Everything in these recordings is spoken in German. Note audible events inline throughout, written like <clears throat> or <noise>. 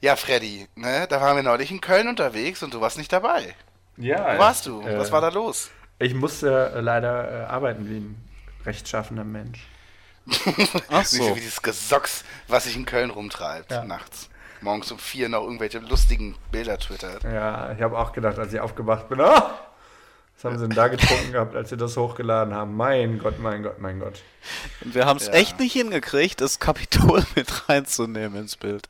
Ja, Freddy, ne, da waren wir neulich in Köln unterwegs und du warst nicht dabei. Ja. Wo warst du? äh, Was war da los? Ich musste äh, leider äh, arbeiten wie ein rechtschaffender Mensch. <laughs> Ach Nicht so so. wie dieses Gesocks, was sich in Köln rumtreibt, Ja. nachts. Morgens um vier noch irgendwelche lustigen Bilder twittert. Ja, ich habe auch gedacht, als ich aufgewacht bin, ah, was haben sie denn da getrunken gehabt, als sie das hochgeladen haben? Mein Gott, mein Gott, mein Gott. Und wir haben es Ja. echt nicht hingekriegt, das Kapitol <laughs> mit reinzunehmen ins Bild.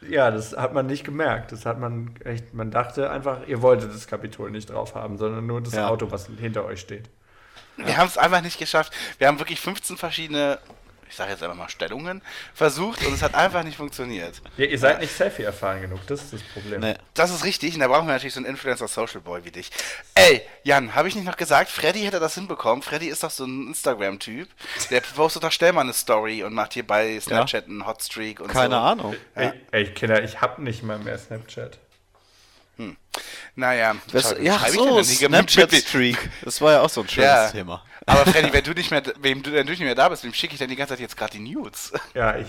Ja, das hat man nicht gemerkt. Das hat man echt, man dachte einfach, ihr wolltet das Kapitol nicht drauf haben, sondern nur das Ja. Auto, was hinter euch steht. Wir haben es einfach nicht geschafft. Wir haben wirklich 15 verschiedene, ich sage jetzt einfach mal Stellungen, versucht und es hat einfach nicht funktioniert. Ja, ihr seid nicht Selfie erfahren genug, das ist das Problem. Nee. Das ist richtig und da brauchen wir natürlich so einen Influencer-Social-Boy wie dich. Ey, Jan, habe ich nicht noch gesagt, Freddy hätte das hinbekommen. Freddy ist doch so ein Instagram-Typ. Der postet doch schnell mal eine Story und macht hier bei Snapchat einen Hotstreak und Keine so. Ahnung. Ey, ey, Kinder, ich hab nicht mal mehr Snapchat. Naja, Was, ja, so, Snapchat-Streak. Das war ja auch so ein schönes Ja. Thema. Aber Freddy, wenn du nicht mehr, wem du, wenn du nicht mehr da bist, wem schicke ich denn die ganze Zeit jetzt gerade die Nudes? Ja, ich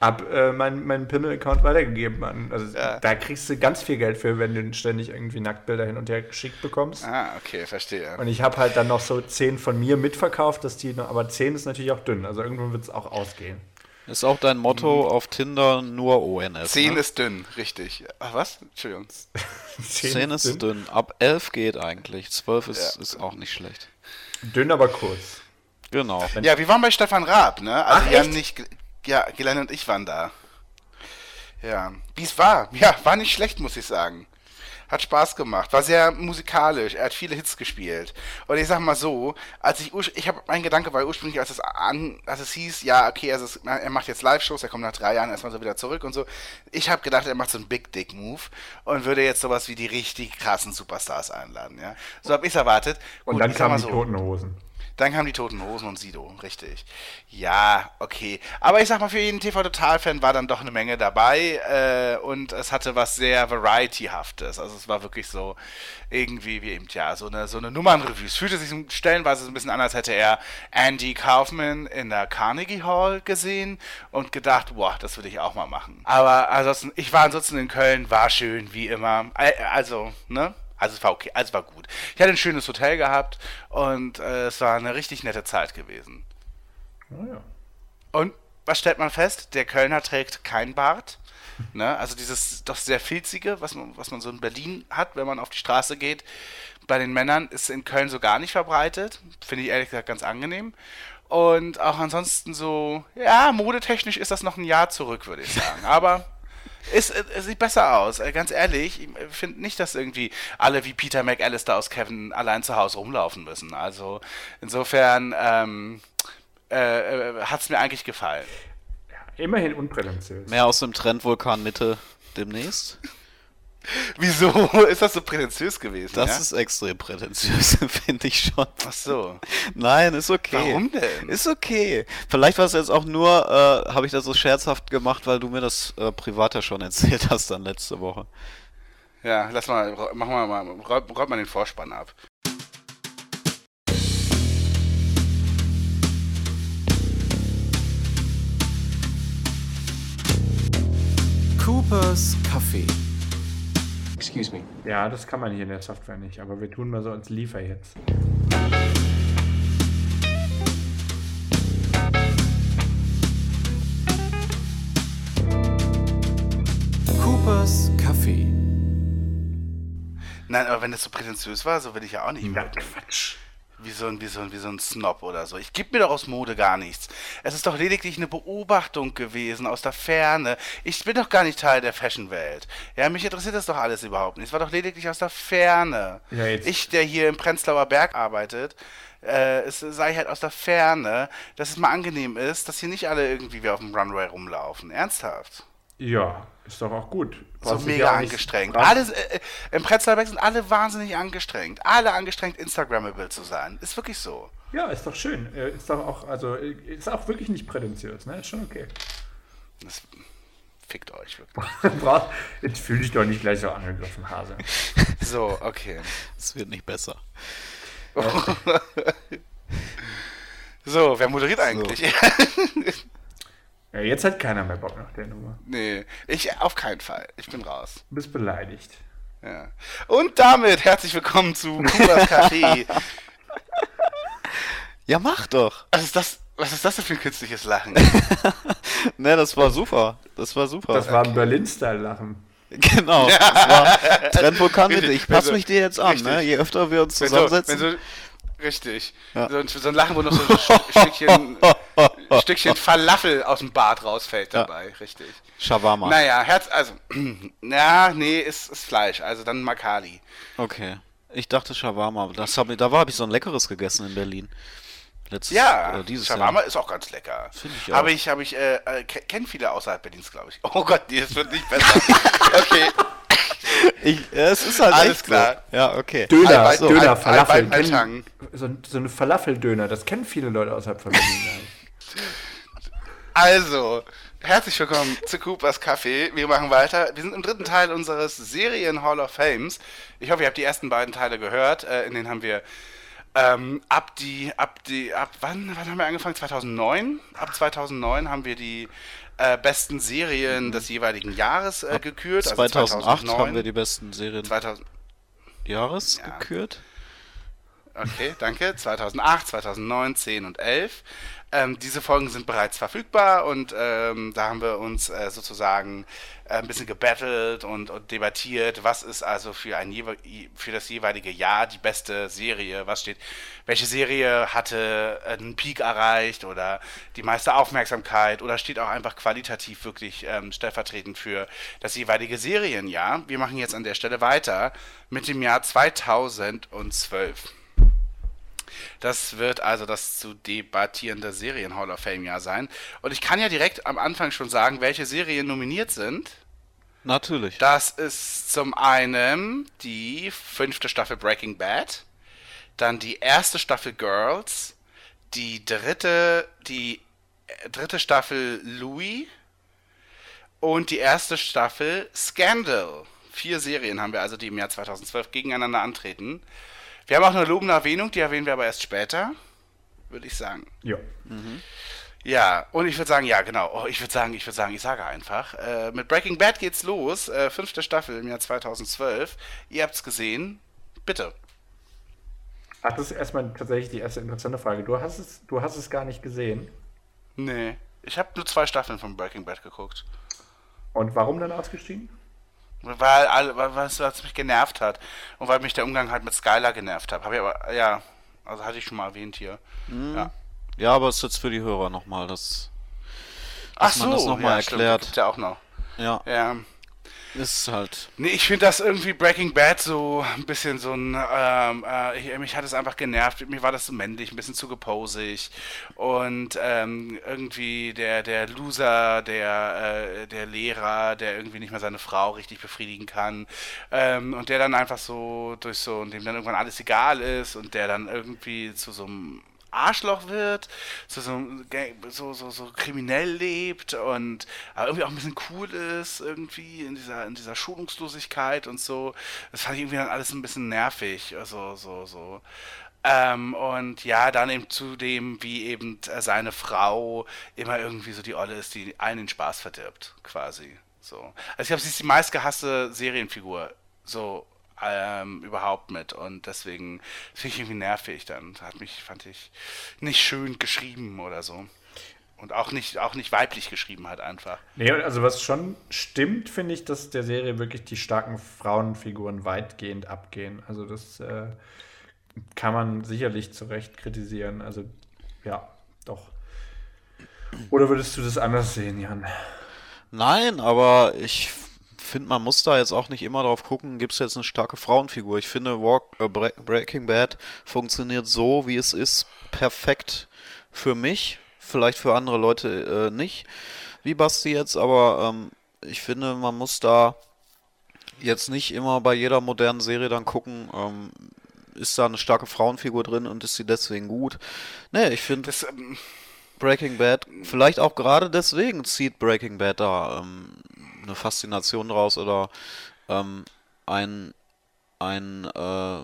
hab äh, meinen mein Pimmel-Account weitergegeben. An, also Ja. da kriegst du ganz viel Geld für, wenn du ständig irgendwie Nacktbilder hin und her geschickt bekommst. Ah, okay, verstehe. Und ich habe halt dann noch so 10 von mir mitverkauft, dass die noch, aber 10 ist natürlich auch dünn, also irgendwann wird es auch ausgehen. Ist auch dein Motto auf Tinder nur ONS. 10 ne? ist dünn, richtig. Ach was? Entschuldigung. <laughs> 10 ist dünn. Ab 11 geht eigentlich. 12 ist, Ja. ist auch nicht schlecht. Dünn, aber kurz. Genau. Ja, wir waren bei Stefan Raab, ne? Also Ach, Jan nicht, ja, Glenn und ich waren da. Ja, wie es war. Ja, war nicht schlecht, muss ich sagen. Hat Spaß gemacht, war sehr musikalisch, er hat viele Hits gespielt. Und ich sag mal so, als ich ich habe mein Gedanke war ursprünglich, als es an, als es hieß, ja, okay, also es, er macht jetzt Live-Shows, er kommt nach drei Jahren erstmal so wieder zurück und so. Ich habe gedacht, er macht so einen Big Dick Move und würde jetzt sowas wie die richtig krassen Superstars einladen, ja. So habe ich erwartet. Und Gut, dann sag mal kamen die Toten Hosen. Dann kamen die Toten Hosen und Sido, richtig. Ja, okay. Aber ich sag mal, für jeden TV-Total-Fan war dann doch eine Menge dabei äh, und es hatte was sehr Variety-haftes. Also es war wirklich so irgendwie wie eben, ja, so eine, so eine Nummernrevue. Es fühlte sich stellenweise so ein bisschen an, als hätte er Andy Kaufman in der Carnegie Hall gesehen und gedacht, boah, das würde ich auch mal machen. Aber ansonsten, ich war ansonsten in Köln, war schön, wie immer. Also, ne? Also es war okay, also es war gut. Ich hatte ein schönes Hotel gehabt und äh, es war eine richtig nette Zeit gewesen. Oh ja. Und was stellt man fest? Der Kölner trägt kein Bart. <laughs> Ne? Also dieses doch sehr filzige, was man, was man so in Berlin hat, wenn man auf die Straße geht. Bei den Männern ist in Köln so gar nicht verbreitet. Finde ich ehrlich gesagt ganz angenehm. Und auch ansonsten so, ja, modetechnisch ist das noch ein Jahr zurück, würde ich sagen. Aber es, es sieht besser aus, äh, ganz ehrlich. Ich finde nicht, dass irgendwie alle wie Peter McAllister aus Kevin allein zu Hause rumlaufen müssen. Also insofern ähm, äh, äh, hat es mir eigentlich gefallen. Immerhin unprätentiös. Mehr aus dem Trendvulkan Mitte demnächst. <laughs> Wieso ist das so prätentiös gewesen? Das ja? ist extrem prätentiös, <laughs> finde ich schon. Ach so. Nein, ist okay. Warum denn? Ist okay. Vielleicht war es jetzt auch nur, äh, habe ich das so scherzhaft gemacht, weil du mir das äh, privat ja schon <laughs> erzählt hast dann letzte Woche. Ja, lass mal, machen wir mal, räumt räumt mal den Vorspann ab. Coopers Kaffee. Excuse me. Ja, das kann man hier in der Software nicht, aber wir tun mal so als Liefer jetzt. Coopers Kaffee. Nein, aber wenn das so prätentiös war, so will ich ja auch nicht Na, wirken. Quatsch. Wie so, ein, wie, so ein, wie so ein Snob oder so. Ich gebe mir doch aus Mode gar nichts. Es ist doch lediglich eine Beobachtung gewesen aus der Ferne. Ich bin doch gar nicht Teil der Fashion-Welt. Ja, mich interessiert das doch alles überhaupt nicht. Es war doch lediglich aus der Ferne. Ja, Ich, der hier im Prenzlauer Berg arbeitet, äh, es sei halt aus der Ferne, dass es mal angenehm ist, dass hier nicht alle irgendwie wie auf dem Runway rumlaufen. Ernsthaft. Ja, ist doch auch gut. So Brauchst dich mega angestrengt. Alles, äh, äh, Im Prenzlauer Berg sind alle wahnsinnig angestrengt. Alle angestrengt, Instagrammable zu sein. Ist wirklich so. Ja, ist doch schön. Äh, Ist doch auch, also, äh, ist auch wirklich nicht prätentiös, ne? Ist schon okay. Das fickt euch wirklich. <laughs> Jetzt fühl dich doch nicht gleich so angegriffen, Hase. <laughs> So, okay. Es wird nicht besser. <laughs> So, wer moderiert eigentlich? Ja, jetzt hat keiner mehr Bock nach der Nummer. Nee, ich auf keinen Fall. Ich bin raus. Du bist beleidigt. Ja. Und damit herzlich willkommen zu Kubas Café. <laughs> Ja, mach doch. Was ist das? Was ist das denn für ein künstliches Lachen? <laughs> Ne, das war super. Das war super. Das war ein Berlin-Style-Lachen. <laughs> genau. Das war Trendvulkan mit. Ich passe mich dir jetzt an, ne? Je öfter wir uns Wenn so, zusammensetzen. wenn so, richtig. Ja. So, ein, so ein Lachen, wo noch so ein Stückchen, Stückchen Falafel aus dem Bart rausfällt Ja. dabei. Richtig. Shawarma. Naja, Herz, also, <clears throat> na, nee, ist, ist Fleisch, also dann Makali. Okay. Ich dachte Shawarma. Das hab, ich- da habe ich so ein leckeres gegessen in Berlin. Letztes Ja, oder dieses Shawarma Jahr. ist auch ganz lecker. Finde ich Habe auch. ich, habe ich, äh, äh, kennen viele außerhalb Berlins, glaube ich. Oh Gott, nee, das wird nicht besser. <laughs> okay, Ich, ja, es ist halt Alles echt klar. So. Ja, okay. Döner, Albeit- Döner, Al- Falafel. Albeit Meltang. so, ein- so eine Falafeldöner, das kennen viele Leute außerhalb von Berlin. Also, herzlich willkommen zu Coopers Café. Wir machen weiter. Wir sind im dritten Teil unseres Serien Hall of Fames. Ich hoffe, ihr habt die ersten beiden Teile gehört. Äh, in denen haben wir ähm, ab die, ab die, ab wann, wann haben wir angefangen? 2009? Ab 2009 haben wir die äh, besten Serien des jeweiligen Jahres äh, gekürt. also 2008 haben wir die besten Serien 2000, Jahres Ja. gekürt. Okay, danke. 2008, 2009, 10 und 11. Ähm, diese Folgen sind bereits verfügbar und ähm, da haben wir uns äh, sozusagen äh, ein bisschen gebettelt und, und debattiert, was ist also für, ein, für das jeweilige Jahr die beste Serie, was steht, welche Serie hatte einen Peak erreicht oder die meiste Aufmerksamkeit oder steht auch einfach qualitativ wirklich ähm, stellvertretend für das jeweilige Serienjahr. Wir machen jetzt an der Stelle weiter mit dem Jahr 2012. Das wird also das zu debattierende Serien Hall of Fame Jahr sein. Und ich kann ja direkt am Anfang schon sagen, welche Serien nominiert sind. Natürlich. Das ist zum einen die fünfte Staffel Breaking Bad, dann die erste Staffel Girls, die dritte, die äh, dritte Staffel Louis und die erste Staffel Scandal. Vier Serien haben wir also, die im Jahr 2012 gegeneinander antreten. Wir haben auch eine lobende Erwähnung, die erwähnen wir aber erst später, würde ich sagen. Ja. Ja, und ich würde sagen, ja, genau. Oh, ich würde sagen, ich würde sagen, ich sage einfach. Äh, mit Breaking Bad geht's los. Äh, fünfte Staffel im Jahr 2012. Ihr habt's gesehen. Bitte. Ach, das ist erstmal tatsächlich die erste interessante Frage. Du hast es, du hast es gar nicht gesehen. Nee. Ich habe nur zwei Staffeln von Breaking Bad geguckt. Und warum dann ausgestiegen? Weil, es was mich genervt hat. Und weil mich der Umgang halt mit Skylar genervt hat. Habe ich aber, ja, also hatte ich schon mal erwähnt hier. Ja. Ja, aber es ist jetzt für die Hörer nochmal das. Ach Dass man das noch mal ja, stimmt, erklärt. gibt's ja auch noch. Ja, Ja. Ist halt. Nee, ich finde das irgendwie Breaking Bad so ein bisschen so ein, ähm, äh, ich, mich hat es einfach genervt, mir war das so männlich, ein bisschen zu geposig und ähm, irgendwie der, der Loser, der, äh, der Lehrer, der irgendwie nicht mehr seine Frau richtig befriedigen kann ähm, und der dann einfach so durch so, und dem dann irgendwann alles egal ist und der dann irgendwie zu so einem Arschloch wird, so, so, so, so, kriminell lebt und aber irgendwie auch ein bisschen cool ist, irgendwie in dieser, in dieser Schonungslosigkeit und so. Das fand ich irgendwie dann alles ein bisschen nervig. Also, so, so. Ähm, und ja, dann eben zu dem, wie eben äh, seine Frau immer irgendwie so die Olle ist, die allen den Spaß verdirbt, quasi. So. Also ich glaube, sie ist die meistgehasste Serienfigur. So ähm, überhaupt mit und deswegen finde ich irgendwie nervig dann hat mich fand ich nicht schön geschrieben oder so und auch nicht auch nicht weiblich geschrieben hat einfach Nee, also was schon stimmt, finde ich, dass der Serie wirklich die starken Frauenfiguren weitgehend abgehen. Also das äh, kann man sicherlich zu Recht kritisieren. Also ja, doch. Oder würdest du das anders sehen, Jan? Nein, aber ich finde, man muss da jetzt auch nicht immer drauf gucken, gibt es jetzt eine starke Frauenfigur. Ich finde, Walk, äh, Bre Breaking Bad funktioniert so, wie es ist, perfekt für mich. Vielleicht für andere Leute äh, nicht, wie Basti jetzt, aber ähm, ich finde, man muss da jetzt nicht immer bei jeder modernen Serie dann gucken, ähm, ist da eine starke Frauenfigur drin und ist sie deswegen gut. Nee, ich finde, ähm, Breaking Bad, vielleicht auch gerade deswegen zieht Breaking Bad da ähm, eine Faszination draus oder ähm, ein, ein äh,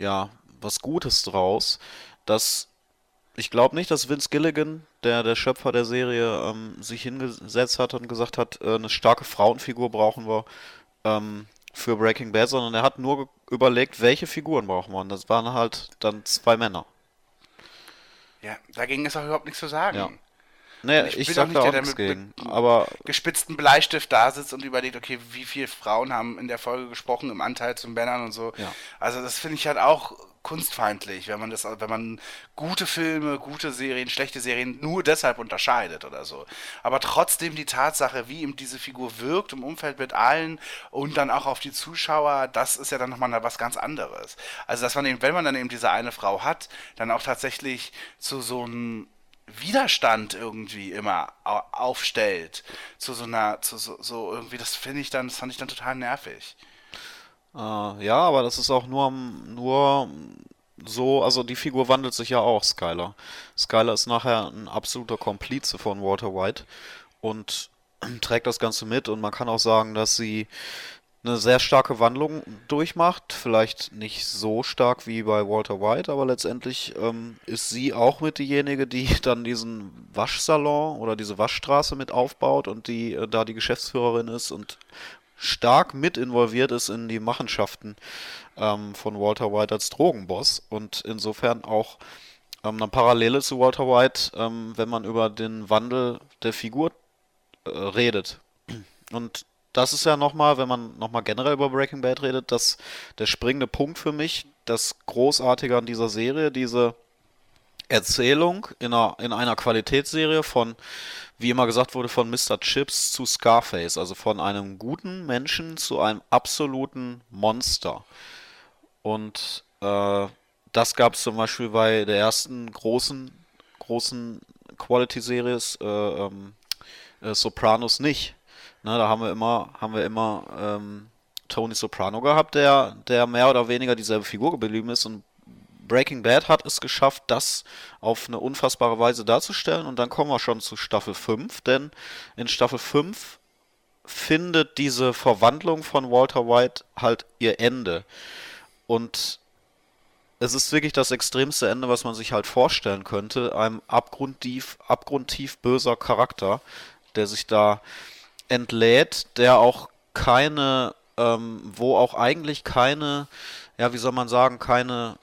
ja, was Gutes draus, dass ich glaube nicht, dass Vince Gilligan, der, der Schöpfer der Serie, ähm, sich hingesetzt hat und gesagt hat, äh, eine starke Frauenfigur brauchen wir ähm, für Breaking Bad, sondern er hat nur überlegt, welche Figuren brauchen wir. Und das waren halt dann zwei Männer. Ja, dagegen ist auch überhaupt nichts zu sagen. Ja. Nee, Ich ich, bin sag auch nicht der, der mit- gegen. mit- Aber gespitzten Bleistift da sitzt und überlegt, okay, wie viele Frauen haben in der Folge gesprochen im Anteil zu Männern und so. Ja. Also das finde ich halt auch kunstfeindlich, wenn man das, wenn man gute Filme, gute Serien, schlechte Serien nur deshalb unterscheidet oder so. Aber trotzdem die Tatsache, wie ihm diese Figur wirkt im Umfeld mit allen und dann auch auf die Zuschauer, das ist ja dann nochmal was ganz anderes. Also dass man eben, wenn man dann eben diese eine Frau hat, dann auch tatsächlich zu so einem Widerstand irgendwie immer au- aufstellt zu so einer zu so, so irgendwie das finde ich dann das fand ich dann total nervig Äh, ja, aber das ist auch nur, nur so, also die Figur wandelt sich ja auch, Skyler. Skyler ist nachher ein absoluter Komplize von Walter White und <clears throat> trägt das Ganze mit und man kann auch sagen, dass sie eine sehr starke Wandlung durchmacht. Vielleicht nicht so stark wie bei Walter White, aber letztendlich ähm, ist sie auch mit diejenige, die <laughs> dann diesen Waschsalon oder diese Waschstraße mit aufbaut und die äh, da die Geschäftsführerin ist und stark mit involviert ist in die Machenschaften ähm, von Walter White als Drogenboss und insofern auch ähm, eine Parallele zu Walter White, ähm, wenn man über den Wandel der Figur äh, redet. Und das ist ja nochmal, wenn man nochmal generell über Breaking Bad redet, das der springende Punkt für mich, das Großartige an dieser Serie, diese Erzählung in einer, in einer Qualitätsserie von, wie immer gesagt wurde, von Mr. Chips zu Scarface, also von einem guten Menschen zu einem absoluten Monster. Und äh, das gab es zum Beispiel bei der ersten großen, großen Quality-Series äh, ähm, äh, Sopranos nicht. Ne, da haben wir immer, haben wir immer ähm, Tony Soprano gehabt, der, der mehr oder weniger dieselbe Figur geblieben ist und Breaking Bad hat es geschafft, das auf eine unfassbare Weise darzustellen und dann kommen wir schon zu Staffel 5, denn in Staffel 5 findet diese Verwandlung von Walter White halt ihr Ende. Und es ist wirklich das extremste Ende, was man sich halt vorstellen könnte. Einem abgrundtief, abgrundtief böser Charakter, der sich da entlädt, der auch keine, ähm, wo auch eigentlich keine, ja, wie soll man sagen, keine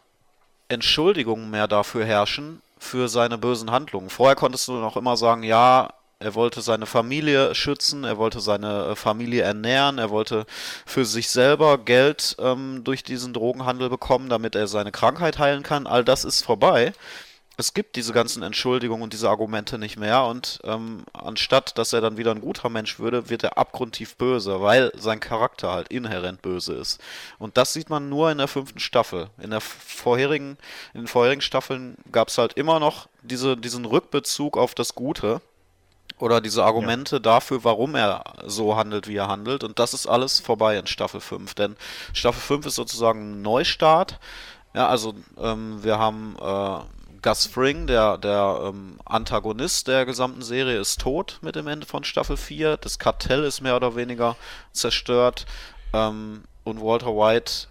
Entschuldigungen mehr dafür herrschen, für seine bösen Handlungen. Vorher konntest du noch immer sagen, ja, er wollte seine Familie schützen, er wollte seine äh, Familie ernähren, er wollte für sich selber Geld ähm, durch diesen Drogenhandel bekommen, damit er seine Krankheit heilen kann. All das ist vorbei. Es gibt diese ganzen Entschuldigungen und diese Argumente nicht mehr und ähm, anstatt, dass er dann wieder ein guter Mensch würde, wird er abgrundtief böse, weil sein Charakter halt inhärent böse ist. Und das sieht man nur in der fünften Staffel. In der vorherigen, in den vorherigen Staffeln gab es halt immer noch diese, diesen Rückbezug auf das Gute oder diese Argumente dafür, warum er so handelt, wie er handelt. Und das ist alles vorbei in Staffel 5. Denn Staffel 5 ist sozusagen ein Neustart. Ja, also ähm, wir haben äh, Gus Fring, der, der ähm, Antagonist der gesamten Serie, ist tot mit dem Ende von Staffel 4. Das Kartell ist mehr oder weniger zerstört. Ähm, und Walter White,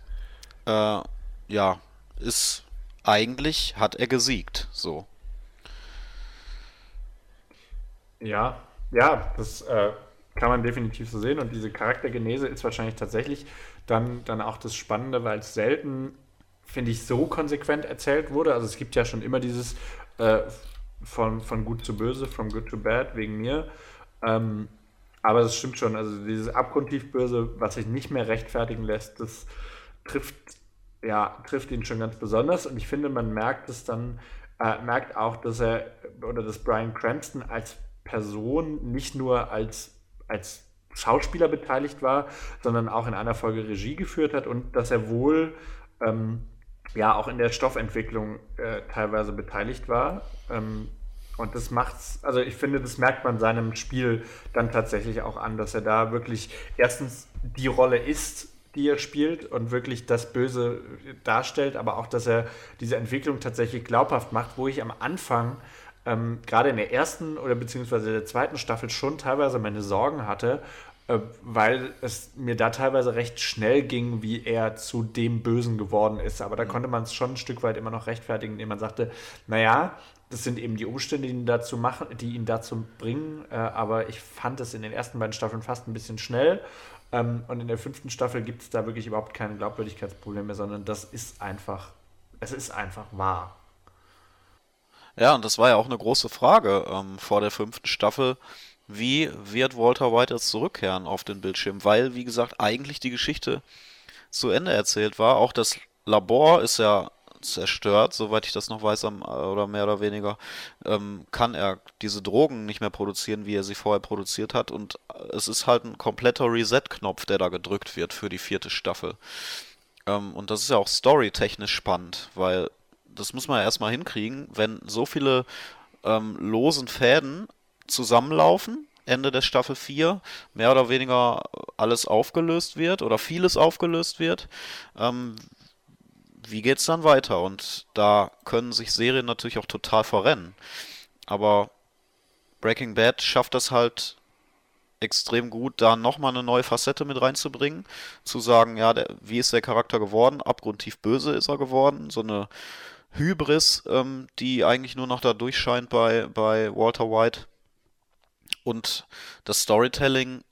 äh, ja, ist eigentlich, hat er gesiegt. So. Ja, ja, das äh, kann man definitiv so sehen. Und diese Charaktergenese ist wahrscheinlich tatsächlich dann, dann auch das Spannende, weil es selten, finde ich, so konsequent erzählt wurde. Also es gibt ja schon immer dieses äh, von, von gut zu böse, from good to bad, wegen mir. Ähm, aber das stimmt schon. Also dieses abgrundtief böse, was sich nicht mehr rechtfertigen lässt, das trifft, ja, trifft ihn schon ganz besonders. Und ich finde, man merkt es dann, äh, merkt auch, dass er oder dass Brian Cranston als Person nicht nur als, als Schauspieler beteiligt war, sondern auch in einer Folge Regie geführt hat und dass er wohl ähm, ja auch in der Stoffentwicklung äh, teilweise beteiligt war. Ähm, und das macht's, also ich finde, das merkt man seinem Spiel dann tatsächlich auch an, dass er da wirklich erstens die Rolle ist, die er spielt und wirklich das Böse darstellt, aber auch, dass er diese Entwicklung tatsächlich glaubhaft macht, wo ich am Anfang ähm, gerade in der ersten oder beziehungsweise der zweiten Staffel schon teilweise meine Sorgen hatte, weil es mir da teilweise recht schnell ging, wie er zu dem Bösen geworden ist. Aber da mhm. konnte man es schon ein Stück weit immer noch rechtfertigen, indem man sagte, naja, das sind eben die Umstände, die ihn dazu machen, die ihn dazu bringen. Äh, aber ich fand es in den ersten beiden Staffeln fast ein bisschen schnell. Ähm, und in der fünften Staffel gibt es da wirklich überhaupt keine Glaubwürdigkeitsprobleme, sondern das ist einfach, es ist einfach wahr. Ja, und das war ja auch eine große Frage ähm, vor der fünften Staffel. Wie wird Walter White jetzt zurückkehren auf den Bildschirm? Weil, wie gesagt, eigentlich die Geschichte zu Ende erzählt war. Auch das Labor ist ja zerstört, soweit ich das noch weiß, oder mehr oder weniger, ähm, kann er diese Drogen nicht mehr produzieren, wie er sie vorher produziert hat. Und es ist halt ein kompletter Reset-Knopf, der da gedrückt wird für die vierte Staffel. Ähm, und das ist ja auch storytechnisch spannend, weil das muss man ja erstmal hinkriegen, wenn so viele ähm, losen Fäden zusammenlaufen, Ende der Staffel 4, mehr oder weniger alles aufgelöst wird oder vieles aufgelöst wird. Ähm, wie geht's dann weiter? Und da können sich Serien natürlich auch total verrennen. Aber Breaking Bad schafft das halt extrem gut, da nochmal eine neue Facette mit reinzubringen. Zu sagen, ja, der, wie ist der Charakter geworden? Abgrundtief böse ist er geworden. So eine Hybris, ähm, die eigentlich nur noch da durchscheint bei, bei Walter White. Und das Storytelling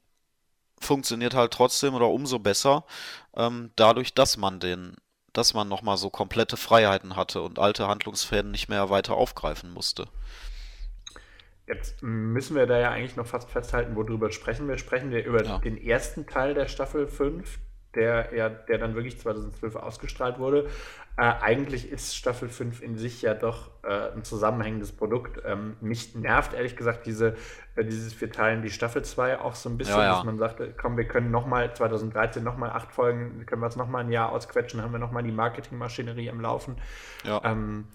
funktioniert halt trotzdem oder umso besser, ähm, dadurch, dass man den dass man nochmal so komplette Freiheiten hatte und alte Handlungsfäden nicht mehr weiter aufgreifen musste. Jetzt müssen wir da ja eigentlich noch fast festhalten, worüber sprechen wir. Sprechen wir über ja. den ersten Teil der Staffel 5, der, ja, der dann wirklich 2012 ausgestrahlt wurde. Äh, eigentlich ist Staffel 5 in sich ja doch äh, ein zusammenhängendes Produkt. Ähm, mich nervt ehrlich gesagt diese, äh, dieses Wir teilen die Staffel 2 auch so ein bisschen, ja, ja. dass man sagt, äh, komm, wir können nochmal 2013 nochmal acht Folgen, können wir es nochmal ein Jahr ausquetschen, haben wir nochmal die Marketingmaschinerie am Laufen. Ja. Ähm,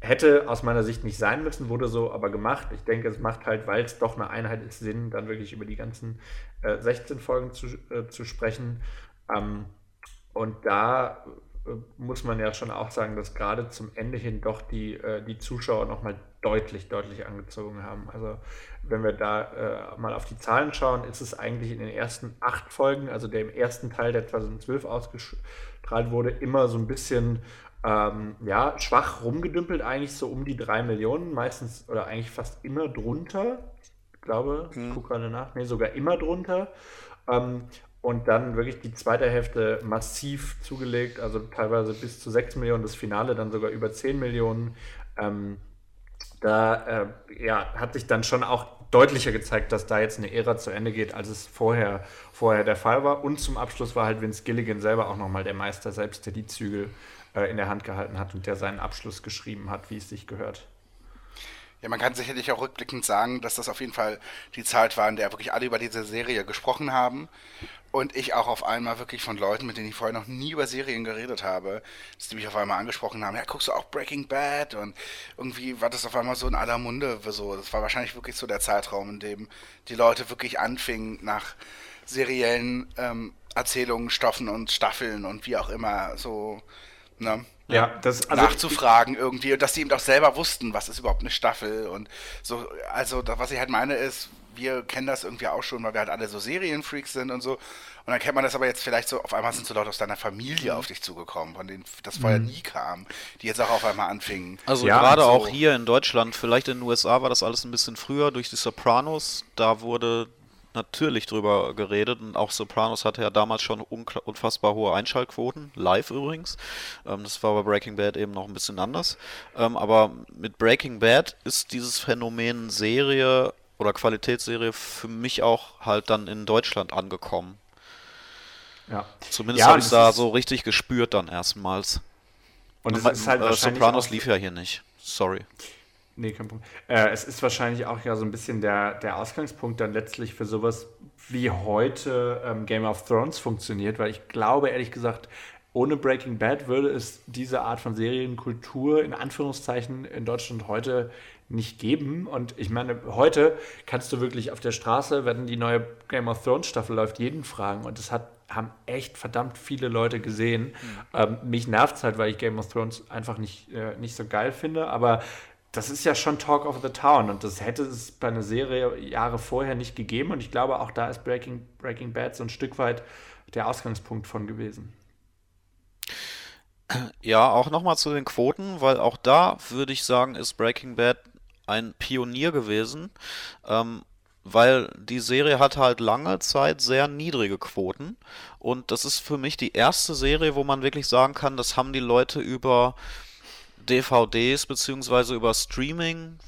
hätte aus meiner Sicht nicht sein müssen, wurde so aber gemacht. Ich denke, es macht halt, weil es doch eine Einheit ist, Sinn, dann wirklich über die ganzen 16 äh, Folgen zu, äh, zu sprechen. Ähm, und da äh, muss man ja schon auch sagen, dass gerade zum Ende hin doch die, äh, die Zuschauer nochmal deutlich, deutlich angezogen haben. Also wenn wir da äh, mal auf die Zahlen schauen, ist es eigentlich in den ersten acht Folgen, also der im ersten Teil, der 2012 ausgestrahlt wurde, immer so ein bisschen ähm, ja, schwach rumgedümpelt, eigentlich so um die drei Millionen, meistens oder eigentlich fast immer drunter. Ich glaube, hm. ich gucke gerade nach, nee, sogar immer drunter. Ähm, und dann wirklich die zweite Hälfte massiv zugelegt, also teilweise bis zu 6 Millionen, das Finale dann sogar über 10 Millionen. Ähm, da äh, ja, hat sich dann schon auch deutlicher gezeigt, dass da jetzt eine Ära zu Ende geht, als es vorher, vorher der Fall war. Und zum Abschluss war halt Vince Gilligan selber auch nochmal der Meister selbst, der die Zügel äh, in der Hand gehalten hat und der seinen Abschluss geschrieben hat, wie es sich gehört. Ja, man kann sicherlich auch rückblickend sagen, dass das auf jeden Fall die Zeit war, in der wirklich alle über diese Serie gesprochen haben. Und ich auch auf einmal wirklich von Leuten, mit denen ich vorher noch nie über Serien geredet habe, dass die mich auf einmal angesprochen haben, ja, guckst du auch Breaking Bad? Und irgendwie war das auf einmal so in aller Munde. So. Das war wahrscheinlich wirklich so der Zeitraum, in dem die Leute wirklich anfingen, nach seriellen ähm, Erzählungen, Stoffen und Staffeln und wie auch immer so ne, ja, das, also nachzufragen irgendwie und dass die eben auch selber wussten, was ist überhaupt eine Staffel und so. Also, was ich halt meine ist, wir kennen das irgendwie auch schon, weil wir halt alle so Serienfreaks sind und so. Und dann kennt man das aber jetzt vielleicht so, auf einmal sind so Leute aus deiner Familie auf dich zugekommen, von denen das vorher mhm. nie kam, die jetzt auch auf einmal anfingen. Also ja, gerade so. auch hier in Deutschland, vielleicht in den USA war das alles ein bisschen früher durch die Sopranos, da wurde natürlich drüber geredet und auch Sopranos hatte ja damals schon unfassbar hohe Einschaltquoten, live übrigens. Ähm, das war bei Breaking Bad eben noch ein bisschen anders. Ähm, aber mit Breaking Bad ist dieses Phänomen Serie oder Qualitätsserie für mich auch halt dann in Deutschland angekommen. Ja. Zumindest ja, habe ich es da so richtig gespürt dann erstmals. Und es ist halt äh, Sopranos lief ja hier nicht. Sorry. Nee, kein Problem. Äh, es ist wahrscheinlich auch ja so ein bisschen der, der Ausgangspunkt dann letztlich für sowas, wie heute ähm, Game of Thrones funktioniert, weil ich glaube, ehrlich gesagt, ohne Breaking Bad würde es diese Art von Serienkultur in Anführungszeichen in Deutschland heute nicht geben. Und ich meine, heute kannst du wirklich auf der Straße, wenn die neue Game of Thrones Staffel läuft, jeden fragen. Und das hat, haben echt verdammt viele Leute gesehen. Mhm. Ähm, mich nervt es halt, weil ich Game of Thrones einfach nicht, äh, nicht so geil finde. Aber das ist ja schon Talk of the Town und das hätte es bei einer Serie Jahre vorher nicht gegeben und ich glaube, auch da ist Breaking, Breaking Bad so ein Stück weit der Ausgangspunkt von gewesen. Ja, auch nochmal zu den Quoten, weil auch da würde ich sagen, ist Breaking Bad ein Pionier gewesen, ähm, weil die Serie hat halt lange Zeit sehr niedrige Quoten und das ist für mich die erste Serie, wo man wirklich sagen kann, das haben die Leute über DVDs beziehungsweise über Streaming.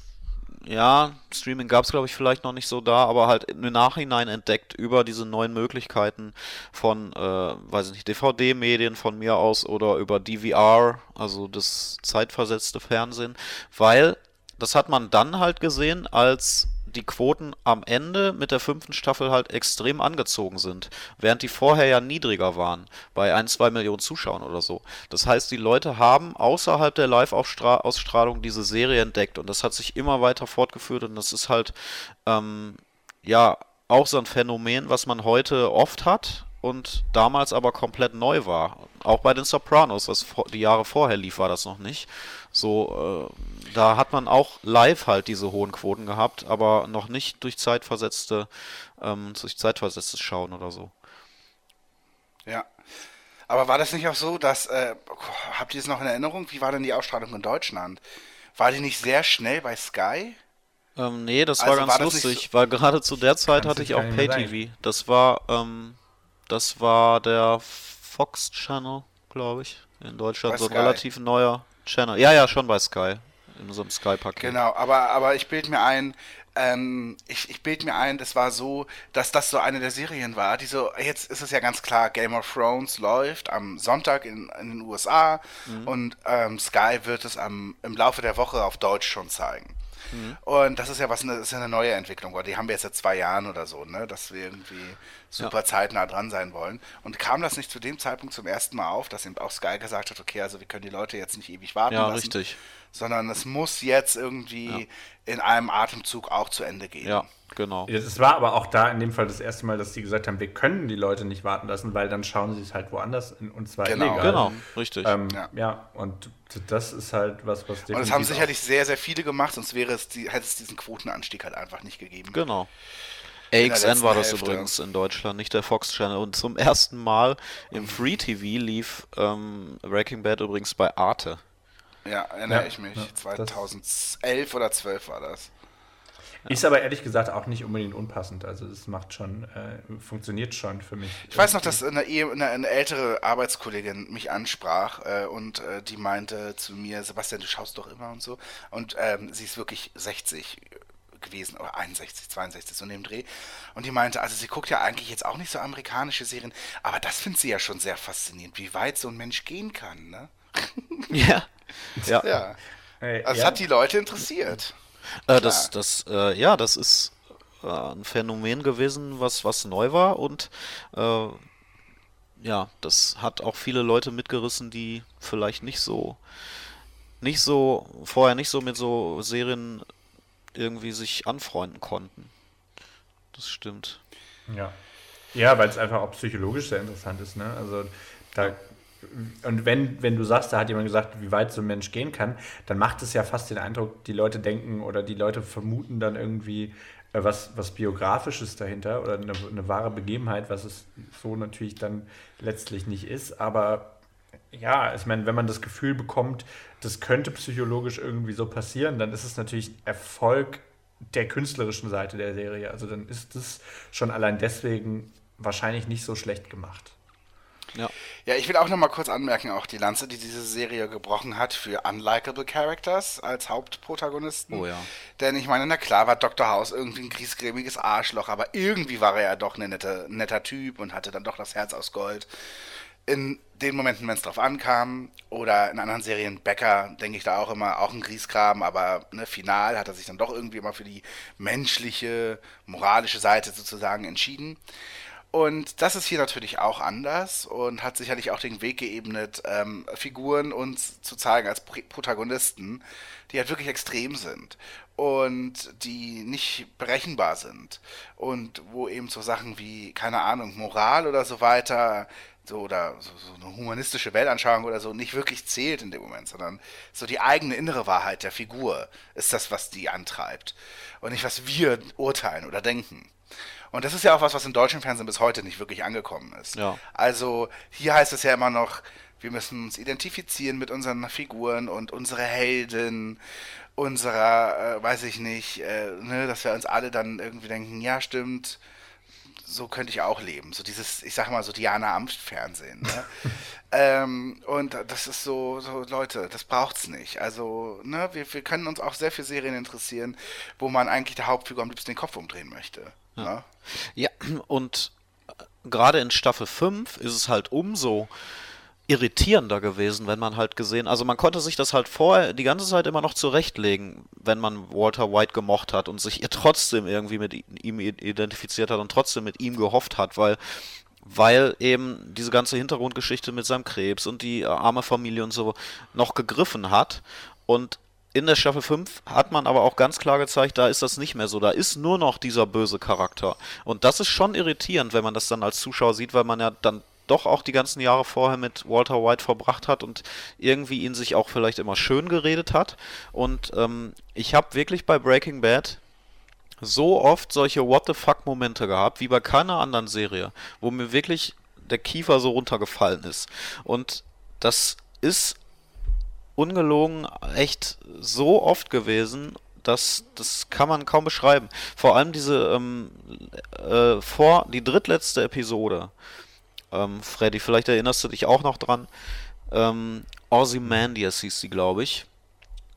Ja, Streaming gab es glaube ich vielleicht noch nicht so da, aber halt im Nachhinein entdeckt über diese neuen Möglichkeiten von, äh, weiß ich nicht, DVD-Medien von mir aus oder über DVR, also das zeitversetzte Fernsehen, weil das hat man dann halt gesehen, als die Quoten am Ende mit der fünften Staffel halt extrem angezogen sind, während die vorher ja niedriger waren, bei ein, zwei Millionen Zuschauern oder so. Das heißt, die Leute haben außerhalb der Live-Ausstrahlung diese Serie entdeckt und das hat sich immer weiter fortgeführt und das ist halt, ähm, ja, auch so ein Phänomen, was man heute oft hat und damals aber komplett neu war. Auch bei den Sopranos, was die Jahre vorher lief, war das noch nicht. So, äh, da hat man auch live halt diese hohen Quoten gehabt, aber noch nicht durch zeitversetzte, ähm, durch zeitversetztes Schauen oder so. Ja. Aber war das nicht auch so, dass, äh, habt ihr es noch in Erinnerung? Wie war denn die Ausstrahlung in Deutschland? War die nicht sehr schnell bei Sky? Ähm, nee, das also war ganz war lustig, so weil gerade zu der Zeit hatte ich auch Pay-TV. Das war, ähm, das war der Fox Channel, glaube ich, in Deutschland. Bei so ein Sky. relativ neuer Channel. Ja, ja, schon bei Sky. In so einem Sky-Paket. Genau, aber, aber ich bilde mir ein, ähm, ich, ich bilde mir ein, das war so, dass das so eine der Serien war, die so, jetzt ist es ja ganz klar, Game of Thrones läuft am Sonntag in, in den USA mhm. und ähm, Sky wird es am, im Laufe der Woche auf Deutsch schon zeigen. Mhm. Und das ist ja was, das ist ja eine neue Entwicklung. Die haben wir jetzt seit zwei Jahren oder so, ne, dass wir irgendwie super ja. zeitnah dran sein wollen. Und kam das nicht zu dem Zeitpunkt zum ersten Mal auf, dass eben auch Sky gesagt hat, okay, also wir können die Leute jetzt nicht ewig warten ja, lassen. richtig. Sondern es muss jetzt irgendwie ja. in einem Atemzug auch zu Ende gehen. Ja, genau. Es war aber auch da in dem Fall das erste Mal, dass die gesagt haben, wir können die Leute nicht warten lassen, weil dann schauen sie es halt woanders in, und zwar genau. illegal. Genau, richtig. Ähm, ja. ja. und das ist halt was, was definitiv Und das haben sicherlich sehr, sehr viele gemacht, sonst wäre es die, hätte es diesen Quotenanstieg halt einfach nicht gegeben. Genau. AXN war das Hälfte. übrigens in Deutschland, nicht der Fox Channel. Und zum ersten Mal im Free TV lief ähm, Breaking Bad übrigens bei Arte. Ja, erinnere ja, ich mich. Ja, 2011 oder 12 war das. Ist aber ehrlich gesagt auch nicht unbedingt unpassend. Also es macht schon, äh, funktioniert schon für mich. Ich weiß noch, dass eine, eine, eine ältere Arbeitskollegin mich ansprach äh, und äh, die meinte zu mir, Sebastian, du schaust doch immer und so. Und ähm, sie ist wirklich 60 gewesen, oder 61, 62, so in dem Dreh. Und die meinte, also sie guckt ja eigentlich jetzt auch nicht so amerikanische Serien, aber das findet sie ja schon sehr faszinierend, wie weit so ein Mensch gehen kann, ne? Ja. <laughs> Ja. ja. Also ja. hat die Leute interessiert. Äh, das, das, äh, ja, das ist äh, ein Phänomen gewesen, was, was neu war und äh, ja, das hat auch viele Leute mitgerissen, die vielleicht nicht so, nicht so, vorher nicht so mit so Serien irgendwie sich anfreunden konnten. Das stimmt. Ja. Ja, weil es einfach auch psychologisch sehr interessant ist, ne? Also da und wenn, wenn du sagst, da hat jemand gesagt, wie weit so ein Mensch gehen kann, dann macht es ja fast den Eindruck, die Leute denken oder die Leute vermuten dann irgendwie äh, was, was Biografisches dahinter oder eine, eine wahre Begebenheit, was es so natürlich dann letztlich nicht ist. Aber ja, ich meine, wenn man das Gefühl bekommt, das könnte psychologisch irgendwie so passieren, dann ist es natürlich Erfolg der künstlerischen Seite der Serie. Also dann ist es schon allein deswegen wahrscheinlich nicht so schlecht gemacht. Ja. Ja, ich will auch noch mal kurz anmerken, auch die Lanze, die diese Serie gebrochen hat für unlikable Characters als Hauptprotagonisten. Oh ja. Denn ich meine, na klar war Dr. House irgendwie ein griesgrämiges Arschloch, aber irgendwie war er ja doch ein nette, netter Typ und hatte dann doch das Herz aus Gold in den Momenten, wenn es drauf ankam, oder in anderen Serien, Becker, denke ich da auch immer, auch ein Griesgraben, aber ne, final hat er sich dann doch irgendwie immer für die menschliche, moralische Seite sozusagen entschieden. Und das ist hier natürlich auch anders und hat sicherlich auch den Weg geebnet, ähm, Figuren uns zu zeigen als Protagonisten, die halt wirklich extrem sind und die nicht berechenbar sind und wo eben so Sachen wie, keine Ahnung, Moral oder so weiter so oder so, so, eine humanistische Weltanschauung oder so nicht wirklich zählt in dem Moment, sondern so die eigene innere Wahrheit der Figur ist das, was die antreibt und nicht was wir urteilen oder denken. Und das ist ja auch was, was im deutschen Fernsehen bis heute nicht wirklich angekommen ist. Ja. Also hier heißt es ja immer noch, wir müssen uns identifizieren mit unseren Figuren und unsere Helden, unserer, äh, weiß ich nicht, äh, ne, dass wir uns alle dann irgendwie denken, ja stimmt, so könnte ich auch leben. So dieses, ich sag mal, so Diana Amst-Fernsehen. Ne? <laughs> ähm, und das ist so, so, Leute, das braucht's nicht. Also, ne, wir, wir können uns auch sehr für Serien interessieren, wo man eigentlich der Hauptfigur am liebsten den Kopf umdrehen möchte. Ja, ja. Und äh, gerade in Staffel 5 ist es halt umso irritierender gewesen, wenn man halt gesehen, also man konnte sich das halt vorher die ganze Zeit immer noch zurechtlegen, wenn man Walter White gemocht hat und sich <laughs> ihr trotzdem irgendwie mit ihm identifiziert hat und trotzdem mit ihm gehofft hat, weil weil eben diese ganze Hintergrundgeschichte mit seinem Krebs und die äh, arme Familie und so noch gegriffen hat. Und in der Staffel 5 hat man aber auch ganz klar gezeigt, da ist das nicht mehr so. Da ist nur noch dieser böse Charakter. Und das ist schon irritierend, wenn man das dann als Zuschauer sieht, weil man ja dann doch auch die ganzen Jahre vorher mit Walter White verbracht hat und irgendwie ihn sich auch vielleicht immer schön geredet hat. Und ähm, ich habe wirklich bei Breaking Bad so oft solche What the fuck Momente gehabt, wie bei keiner anderen Serie, wo mir wirklich der Kiefer so runtergefallen ist. Und das ist ungelogen echt so oft gewesen, dass das kann man kaum beschreiben. Vor allem diese ähm, äh, vor die drittletzte Episode. Ähm, Freddy, vielleicht erinnerst du dich auch noch dran. Ähm, Ozymandias hieß sie, glaube ich.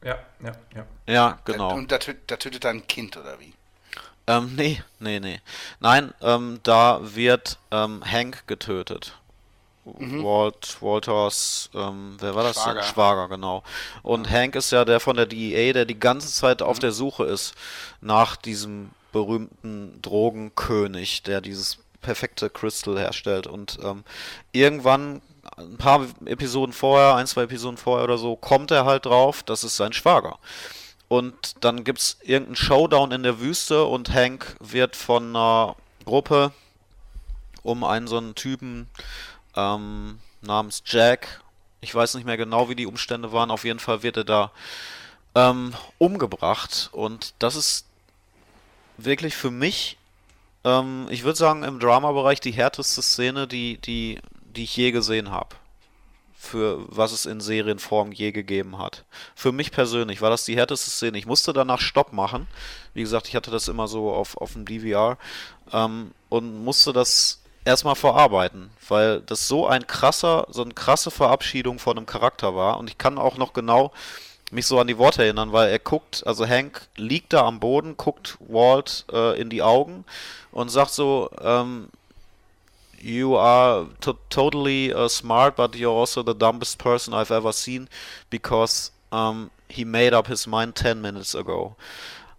Ja, ja, ja. Ja, genau. Und da, da tötet er ein Kind, oder wie? Ähm, nee, nee, nee. Nein, ähm, da wird ähm, Hank getötet. Walt, Walters, ähm, wer war das? Schwager. Schwager, genau. Und Hank ist ja der von der DEA, der die ganze Zeit auf der Suche ist nach diesem berühmten Drogenkönig, der dieses perfekte Crystal herstellt. Und ähm, irgendwann, ein paar Episoden vorher, ein, zwei Episoden vorher oder so, kommt er halt drauf, das ist sein Schwager. Und dann gibt's irgendeinen Showdown in der Wüste und Hank wird von einer Gruppe um einen so einen Typen ähm, namens Jack, ich weiß nicht mehr genau, wie die Umstände waren, auf jeden Fall wird er da ähm, umgebracht. Und das ist wirklich für mich, ähm, ich würde sagen, im Drama-Bereich die härteste Szene, die, die, die ich je gesehen habe für was es in Serienform je gegeben hat. Für mich persönlich war das die härteste Szene. Ich musste danach Stopp machen. Wie gesagt, ich hatte das immer so auf, auf dem DVR ähm, und musste das erstmal verarbeiten, weil das so ein krasser, so eine krasse Verabschiedung von einem Charakter war. Und ich kann auch noch genau mich so an die Worte erinnern, weil er guckt, also Hank liegt da am Boden, guckt Walt äh, in die Augen und sagt so, ähm, you are to totally uh, smart, but you're also the dumbest person I've ever seen because um, he made up his mind 10 minutes ago.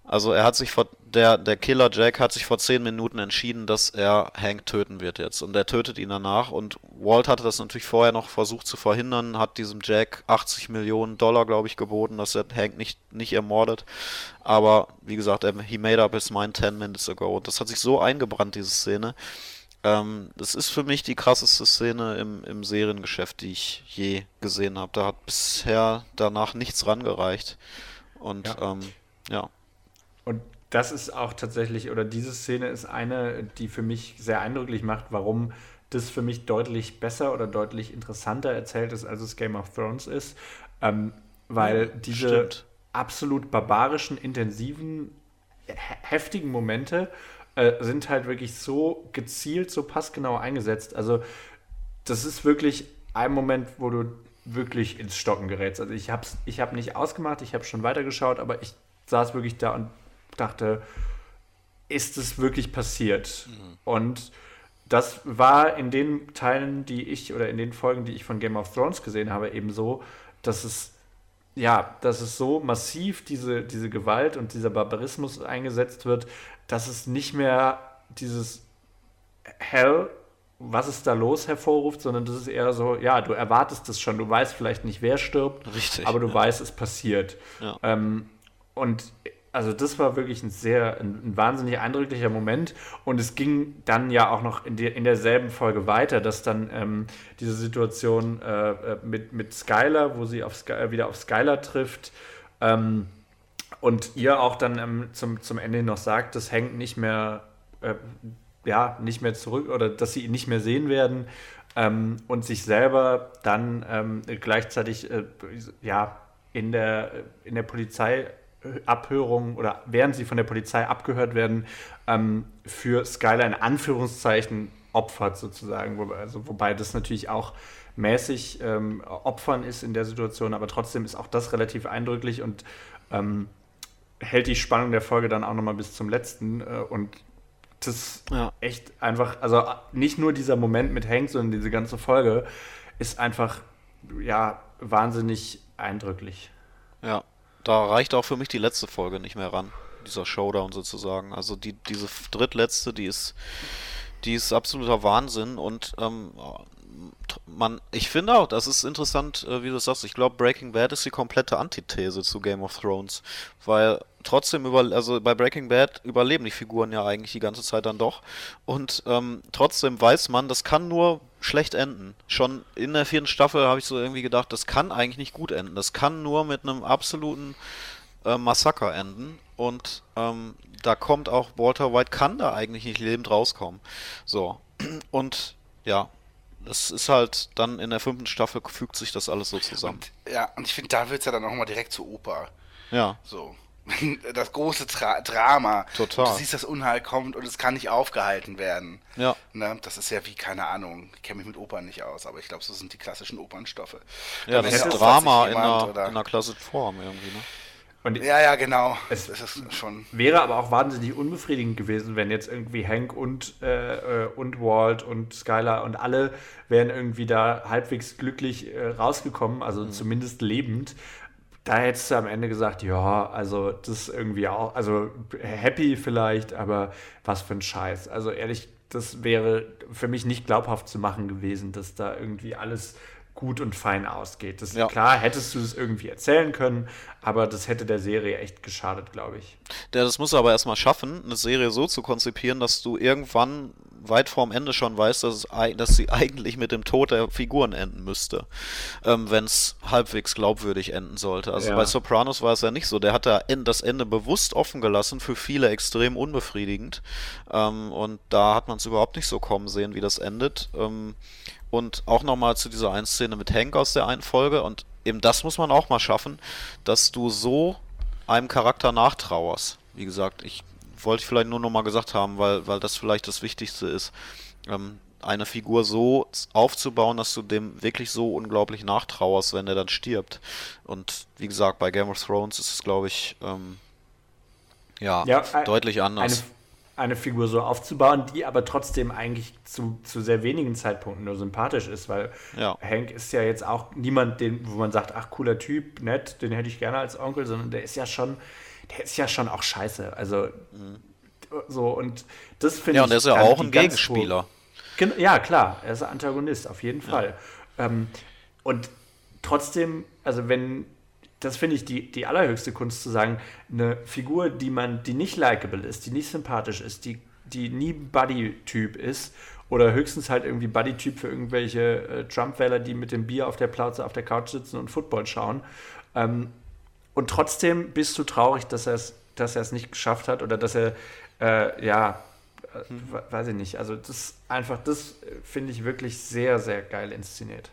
Also er hat sich vor der der Killer Jack hat sich vor 10 Minuten entschieden, dass er Hank töten wird jetzt und er tötet ihn danach und Walt hatte das natürlich vorher noch versucht zu verhindern, hat diesem Jack 80 Millionen Dollar, glaube ich, geboten, dass er Hank nicht nicht ermordet. Aber wie gesagt, er, he made up his mind 10 minutes ago und das hat sich so eingebrannt diese Szene. Ähm, das ist für mich die krasseste Szene im, im Seriengeschäft, die ich je gesehen habe. Da hat bisher danach nichts rangereicht. Und Ja. ähm, ja. Und das ist auch tatsächlich, oder diese Szene ist eine, die für mich sehr eindrücklich macht, warum das für mich deutlich besser oder deutlich interessanter erzählt ist, als es Game of Thrones ist. Ähm, weil diese stimmt. absolut barbarischen, intensiven, he- heftigen Momente äh, sind halt wirklich so gezielt, so passgenau eingesetzt. Also das ist wirklich ein Moment, wo du wirklich ins Stocken gerätst. Also ich habe ich hab nicht ausgemacht, ich habe schon weitergeschaut, aber ich saß wirklich da und dachte, ist es wirklich passiert? Und das war in den Teilen, die ich oder in den Folgen, die ich von Game of Thrones gesehen habe, eben so, dass es ja, dass es so massiv diese, diese Gewalt und dieser Barbarismus eingesetzt wird, dass es nicht mehr dieses Hell, was ist da los, hervorruft, sondern das ist eher so, ja, du erwartest es schon, du weißt vielleicht nicht, wer stirbt, Richtig, aber du ja. weißt, es passiert. Ja. Ähm, und also das war wirklich ein sehr, ein, ein, wahnsinnig eindrücklicher Moment. Und es ging dann ja auch noch in, die, in derselben Folge weiter, dass dann ähm, diese Situation äh, äh mit, mit Skylar, wo sie auf Sky, äh, wieder auf Skylar trifft, ähm, und ihr auch dann ähm, zum, zum Ende noch sagt, dass Hank nicht mehr, äh, ja, nicht mehr zurück oder dass sie ihn nicht mehr sehen werden ähm, und sich selber dann ähm, gleichzeitig äh, ja, in der, in der Polizei Abhörung oder während sie von der Polizei abgehört werden, ähm, für Skyler in Anführungszeichen opfert sozusagen. Wobei, also, wobei das natürlich auch mäßig ähm, Opfern ist in der Situation, aber trotzdem ist auch das relativ eindrücklich und ähm, hält die Spannung der Folge dann auch nochmal bis zum letzten. Äh, und das ja. echt einfach, also nicht nur dieser Moment mit Hank, sondern diese ganze Folge ist einfach, ja, wahnsinnig eindrücklich. Ja, da reicht auch für mich die letzte Folge nicht mehr ran. Dieser Showdown sozusagen. Also die, diese drittletzte, die ist, die ist absoluter Wahnsinn und ähm, man, ich finde auch, das ist interessant, äh, wie du sagst. Ich glaube, Breaking Bad ist die komplette Antithese zu Game of Thrones, weil trotzdem über, also bei Breaking Bad überleben die Figuren ja eigentlich die ganze Zeit dann doch und ähm, trotzdem weiß man, das kann nur schlecht enden. Schon in der vierten Staffel habe ich so irgendwie gedacht, das kann eigentlich nicht gut enden. Das kann nur mit einem absoluten äh, Massaker enden. Und ähm, da kommt auch Walter White, kann da eigentlich nicht lebend rauskommen. So. <clears throat> Und ja, es ist halt dann in der fünften Staffel fügt sich das alles so zusammen. Und, ja, und ich finde, da wird es ja dann auch mal direkt zur Oper. Ja. So. <laughs> das große Tra Drama. Total. Du siehst, das Unheil kommt und es kann nicht aufgehalten werden. Ja. Ne? Das ist ja wie, keine Ahnung, ich kenne mich mit Opern nicht aus, aber ich glaube, so sind die klassischen Opernstoffe. Ja, da das ist Drama in einer, in einer klassischen Form irgendwie, ne? Und ja, ja, genau. Es, wäre aber auch wahnsinnig unbefriedigend gewesen, wenn jetzt irgendwie Hank und, äh, und Walt und Skylar und alle wären irgendwie da halbwegs glücklich äh, rausgekommen, also mhm. zumindest lebend da hättest du am Ende gesagt, ja, also das ist irgendwie auch, also happy vielleicht, aber was für ein Scheiß. Also ehrlich, das wäre für mich nicht glaubhaft zu machen gewesen, dass da irgendwie alles gut und fein ausgeht. Das ja. klar, hättest du es irgendwie erzählen können, aber das hätte der Serie echt geschadet, glaube ich. Ja, das muss aber erstmal schaffen, eine Serie so zu konzipieren, dass du irgendwann weit vorm Ende schon weißt, dass, es, dass sie <laughs> eigentlich mit dem Tod der Figuren enden müsste, ähm, wenn es halbwegs glaubwürdig enden sollte. Also ja. bei Sopranos war es ja nicht so. Der hat da das Ende bewusst offen gelassen, für viele extrem unbefriedigend. Ähm, und da hat man es überhaupt nicht so kommen sehen, wie das endet. Ähm, und auch nochmal zu dieser einen Szene mit Hank aus der einen Folge. Und eben das muss man auch mal schaffen, dass du so einem Charakter nachtrauerst. Wie gesagt, ich wollte ich vielleicht nur nochmal gesagt haben, weil, weil das vielleicht das Wichtigste ist. Ähm, eine Figur so aufzubauen, dass du dem wirklich so unglaublich nachtrauerst, wenn er dann stirbt. Und wie gesagt, bei Game of Thrones ist es, glaube ich, ähm, ja, ja, deutlich anders. Eine, Figur so aufzubauen, die aber trotzdem eigentlich zu, zu sehr wenigen Zeitpunkten nur sympathisch ist, weil ja. Hank ist ja jetzt auch niemand, den, wo man sagt, ach cooler Typ, nett, den hätte ich gerne als Onkel, sondern der ist ja schon, der ist ja schon auch scheiße. Also mhm. so und das finde ich. Ja, und der ist ja auch ein Gegenspieler. Ja, klar, er ist ein Antagonist, auf jeden Fall. Ja. Ähm, und trotzdem, also wenn das finde ich die, die allerhöchste Kunst zu sagen, eine Figur, die man, die nicht likable ist, die nicht sympathisch ist, die, die nie Buddy-Typ ist oder höchstens halt irgendwie Buddy-Typ für irgendwelche äh, Trump-Wähler, die mit dem Bier auf der Plauze auf der Couch sitzen und Football schauen. Ähm, und trotzdem bist du traurig, dass er es dass er es nicht geschafft hat oder dass er, äh, ja, äh, weiß ich nicht. Also das einfach, das finde ich wirklich sehr, sehr geil inszeniert.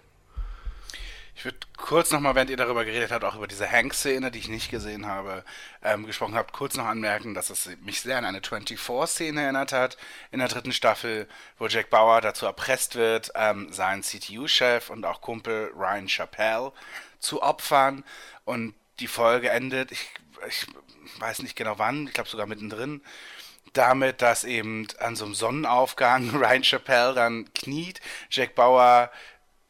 Ich würde kurz nochmal, während ihr darüber geredet habt, auch über diese Hank-Szene, die ich nicht gesehen habe, ähm, gesprochen habt, kurz noch anmerken, dass es mich sehr an eine 24-Szene erinnert hat, in der dritten Staffel, wo Jack Bauer dazu erpresst wird, ähm, seinen CTU-Chef und auch Kumpel Ryan Chappelle zu opfern. Und die Folge endet, ich, ich weiß nicht genau wann, ich glaube sogar mittendrin, damit, dass eben an so einem Sonnenaufgang <laughs> Ryan Chappelle dann kniet, Jack Bauer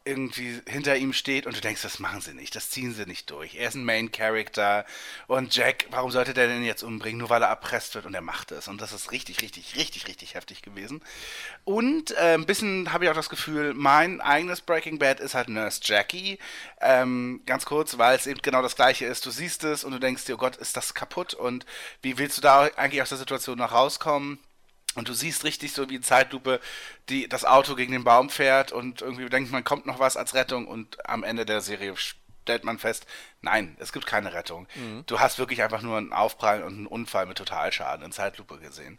irgendwie hinter ihm steht und du denkst, das machen sie nicht, das ziehen sie nicht durch. Er ist ein Main Character und Jack, warum sollte der denn jetzt umbringen, nur weil er erpresst wird und er macht es. Und das ist richtig, richtig, richtig, richtig heftig gewesen. Und äh, ein bisschen habe ich auch das Gefühl, mein eigenes Breaking Bad ist halt Nurse Jackie. Ähm, ganz kurz, weil es eben genau das gleiche ist. Du siehst es und du denkst dir, oh Gott, ist das kaputt und wie willst du da eigentlich aus der Situation noch rauskommen? Und du siehst richtig so wie in Zeitlupe, die das Auto gegen den Baum fährt und irgendwie denkt man, kommt noch was als Rettung und am Ende der Serie stellt man fest, nein, es gibt keine Rettung. Mhm. Du hast wirklich einfach nur einen Aufprall und einen Unfall mit Totalschaden in Zeitlupe gesehen.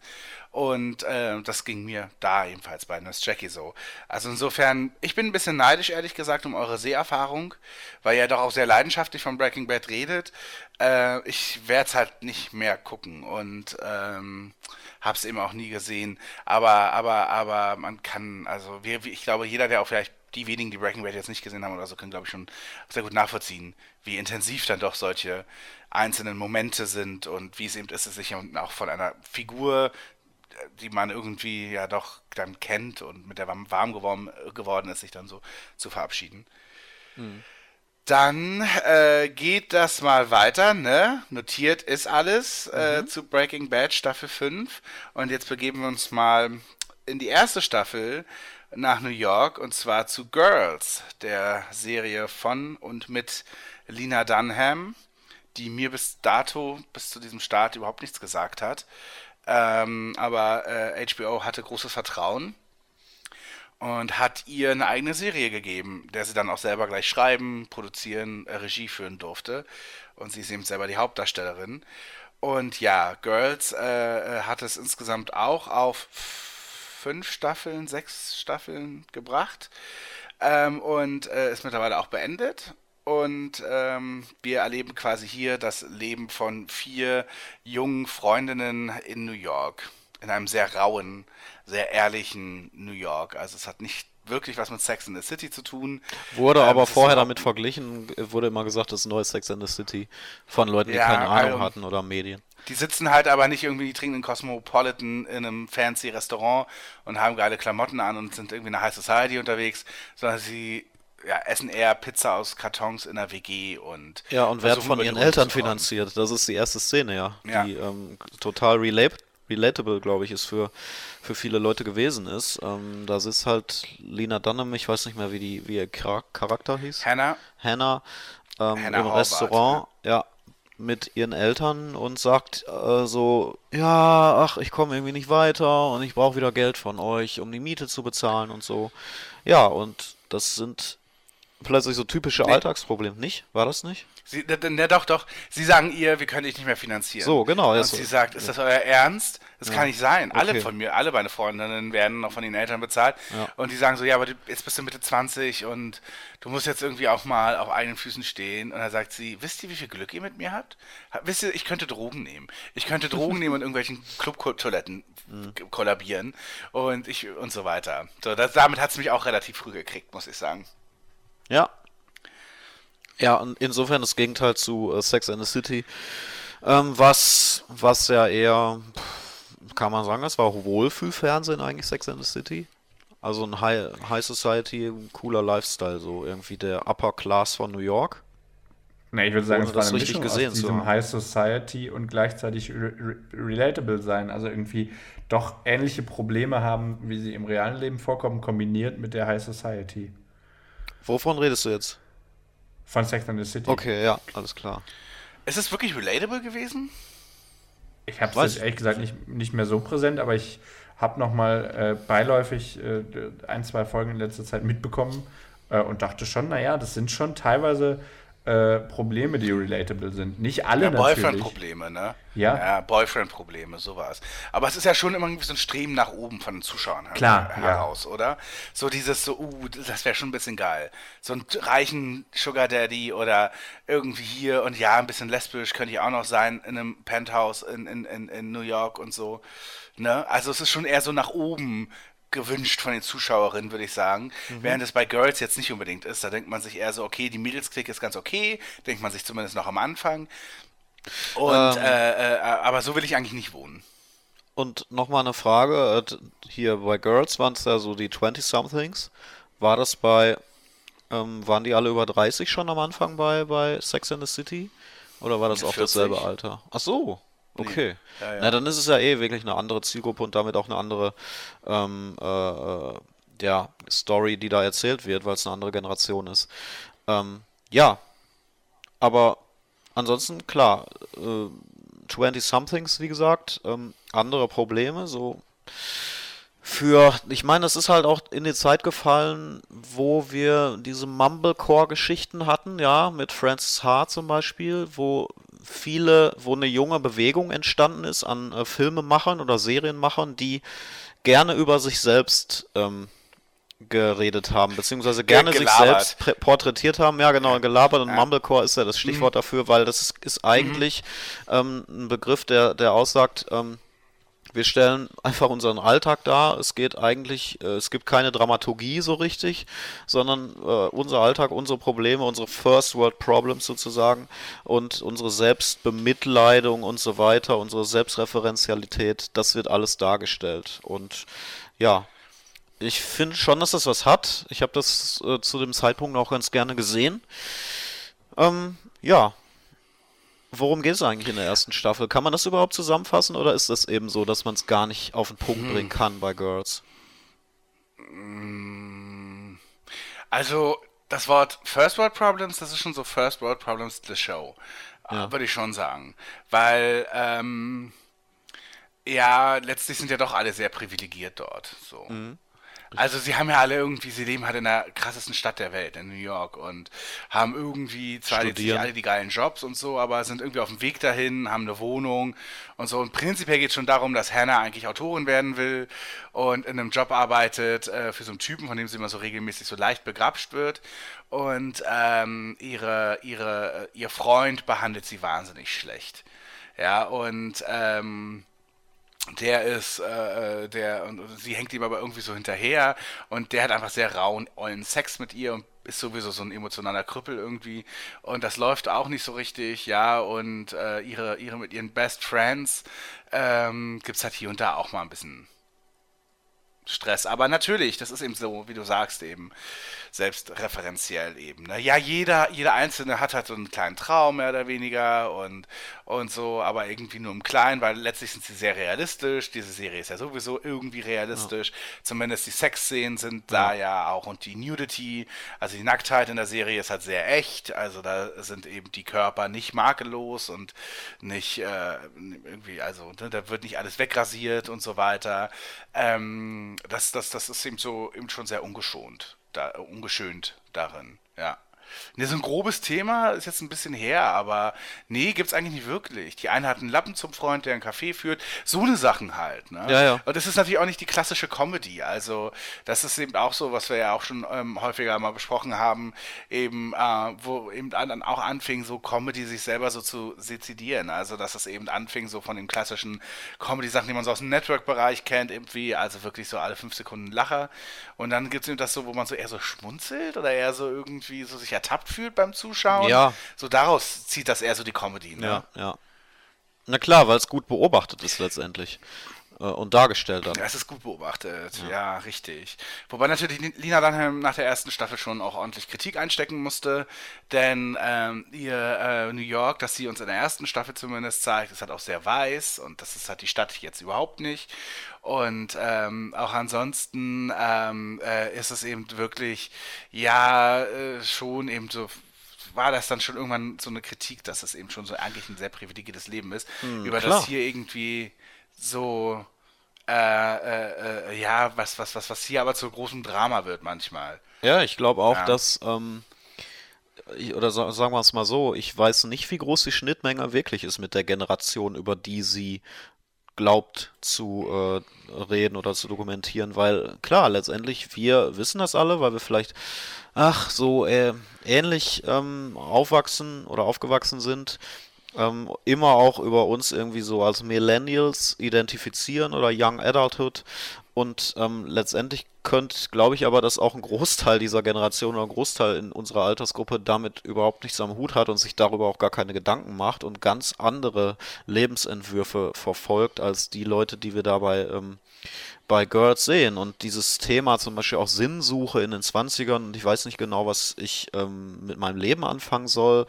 Und äh, das ging mir da ebenfalls bei Nurse Jackie so. Also insofern, ich bin ein bisschen neidisch, ehrlich gesagt, um eure Seherfahrung, weil ihr doch auch sehr leidenschaftlich von Breaking Bad redet. Äh, ich werde es halt nicht mehr gucken und ähm, habe es eben auch nie gesehen. Aber, aber, aber man kann, also wir, ich glaube, jeder, der auch vielleicht die wenigen, die Breaking Bad jetzt nicht gesehen haben oder so, können, glaube ich, schon sehr gut nachvollziehen, wie intensiv dann doch solche einzelnen Momente sind und wie es eben ist, es sich auch von einer Figur, die man irgendwie ja doch dann kennt und mit der man warm geworden, geworden ist, sich dann so zu verabschieden. Mhm. Dann äh, geht das mal weiter, ne? Notiert ist alles äh, mhm. zu Breaking Bad Staffel 5. Und jetzt begeben wir uns mal in die erste Staffel nach New York und zwar zu Girls, der Serie von und mit Lina Dunham, die mir bis dato, bis zu diesem Start überhaupt nichts gesagt hat. Ähm, aber äh, HBO hatte großes Vertrauen und hat ihr eine eigene Serie gegeben, der sie dann auch selber gleich schreiben, produzieren, äh, Regie führen durfte. Und sie ist eben selber die Hauptdarstellerin. Und ja, Girls äh, äh hat es insgesamt auch auf fünf Staffeln, sechs Staffeln gebracht ähm, und äh, ist mittlerweile auch beendet. Und ähm, wir erleben quasi hier das Leben von vier jungen Freundinnen in New York. In einem sehr rauen, sehr ehrlichen New York. Also es hat nicht wirklich was mit Sex in the City zu tun. Wurde ähm, aber vorher damit verglichen, wurde immer gesagt, das ist ein neues Sex in the City von Leuten, die ja, keine Ahnung also, hatten oder Medien. Die sitzen halt aber nicht irgendwie, die trinken in Cosmopolitan in einem fancy Restaurant und haben geile Klamotten an und sind irgendwie in einer High Society unterwegs, sondern sie ja, essen eher Pizza aus Kartons in der WG und. Ja, und werden von ihren Eltern finanziert. Das ist die erste Szene, ja. ja. Die ähm, total relate relatable, glaube ich, ist für, für viele Leute gewesen ist. Ähm, das ist halt Lina Dunham, ich weiß nicht mehr, wie die wie ihr Charakter hieß. Hannah. Hannah, ähm, Hannah im Horvath, Restaurant, ja. ja mit ihren Eltern und sagt äh, so, ja, ach, ich komme irgendwie nicht weiter und ich brauche wieder Geld von euch, um die Miete zu bezahlen und so. Ja, und das sind plötzlich so typische nee. Alltagsprobleme, nicht? War das nicht? Sie, ne, doch, doch. Sie sagen ihr, wir können dich nicht mehr finanzieren. So, genau. Und sie sagt, ist das euer Ernst? Das ja. kann nicht sein. Okay. Alle von mir, alle meine Freundinnen werden noch von den Eltern bezahlt. Ja. Und die sagen so, ja, aber du, jetzt bist du Mitte 20 und du musst jetzt irgendwie auch mal auf eigenen Füßen stehen. Und dann sagt sie, wisst ihr, wie viel Glück ihr mit mir habt? Wisst ihr, ich könnte Drogen nehmen. Ich könnte Drogen <laughs> nehmen und irgendwelchen Clubtoiletten mhm. kollabieren und ich und so weiter. So, das, damit hat es mich auch relativ früh gekriegt, muss ich sagen. Ja, ja, und insofern das Gegenteil zu äh, Sex and the City, ähm, was, was ja eher, kann man sagen, das war Wohlfühlfernsehen eigentlich, Sex and the City. Also ein High, High Society, ein cooler Lifestyle, so irgendwie der Upper Class von New York. Ne, ich würde sagen, es war eine Mischung gesehen aus diesem so. High Society und gleichzeitig re re relatable sein. Also irgendwie doch ähnliche Probleme haben, wie sie im realen Leben vorkommen, kombiniert mit der High Society. Wovon redest du jetzt? Von Sex and the City. Okay, ja, alles klar. Ist es wirklich relatable gewesen? Ich habe es ehrlich gesagt nicht, nicht mehr so präsent, aber ich habe noch mal äh, beiläufig äh, ein, zwei Folgen in letzter Zeit mitbekommen äh, und dachte schon, naja, das sind schon teilweise äh, Probleme, die relatable sind. Nicht alle ja. Boyfriend-Probleme, ne? Ja. Ja, Boyfriend-Probleme, sowas. Aber es ist ja schon immer so ein Streben nach oben von den Zuschauern halt Klar, heraus, ja. oder? So dieses so, uh, das wäre schon ein bisschen geil. So einen reichen Sugar Daddy oder irgendwie hier und ja, ein bisschen lesbisch könnte ich auch noch sein in einem Penthouse in, in, in, in New York und so. Ne? Also es ist schon eher so nach oben gewünscht von den Zuschauerinnen, würde ich sagen. Mhm. Während es bei Girls jetzt nicht unbedingt ist. Da denkt man sich eher so, okay, die Mädelsklick ist ganz okay, denkt man sich zumindest noch am Anfang. Und ähm, äh, äh, aber so will ich eigentlich nicht wohnen. Und nochmal eine Frage, äh, hier bei Girls waren es ja so die 20-somethings. War das bei ähm, waren die alle über 30 schon am Anfang bei, bei Sex and the City? Oder war das auch 40. dasselbe Alter? Ach so, okay. Ja, ja. Na, dann ist es ja eh wirklich eine andere Zielgruppe und damit auch eine andere ähm, äh, äh, ja, Story, die da erzählt wird, weil es eine andere Generation ist. Ähm, ja, aber ansonsten, klar, äh, 20-somethings, wie gesagt, ähm, andere Probleme, so für, ich meine, es ist halt auch in die Zeit gefallen, wo wir diese Mumblecore-Geschichten hatten, ja, mit Francis Ha zum Beispiel, wo viele, wo eine junge Bewegung entstanden ist an äh, Filmemachern oder Serienmachern, die gerne über sich selbst ähm, geredet haben, beziehungsweise gerne sich gelabert. selbst porträtiert haben. Ja, genau, gelabert und Mumblecore ist ja das Mhm. Stichwort dafür, weil das ist, ist eigentlich ähm, ein Begriff, der, der aussagt, ähm, wir stellen einfach unseren Alltag dar. Es geht eigentlich, äh, es gibt keine Dramaturgie so richtig, sondern äh, unser Alltag, unsere Probleme, unsere First World Problems sozusagen und unsere Selbstbemitleidung und so weiter, unsere Selbstreferenzialität, das wird alles dargestellt. Und ja, ich finde schon, dass das was hat. Ich habe das äh, zu dem Zeitpunkt auch ganz gerne gesehen. Ähm, ja. Worum geht es eigentlich in der ersten Staffel? Kann man das überhaupt zusammenfassen oder ist das eben so, dass man es gar nicht auf den Punkt bringen kann bei Girls? Also, das Wort First World Problems, das ist schon so First World Problems the Show. äh, Würde ich schon sagen. Weil, ähm, ja, letztlich sind ja doch alle sehr privilegiert dort. So. Also sie haben ja alle irgendwie, sie leben halt in der krassesten Stadt der Welt, in New York und haben irgendwie zwar jetzt nicht alle die geilen Jobs und so, aber sind irgendwie auf dem Weg dahin, haben eine Wohnung und so. Und prinzipiell geht es schon darum, dass Hannah eigentlich Autorin werden will und in einem Job arbeitet äh, für so einen Typen, von dem sie immer so regelmäßig so leicht begrapscht wird. Und ähm, ihre, ihre, ihr Freund behandelt sie wahnsinnig schlecht. Ja, und ähm, der ist, äh, äh, der, und sie hängt ihm aber irgendwie so hinterher und der hat einfach sehr rauen, ollen Sex mit ihr und ist sowieso so ein emotionaler Krüppel irgendwie. Und das läuft auch nicht so richtig, ja, und äh, ihre, ihre mit ihren Best Friends ähm, gibt's halt hier und da auch mal ein bisschen Stress. Aber natürlich, das ist eben so, wie du sagst, eben selbstreferenziell eben. Ne? Ja, jeder, jeder Einzelne hat halt so einen kleinen Traum, mehr oder weniger, und, und so, aber irgendwie nur im Kleinen, weil letztlich sind sie sehr realistisch. Diese Serie ist ja sowieso irgendwie realistisch. Zumindest die Sexszenen sind da ja auch und die Nudity, also die Nacktheit in der Serie ist halt sehr echt. Also da sind eben die Körper nicht makellos und nicht äh, irgendwie, also ne, da wird nicht alles wegrasiert und so weiter. Ähm, das, das, das ist eben so eben schon sehr ungeschont, da, ungeschönt darin, ja. Ne, so ein grobes Thema ist jetzt ein bisschen her, aber nee, gibt's eigentlich nicht wirklich. Die eine hat einen Lappen zum Freund, der einen Café führt. So eine Sachen halt, ne? Ja, ja. Und das ist natürlich auch nicht die klassische Comedy. Also, das ist eben auch so, was wir ja auch schon ähm, häufiger mal besprochen haben, eben, äh, wo eben dann auch anfing, so Comedy sich selber so zu sezidieren. Also, dass es eben anfing, so von den klassischen Comedy-Sachen, die man so aus dem Network-Bereich kennt, irgendwie, also wirklich so alle fünf Sekunden Lacher. Und dann gibt's eben das so, wo man so eher so schmunzelt oder eher so irgendwie so sich ertappt fühlt beim Zuschauen. Ja. So daraus zieht das eher so die Comedy, ne? Ja, ja. Na klar, weil es gut beobachtet ist letztendlich. Äh, und dargestellt dann. Das ist gut beobachtet, ja. richtig. Wobei natürlich Lina Dunham nach der ersten Staffel schon auch ordentlich Kritik einstecken musste, denn ähm, ihr äh, New York, das sie uns in der ersten Staffel zumindest zeigt, ist halt auch sehr weiß und das ist halt die Stadt jetzt überhaupt nicht. Und ähm, auch ansonsten ähm, äh, ist es eben wirklich, ja, äh, schon eben so war das dann schon irgendwann so eine Kritik, dass es eben schon so eigentlich ein sehr privilegiertes Leben ist, über klar. das hier irgendwie so äh, äh, äh, ja, was, was, was, was hier aber zu großem Drama wird manchmal. Ja, ich glaube auch, Ja. dass, ähm, oder sa- sagen wir es mal so, ich weiß nicht, wie groß die Schnittmenge wirklich ist mit der Generation, über die sie glaubt zu äh, reden oder zu dokumentieren, weil klar, letztendlich, wir wissen das alle, weil wir vielleicht, ach, so äh, ähnlich ähm, aufwachsen oder aufgewachsen sind, ähm, immer auch über uns irgendwie so als Millennials identifizieren oder Young Adulthood Und ähm, letztendlich könnte, glaube ich aber, dass auch ein Großteil dieser Generation oder ein Großteil in unserer Altersgruppe damit überhaupt nichts am Hut hat und sich darüber auch gar keine Gedanken macht und ganz andere Lebensentwürfe verfolgt als die Leute, die wir dabei ähm, bei Girls sehen. Und dieses Thema zum Beispiel auch Sinnsuche in den 20ern und ich weiß nicht genau, was ich ähm, mit meinem Leben anfangen soll,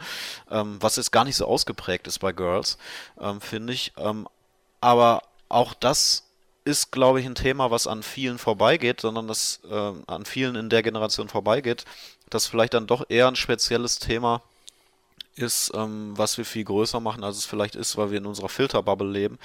ähm, was jetzt gar nicht so ausgeprägt ist bei Girls, ähm, finde ich. Ähm, aber auch das ist, glaube ich, ein Thema, was an vielen vorbeigeht, sondern das äh, an vielen in der Generation vorbeigeht, das vielleicht dann doch eher ein spezielles Thema ist, ähm, was wir viel größer machen, als es vielleicht ist, weil wir in unserer Filterbubble leben.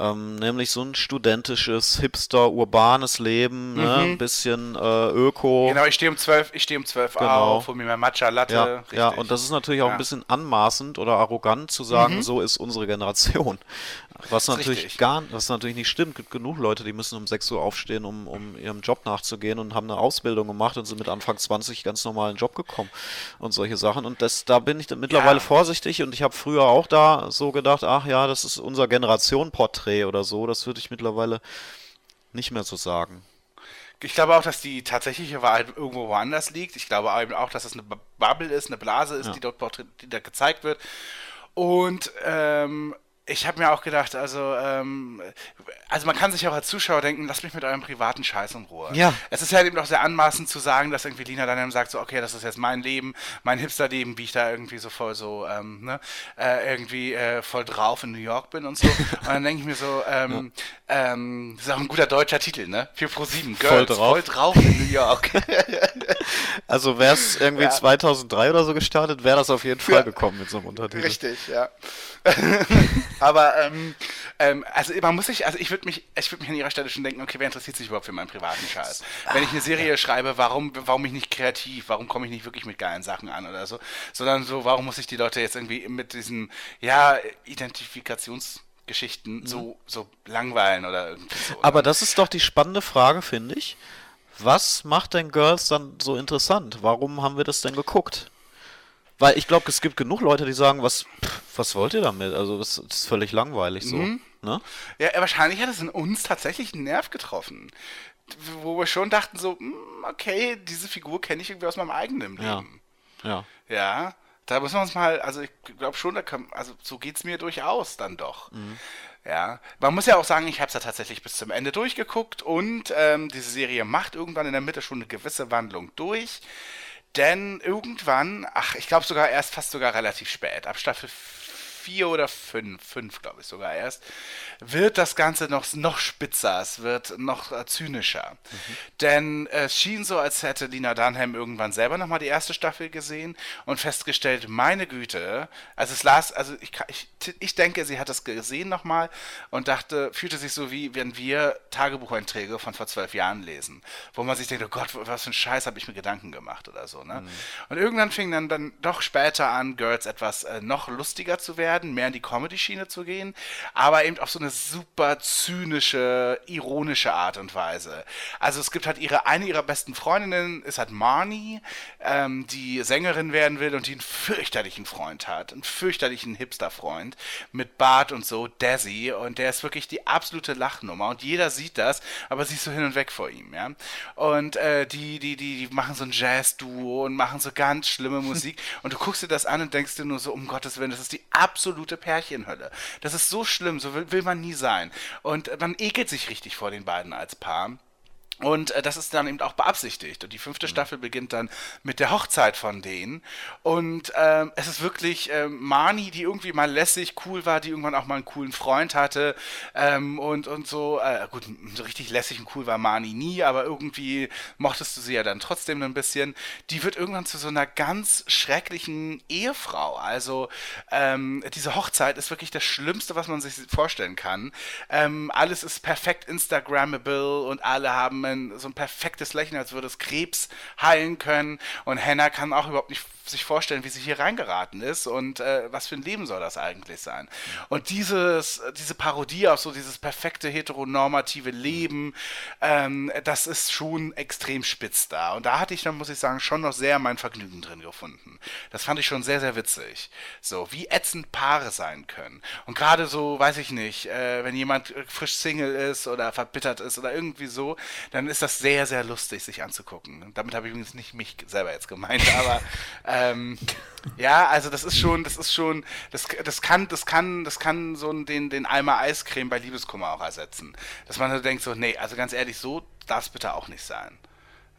Ähm, nämlich so ein studentisches, hipster, urbanes Leben, ne? Mhm. ein bisschen äh, Öko. Genau, ich stehe um 12, ich stehe um 12 Genau. auf, hol mir mein Matcha Latte. Ja, richtig. ja, und das ist natürlich auch Ja. ein bisschen anmaßend oder arrogant zu sagen, Mhm. so ist unsere Generation. Was natürlich richtig. gar, was natürlich nicht stimmt. Es gibt genug Leute, die müssen um 6 Uhr aufstehen, um, um ihrem Job nachzugehen und haben eine Ausbildung gemacht und sind mit Anfang 20 ganz normal in den Job gekommen und solche Sachen. Und das, da bin ich mittlerweile Ja. vorsichtig und ich habe früher auch da so gedacht, ach ja, das ist unser Generationenporträt oder so. Das würde ich mittlerweile nicht mehr so sagen. Ich glaube auch, dass die tatsächliche Wahrheit irgendwo woanders liegt. Ich glaube eben auch, dass es eine Bu- Bubble ist, eine Blase ist, Ja. die dort die da gezeigt wird. Und ähm, ich habe mir auch gedacht, also, ähm, also man kann sich auch als Zuschauer denken, lasst mich mit eurem privaten Scheiß in Ruhe. Ja. Es ist halt eben auch sehr anmaßend zu sagen, dass irgendwie Lina dann eben sagt, so, okay, das ist jetzt mein Leben, mein Hipster-Leben, wie ich da irgendwie so voll so, ähm, ne, äh, irgendwie äh, voll drauf in New York bin und so. und dann denke ich mir so, ähm, ähm, das ist auch ein guter deutscher Titel, ne? Für Pro7, Girls, drauf. voll drauf in New York. <laughs> <laughs> Also wäre es irgendwie Ja. 2003 oder so gestartet, wäre das auf jeden Fall Ja. gekommen mit so einem Untertitel. Richtig, ja. <laughs> Aber ähm, ähm, also man muss sich, also ich würde mich, ich würde mich an ihrer Stelle schon denken, okay, wer interessiert sich überhaupt für meinen privaten Scheiß? Wenn ich eine Serie schreibe, warum, warum bin ich nicht kreativ? Warum komme ich nicht wirklich mit geilen Sachen an oder so? Sondern so, warum muss ich die Leute jetzt irgendwie mit diesen, ja, Identifikationsgeschichten so, so langweilen oder irgendwie so. ne? Aber das ist doch die spannende Frage, finde ich. Was macht denn Girls dann so interessant? Warum haben wir das denn geguckt? Weil ich glaube, es gibt genug Leute, die sagen, was, pff, was wollt ihr damit? Also das, ist völlig langweilig so. Mhm. Ne? Ja, wahrscheinlich hat es in uns tatsächlich einen Nerv getroffen. Wo wir schon dachten so, hm, okay, diese Figur kenne ich irgendwie aus meinem eigenen Ja. Leben. Ja. Ja, da müssen wir uns mal, also ich glaube schon, da kann, also so geht es mir durchaus dann doch. Mhm. Ja, man muss ja auch sagen, ich habe es ja tatsächlich bis zum Ende durchgeguckt und ähm, diese Serie macht irgendwann in der Mitte schon eine gewisse Wandlung durch. Denn irgendwann, ach, ich glaube sogar erst fast sogar relativ spät, ab Staffel 4 oder 5, 5 glaube ich sogar erst, wird das Ganze noch, noch spitzer, es wird noch äh, zynischer. Denn es schien so, als hätte Lina Dunham irgendwann selber nochmal die erste Staffel gesehen und festgestellt, meine Güte, also es las, also ich, ich, ich denke, sie hat es gesehen nochmal und dachte, fühlte sich so wie, wenn wir Tagebucheinträge von vor zwölf Jahren lesen, wo man sich denkt, oh Gott, was für ein Scheiß habe ich mir Gedanken gemacht oder so, ne? Und irgendwann fing dann, dann doch später an, Girls etwas äh, noch lustiger zu werden, mehr in die Comedy-Schiene zu gehen, aber eben auf so eine super zynische, ironische Art und Weise. Also es gibt halt ihre, eine ihrer besten Freundinnen ist halt Marnie, ähm, die Sängerin werden will und die einen fürchterlichen Freund hat, einen fürchterlichen Hipster-Freund mit Bart und so, Desi, und der ist wirklich die absolute Lachnummer und jeder sieht das, aber sie ist so hin und weg vor ihm, ja. Und äh, die, die, die, die machen so ein Jazz-Duo und machen so ganz schlimme Musik <laughs> und du guckst dir das an und denkst dir nur so, um Gottes Willen, das ist die absolute Pärchenhölle. Das ist so schlimm, so will, will man nie sein. Und man ekelt sich richtig vor den beiden als Paar. Und äh, das ist dann eben auch beabsichtigt. Und die fünfte Staffel beginnt dann mit der Hochzeit von denen. Und ähm, es ist wirklich ähm, Marnie, die irgendwie mal lässig, cool war, die irgendwann auch mal einen coolen Freund hatte. Ähm, und, und so, äh, gut, so richtig lässig und cool war Marnie nie, aber irgendwie mochtest du sie ja dann trotzdem ein bisschen. Die wird irgendwann zu so einer ganz schrecklichen Ehefrau. Also ähm, diese Hochzeit ist wirklich das Schlimmste, was man sich vorstellen kann. Ähm, alles ist perfekt Instagrammable und alle haben ein, so ein perfektes Lächeln, als würde es Krebs heilen können. Und Hannah kann auch überhaupt nicht sich vorstellen, wie sie hier reingeraten ist und äh, was für ein Leben soll das eigentlich sein. Und dieses, diese Parodie auf so dieses perfekte heteronormative Leben, ähm, das ist schon extrem spitz da. Und da hatte ich dann, muss ich sagen, schon noch sehr mein Vergnügen drin gefunden. Das fand ich schon sehr, sehr witzig. So, wie ätzend Paare sein können. Und gerade so, weiß ich nicht, äh, wenn jemand frisch Single ist oder verbittert ist oder irgendwie so, dann ist das sehr, sehr lustig, sich anzugucken. Damit habe ich übrigens nicht mich selber jetzt gemeint, aber <laughs> ähm, ja, also das ist schon, das ist schon, das, das kann, das kann, das kann so den, den Eimer Eiscreme bei Liebeskummer auch ersetzen. Dass man so denkt, so, nee, also ganz ehrlich, so darf es bitte auch nicht sein.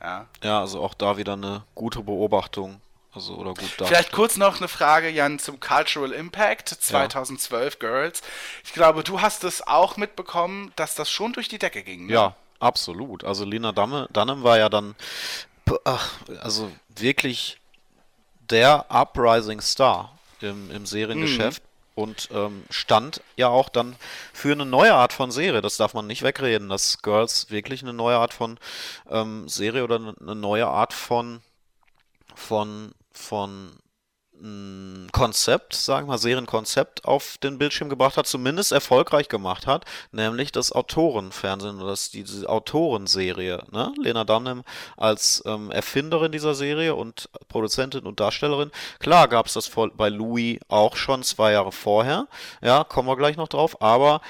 Ja. Ja, also auch da wieder eine gute Beobachtung. Also, oder gut Vielleicht kurz noch eine Frage, Jan, zum Cultural Impact 2012 ja. Girls. Ich glaube, du hast es auch mitbekommen, dass das schon durch die Decke ging. Ne? Ja, absolut. Also Lena Dunham war ja dann, ach, also wirklich der Uprising Star im, im Seriengeschäft. Mhm. Und ähm, stand ja auch dann für eine neue Art von Serie. Das darf man nicht wegreden, dass Girls wirklich eine neue Art von ähm, Serie oder eine neue Art von, von von Konzept, sagen wir mal, Serienkonzept auf den Bildschirm gebracht hat, zumindest erfolgreich gemacht hat, nämlich das Autorenfernsehen oder das, diese Autorenserie. Ne? Lena Dunham als ähm, Erfinderin dieser Serie und Produzentin und Darstellerin. Klar gab es das bei Louis auch schon zwei Jahre vorher, ja, kommen wir gleich noch drauf, aber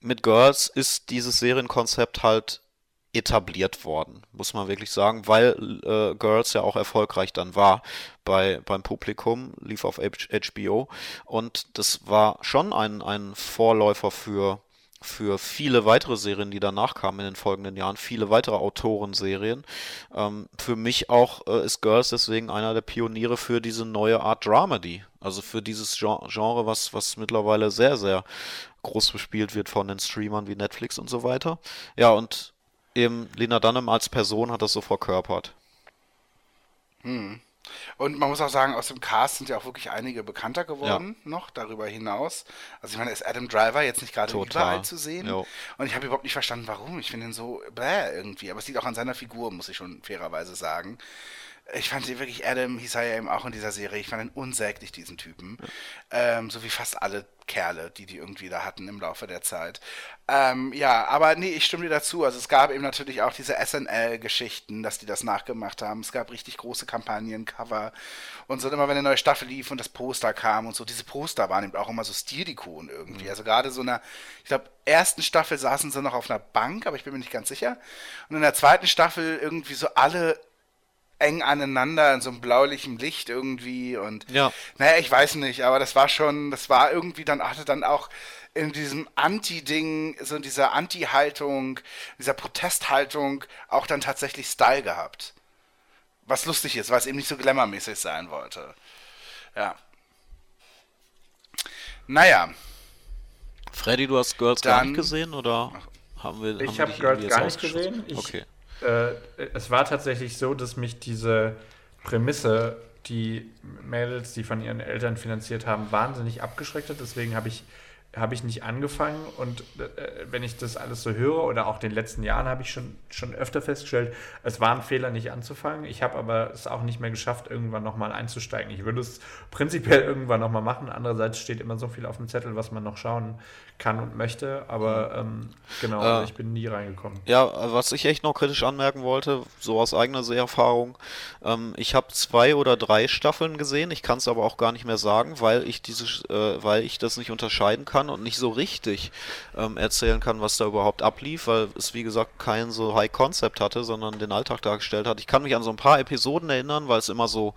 mit Girls ist dieses Serienkonzept halt etabliert worden, muss man wirklich sagen, weil äh, Girls ja auch erfolgreich dann war bei, beim Publikum, lief auf HBO und das war schon ein, ein Vorläufer für, für viele weitere Serien, die danach kamen in den folgenden Jahren, viele weitere Autorenserien. Ähm, für mich auch äh, ist Girls deswegen einer der Pioniere für diese neue Art Dramedy, also für dieses Genre, was, was mittlerweile sehr, sehr groß bespielt wird von den Streamern wie Netflix und so weiter. Ja, und eben Lena Dunham als Person hat das so verkörpert. Hm. Und man muss auch sagen, aus dem Cast sind ja auch wirklich einige bekannter geworden ja. noch darüber hinaus. Also ich meine, ist Adam Driver jetzt nicht gerade überall zu sehen. Jo. Und ich habe überhaupt nicht verstanden, warum. Ich finde ihn so bläh irgendwie. Aber es liegt auch an seiner Figur, muss ich schon fairerweise sagen. Ich fand sie wirklich, Adam hieß er ja eben auch in dieser Serie, ich fand ihn unsäglich, diesen Typen. Ja. Ähm, so wie fast alle Kerle, die die irgendwie da hatten im Laufe der Zeit. Ähm, ja, aber nee, ich stimme dir dazu. Also es gab eben natürlich auch diese SNL-Geschichten, dass die das nachgemacht haben. Es gab richtig große Kampagnen, Cover und so. Immer wenn eine neue Staffel lief und das Poster kam und so, diese Poster waren eben auch immer so Stilikonen irgendwie. Mhm. Also gerade so einer, ich glaube, ersten Staffel saßen sie noch auf einer Bank, aber ich bin mir nicht ganz sicher. Und in der zweiten Staffel irgendwie so alle eng aneinander in so einem blaulichen Licht irgendwie und ja. naja, ich weiß nicht, aber das war schon, das war irgendwie dann, hatte dann auch in diesem Anti-Ding, so in dieser Anti-Haltung, dieser Protesthaltung auch dann tatsächlich Style gehabt. Was lustig ist, weil es eben nicht so glamourmäßig sein wollte. Ja. Naja. Freddy, du hast Girls dann, gar nicht gesehen oder haben wir. Ich habe hab Girls gar nicht gesehen. Ich, okay äh, es war tatsächlich so, dass mich diese Prämisse, die Mädels, die von ihren Eltern finanziert haben, wahnsinnig abgeschreckt hat. Deswegen habe ich habe ich nicht angefangen und äh, wenn ich das alles so höre oder auch in den letzten Jahren habe ich schon, schon öfter festgestellt, es war ein Fehler nicht anzufangen. Ich habe aber es auch nicht mehr geschafft, irgendwann nochmal einzusteigen. Ich würde es prinzipiell irgendwann nochmal machen. Andererseits steht immer so viel auf dem Zettel, was man noch schauen kann und möchte, aber mhm. ähm, genau, äh, ich bin nie reingekommen. Ja, was ich echt noch kritisch anmerken wollte, so aus eigener Seherfahrung, ähm, ich habe zwei oder drei Staffeln gesehen, ich kann es aber auch gar nicht mehr sagen, weil ich diese, äh, weil ich das nicht unterscheiden kann und nicht so richtig ähm, erzählen kann, was da überhaupt ablief, weil es wie gesagt kein so High Concept hatte, sondern den Alltag dargestellt hat. Ich kann mich an so ein paar Episoden erinnern, weil es immer so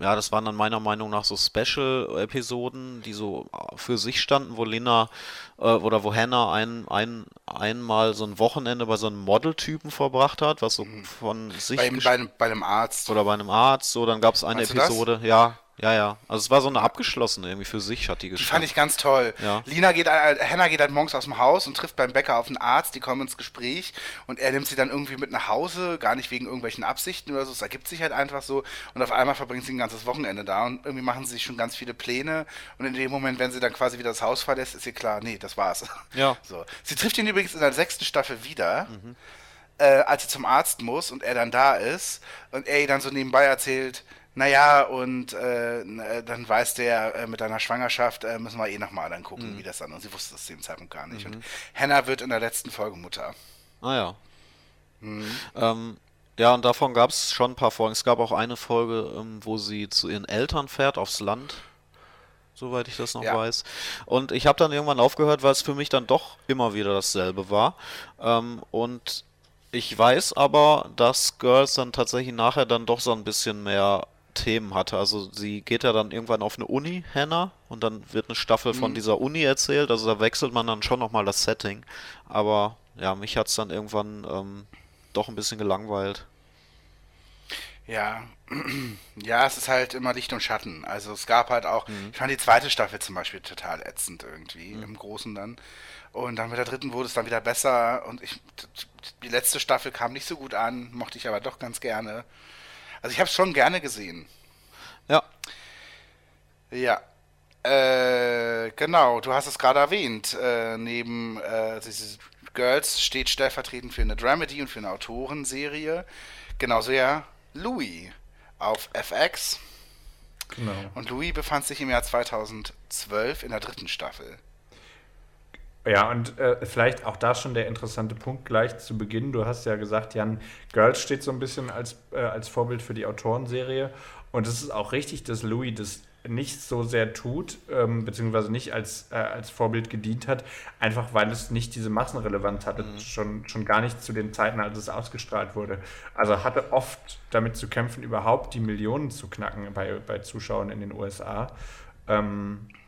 ja, das waren dann meiner Meinung nach so Special-Episoden, die so für sich standen, wo Lena äh, oder wo Hannah ein, ein, einmal so ein Wochenende bei so einem Model-Typen verbracht hat, was so mhm. von sich. Bei, bei, bei einem Arzt. Oder bei einem Arzt, so, dann gab es eine Meinst Episode, ja, ja, ja. Also es war so eine abgeschlossene irgendwie für sich, hat die geschafft. Die fand ich ganz toll. Ja. Lina geht, äh, Hannah geht halt morgens aus dem Haus und trifft beim Bäcker auf einen Arzt, die kommen ins Gespräch und er nimmt sie dann irgendwie mit nach Hause, gar nicht wegen irgendwelchen Absichten oder so, es ergibt sich halt einfach so und auf einmal verbringt sie ein ganzes Wochenende da und irgendwie machen sie sich schon ganz viele Pläne und in dem Moment, wenn sie dann quasi wieder das Haus verlässt, ist ihr klar, nee, das war's. Ja. <laughs> So. Sie trifft ihn übrigens in der sechsten Staffel wieder. Mhm. Äh, als sie zum Arzt muss und er dann da ist und er ihr dann so nebenbei erzählt, naja, und äh, n- dann weiß der, äh, mit deiner Schwangerschaft äh, müssen wir eh nochmal dann gucken, wie das dann. Und sie wusste es zu dem Zeitpunkt gar nicht. Und Hannah wird in der letzten Folge Mutter. Ah ja. Ähm, ja, und davon gab es schon ein paar Folgen. Es gab auch eine Folge, ähm, wo sie zu ihren Eltern fährt, aufs Land, soweit ich das noch Ja. weiß. Und ich habe dann irgendwann aufgehört, weil es für mich dann doch immer wieder dasselbe war. Ähm, und ich weiß aber, dass Girls dann tatsächlich nachher dann doch so ein bisschen mehr Themen hatte. Also sie geht ja dann irgendwann auf eine Uni, Hannah, und dann wird eine Staffel von dieser Uni erzählt. Also da wechselt man dann schon nochmal das Setting. Aber ja, mich hat es dann irgendwann ähm, doch ein bisschen gelangweilt. Ja, <clears throat> ja, es ist halt immer Licht und Schatten. Also es gab halt auch, ich fand die zweite Staffel zum Beispiel total ätzend irgendwie, im Großen dann. Und dann mit der dritten wurde es dann wieder besser und ich, die letzte Staffel kam nicht so gut an, mochte ich aber doch ganz gerne. Also ich habe es schon gerne gesehen. Ja, Ja. Äh, genau, du hast es gerade erwähnt. Äh, neben äh, diese Girls steht stellvertretend für eine Dramedy und für eine Autorenserie. Genauso ja Louis auf FX. Genau. Und Louis befand sich im Jahr 2012 in der dritten Staffel. Ja, und äh, vielleicht auch da schon der interessante Punkt gleich zu Beginn. Du hast ja gesagt, Jan, Girls steht so ein bisschen als, äh, als Vorbild für die Autorenserie. Und es ist auch richtig, dass Louis das nicht so sehr tut, ähm, beziehungsweise nicht als, äh, als Vorbild gedient hat, einfach weil es nicht diese Massenrelevanz hatte, schon, schon gar nicht zu den Zeiten, als es ausgestrahlt wurde. Also hatte oft damit zu kämpfen, überhaupt die Millionen zu knacken bei, bei Zuschauern in den USA. Ähm, äh,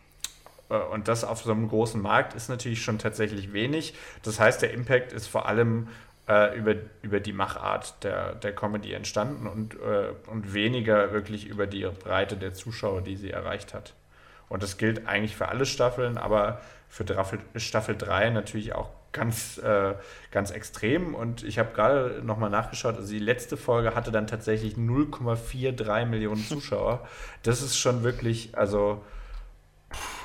und das auf so einem großen Markt ist natürlich schon tatsächlich wenig. Das heißt, der Impact ist vor allem äh, über, über die Machart der, der Comedy entstanden und, äh, und weniger wirklich über die Breite der Zuschauer, die sie erreicht hat. Und das gilt eigentlich für alle Staffeln, aber für Staffel, Staffel 3 natürlich auch ganz, äh, ganz extrem. Und ich habe gerade nochmal nachgeschaut, also die letzte Folge hatte dann tatsächlich 0,43 Millionen Zuschauer. Das ist schon wirklich, also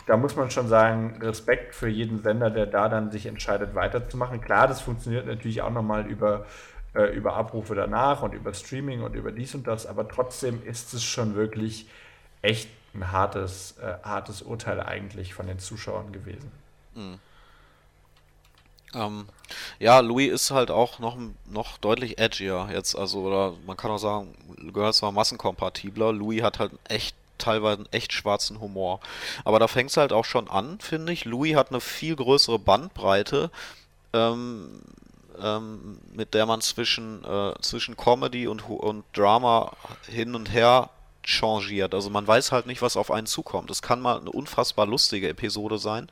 da muss man schon sagen, Respekt für jeden Sender, der da dann sich entscheidet, weiterzumachen. Klar, das funktioniert natürlich auch nochmal über, äh, über Abrufe danach und über Streaming und über dies und das, aber trotzdem ist es schon wirklich echt ein hartes, äh, hartes Urteil eigentlich von den Zuschauern gewesen. ähm, ja, Louis ist halt auch noch, noch deutlich edgier jetzt, also, oder man kann auch sagen, Girls war massenkompatibler. Louis hat halt echt teilweise echt schwarzen Humor. Aber da fängt es halt auch schon an, finde ich. Louis hat eine viel größere Bandbreite, ähm, ähm, mit der man zwischen, äh, zwischen Comedy und, und Drama hin und her changiert. Also man weiß halt nicht, was auf einen zukommt. Es kann mal eine unfassbar lustige Episode sein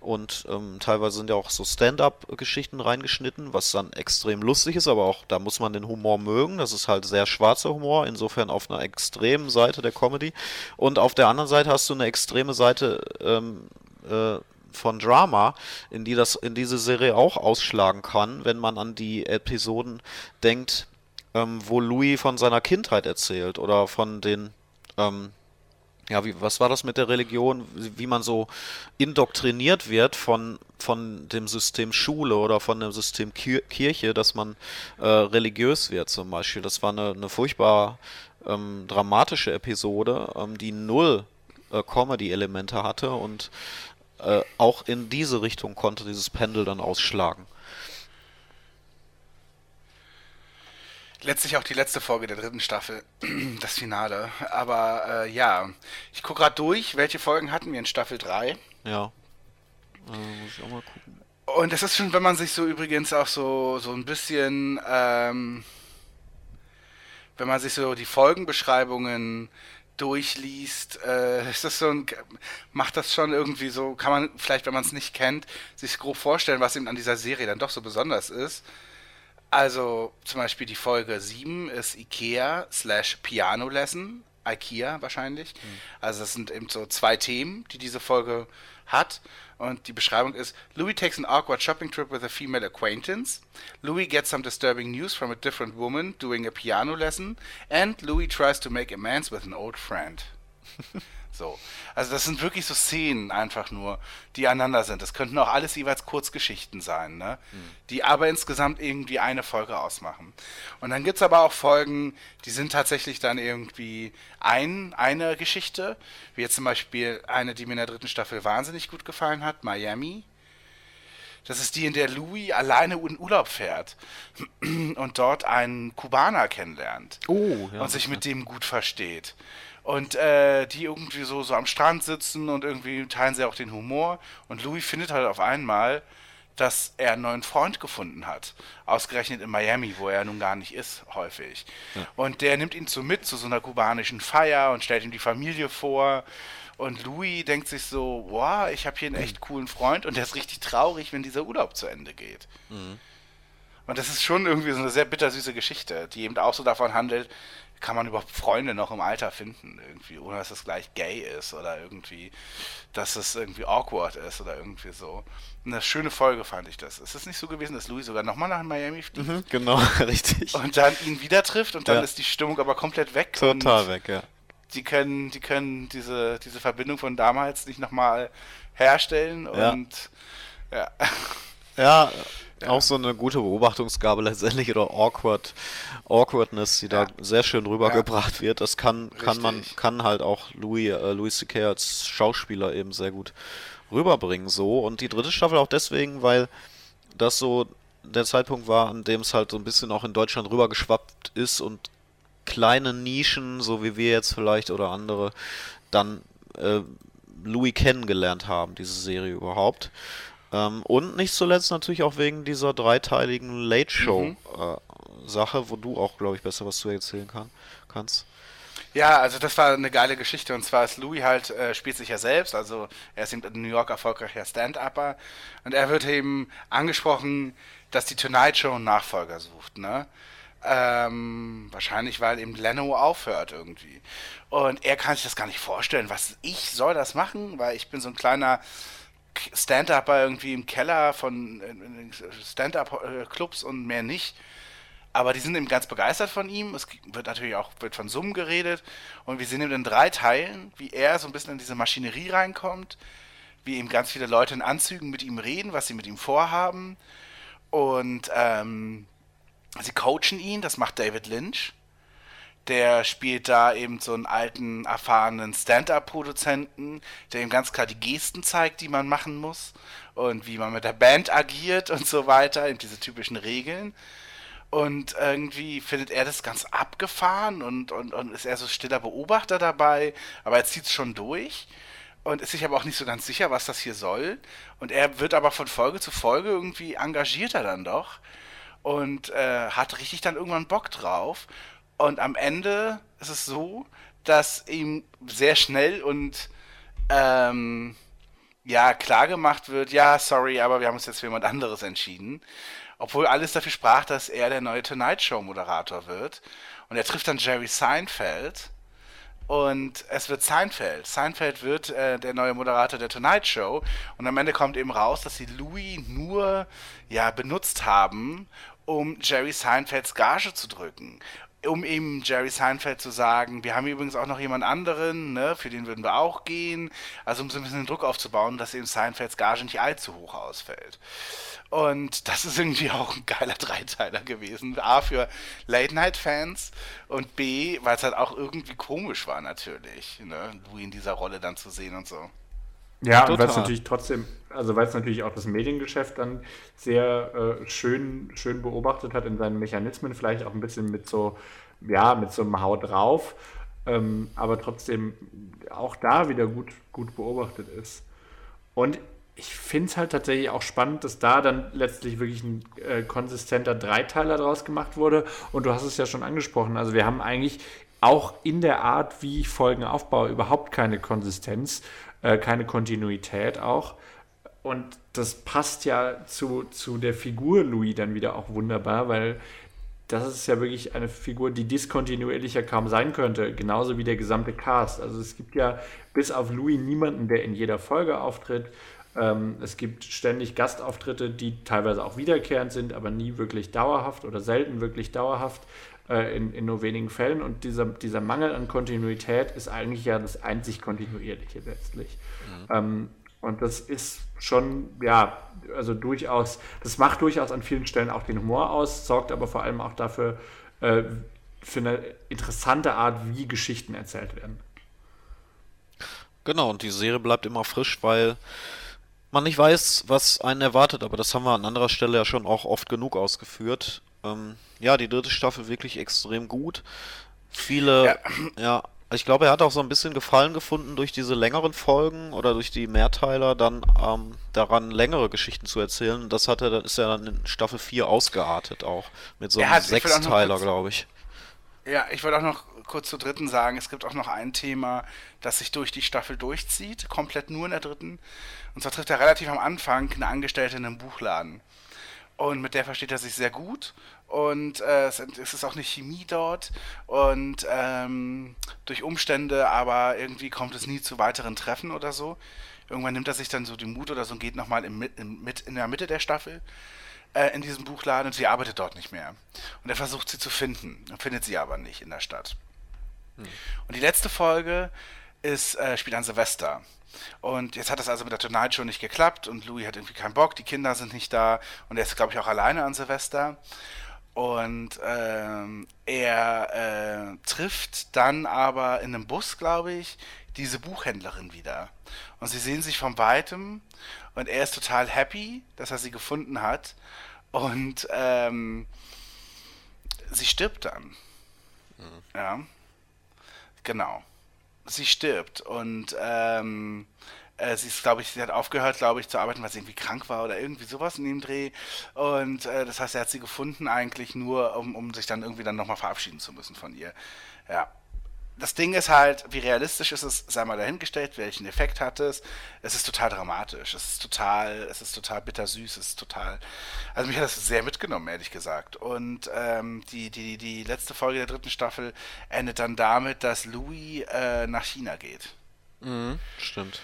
und ähm, teilweise sind ja auch so Stand-up-Geschichten reingeschnitten, was dann extrem lustig ist, aber auch da muss man den Humor mögen. Das ist halt sehr schwarzer Humor, insofern auf einer extremen Seite der Comedy. Und auf der anderen Seite hast du eine extreme Seite ähm, äh, von Drama, in die das in diese Serie auch ausschlagen kann, wenn man an die Episoden denkt, ähm, wo Louis von seiner Kindheit erzählt oder von den ähm, ja, wie, was war das mit der Religion, wie man so indoktriniert wird von, von dem System Schule oder von dem System Kir Kirche, dass man äh, religiös wird zum Beispiel. Das war eine, eine furchtbar ähm, dramatische Episode, ähm, die null äh, Comedy-Elemente hatte und äh, auch in diese Richtung konnte dieses Pendel dann ausschlagen. Letztlich auch die letzte Folge der dritten Staffel, <clears throat> das Finale. Aber äh, ja, ich gucke gerade durch, welche Folgen hatten wir in Staffel 3. Ja. Äh, muss ich auch mal gucken. Und es ist schon, wenn man sich so übrigens auch so, so ein bisschen, ähm, wenn man sich so die Folgenbeschreibungen durchliest, äh, ist das so ein, macht das schon irgendwie so, kann man vielleicht, wenn man es nicht kennt, sich grob vorstellen, was eben an dieser Serie dann doch so besonders ist. Also zum Beispiel die Folge 7 ist Ikea slash Piano Lesson. Ikea wahrscheinlich. Also das sind eben so zwei Themen, die diese Folge hat. Und die Beschreibung ist, Louis takes an awkward shopping trip with a female acquaintance. Louis gets some disturbing news from a different woman doing a piano lesson. And Louis tries to make amends with an old friend. <laughs> So. Also das sind wirklich so Szenen einfach nur, die einander sind. Das könnten auch alles jeweils Kurzgeschichten sein, ne? Die aber insgesamt irgendwie eine Folge ausmachen. Und dann gibt es aber auch Folgen, die sind tatsächlich dann irgendwie ein, eine Geschichte. Wie jetzt zum Beispiel eine, die mir in der dritten Staffel wahnsinnig gut gefallen hat, Miami. Das ist die, in der Louis alleine in Urlaub fährt <clears throat> und dort einen Kubaner kennenlernt Oh, ja. und sich mit dem gut versteht. Und äh, die irgendwie so, so am Strand sitzen und irgendwie teilen sie auch den Humor. Und Louis findet halt auf einmal, dass er einen neuen Freund gefunden hat. Ausgerechnet in Miami, wo er nun gar nicht ist, häufig. Und der nimmt ihn so mit zu so einer kubanischen Feier und stellt ihm die Familie vor. Und Louis denkt sich so, wow, ich habe hier einen echt coolen Freund und der ist richtig traurig, wenn dieser Urlaub zu Ende geht. Und das ist schon irgendwie so eine sehr bittersüße Geschichte, die eben auch so davon handelt, kann man überhaupt Freunde noch im Alter finden, irgendwie, ohne dass es gleich gay ist oder irgendwie, dass es irgendwie awkward ist oder irgendwie so. Eine schöne Folge fand ich das. Es ist nicht so gewesen, dass Louis sogar nochmal nach Miami fliegt Mhm, genau, <laughs> richtig. und dann ihn wieder trifft und dann Ja. ist die Stimmung aber komplett weg. Total und weg, ja. Die können, die können diese, diese Verbindung von damals nicht nochmal herstellen Ja. und ja. Ja, auch so eine gute Beobachtungsgabe letztendlich oder awkward, Awkwardness, die Ja. da sehr schön rübergebracht wird. Das kann, kann man, Richtig. kann halt auch Louis, äh, Louis C.K. als Schauspieler eben sehr gut rüberbringen so. Und die dritte Staffel auch deswegen, weil das so der Zeitpunkt war, an dem es halt so ein bisschen auch in Deutschland rübergeschwappt ist und kleine Nischen, so wie wir jetzt vielleicht oder andere, dann äh, Louis kennengelernt haben, diese Serie überhaupt. Ähm, und nicht zuletzt natürlich auch wegen dieser dreiteiligen Late Show Mhm. äh, Sache, wo du auch, glaube ich, besser was zu erzählen kann, kannst. Ja, also das war eine geile Geschichte und zwar ist Louis halt, äh, spielt sich ja selbst, also er ist eben in New York erfolgreicher Stand-Upper und er wird eben angesprochen, dass die Tonight Show einen Nachfolger sucht, ne? Ähm, wahrscheinlich, weil eben Leno aufhört irgendwie. Und er kann sich das gar nicht vorstellen, was ich soll das machen, weil ich bin so ein kleiner Stand-Upper irgendwie im Keller von Stand-Up-Clubs und mehr nicht. Aber die sind eben ganz begeistert von ihm. Es wird natürlich auch wird von Summen geredet. Und wir sehen eben in drei Teilen, wie er so ein bisschen in diese Maschinerie reinkommt, wie eben ganz viele Leute in Anzügen mit ihm reden, was sie mit ihm vorhaben. Und ähm, sie coachen ihn, das macht David Lynch. Der spielt da eben so einen alten, erfahrenen Stand-up-Produzenten, der ihm ganz klar die Gesten zeigt, die man machen muss und wie man mit der Band agiert und so weiter, eben diese typischen Regeln. Und irgendwie findet er das ganz abgefahren und, und, und ist eher so stiller Beobachter dabei, aber er zieht es schon durch und ist sich aber auch nicht so ganz sicher, was das hier soll. Und er wird aber von Folge zu Folge irgendwie engagierter dann doch und äh, hat richtig dann irgendwann Bock drauf. Und am Ende ist es so, dass ihm sehr schnell und ähm, ja, klar gemacht wird, ja, sorry, aber wir haben uns jetzt für jemand anderes entschieden. Obwohl alles dafür sprach, dass er der neue Tonight Show Moderator wird. Und er trifft dann Jerry Seinfeld. Und es wird Seinfeld. Seinfeld wird äh, der neue Moderator der Tonight Show. Und am Ende kommt eben raus, dass sie Louis nur ja, benutzt haben, um Jerry Seinfelds Gage zu drücken. Um eben Jerry Seinfeld zu sagen, wir haben übrigens auch noch jemand anderen, ne, für den würden wir auch gehen. Also um so ein bisschen den Druck aufzubauen, dass eben Seinfelds Gage nicht allzu hoch ausfällt. Und das ist irgendwie auch ein geiler Dreiteiler gewesen. A für Late-Night-Fans und B, weil es halt auch irgendwie komisch war natürlich, ne? Louis in dieser Rolle dann zu sehen und so. Ja, und weil es natürlich trotzdem, also weil es natürlich auch das Mediengeschäft dann sehr äh, schön, schön beobachtet hat in seinen Mechanismen, vielleicht auch ein bisschen mit so, ja, mit so einem Haut drauf, ähm, aber trotzdem auch da wieder gut, gut beobachtet ist. Und ich finde es halt tatsächlich auch spannend, dass da dann letztlich wirklich ein äh, konsistenter Dreiteiler draus gemacht wurde. Und du hast es ja schon angesprochen. Also wir haben eigentlich auch in der Art, wie ich Folgen aufbaue, überhaupt keine Konsistenz, äh, keine Kontinuität auch. Und das passt ja zu, zu der Figur Louis dann wieder auch wunderbar, weil das ist ja wirklich eine Figur, die diskontinuierlicher kaum sein könnte, genauso wie der gesamte Cast. Also es gibt ja bis auf Louis niemanden, der in jeder Folge auftritt. Ähm, es gibt ständig Gastauftritte, die teilweise auch wiederkehrend sind, aber nie wirklich dauerhaft oder selten wirklich dauerhaft. Äh, in, in nur wenigen Fällen. Und dieser, dieser Mangel an Kontinuität ist eigentlich ja das einzig Kontinuierliche letztlich. Mhm. Ähm, und das ist schon, ja, also durchaus, das macht durchaus an vielen Stellen auch den Humor aus, sorgt aber vor allem auch dafür, äh, für eine interessante Art, wie Geschichten erzählt werden. Genau, und die Serie bleibt immer frisch, weil man nicht weiß, was einen erwartet, aber das haben wir an anderer Stelle ja schon auch oft genug ausgeführt. Ähm, ja, die dritte Staffel wirklich extrem gut. Viele, ja. ja, ich glaube, er hat auch so ein bisschen Gefallen gefunden durch diese längeren Folgen oder durch die Mehrteiler dann ähm, daran längere Geschichten zu erzählen. Das hat er, das ist ja dann in Staffel 4 ausgeartet auch. Mit so einem Sechsteiler, glaube ich. Ja, ich wollte auch noch kurz zur dritten sagen, es gibt auch noch ein Thema, das sich durch die Staffel durchzieht, komplett nur in der dritten. Und zwar trifft er relativ am Anfang eine Angestellte in einem Buchladen. Und mit der versteht er sich sehr gut. Und äh, es ist auch eine Chemie dort. Und ähm, durch Umstände, aber irgendwie kommt es nie zu weiteren Treffen oder so. Irgendwann nimmt er sich dann so den Mut oder so und geht nochmal in, in, in der Mitte der Staffel äh, in diesem Buchladen und sie arbeitet dort nicht mehr. Und er versucht sie zu finden und findet sie aber nicht in der Stadt. Hm. Und die letzte Folge ist, äh, spielt an Silvester. Und jetzt hat das also mit der Tonight Show nicht geklappt und Louis hat irgendwie keinen Bock, die Kinder sind nicht da und er ist, glaube ich, auch alleine an Silvester. Und ähm, er äh, trifft dann aber in einem Bus, glaube ich, diese Buchhändlerin wieder. Und sie sehen sich von weitem und er ist total happy, dass er sie gefunden hat. Und ähm, sie stirbt dann. Mhm. Ja. Genau. Sie stirbt. Und ähm, äh, sie ist, glaube ich, sie hat aufgehört, glaube ich, zu arbeiten, weil sie irgendwie krank war oder irgendwie sowas in dem Dreh. Und äh, das heißt, er hat sie gefunden eigentlich nur, um, um sich dann irgendwie dann nochmal verabschieden zu müssen von ihr. Ja das Ding ist halt, wie realistisch ist es, sei mal dahingestellt, welchen Effekt hat es. Es ist total dramatisch, es ist total, es ist total bittersüß, es ist total. Also mich hat das sehr mitgenommen, ehrlich gesagt. Und ähm, die, die, die letzte Folge der dritten Staffel endet dann damit, dass Louis äh, nach China geht. Mhm, stimmt.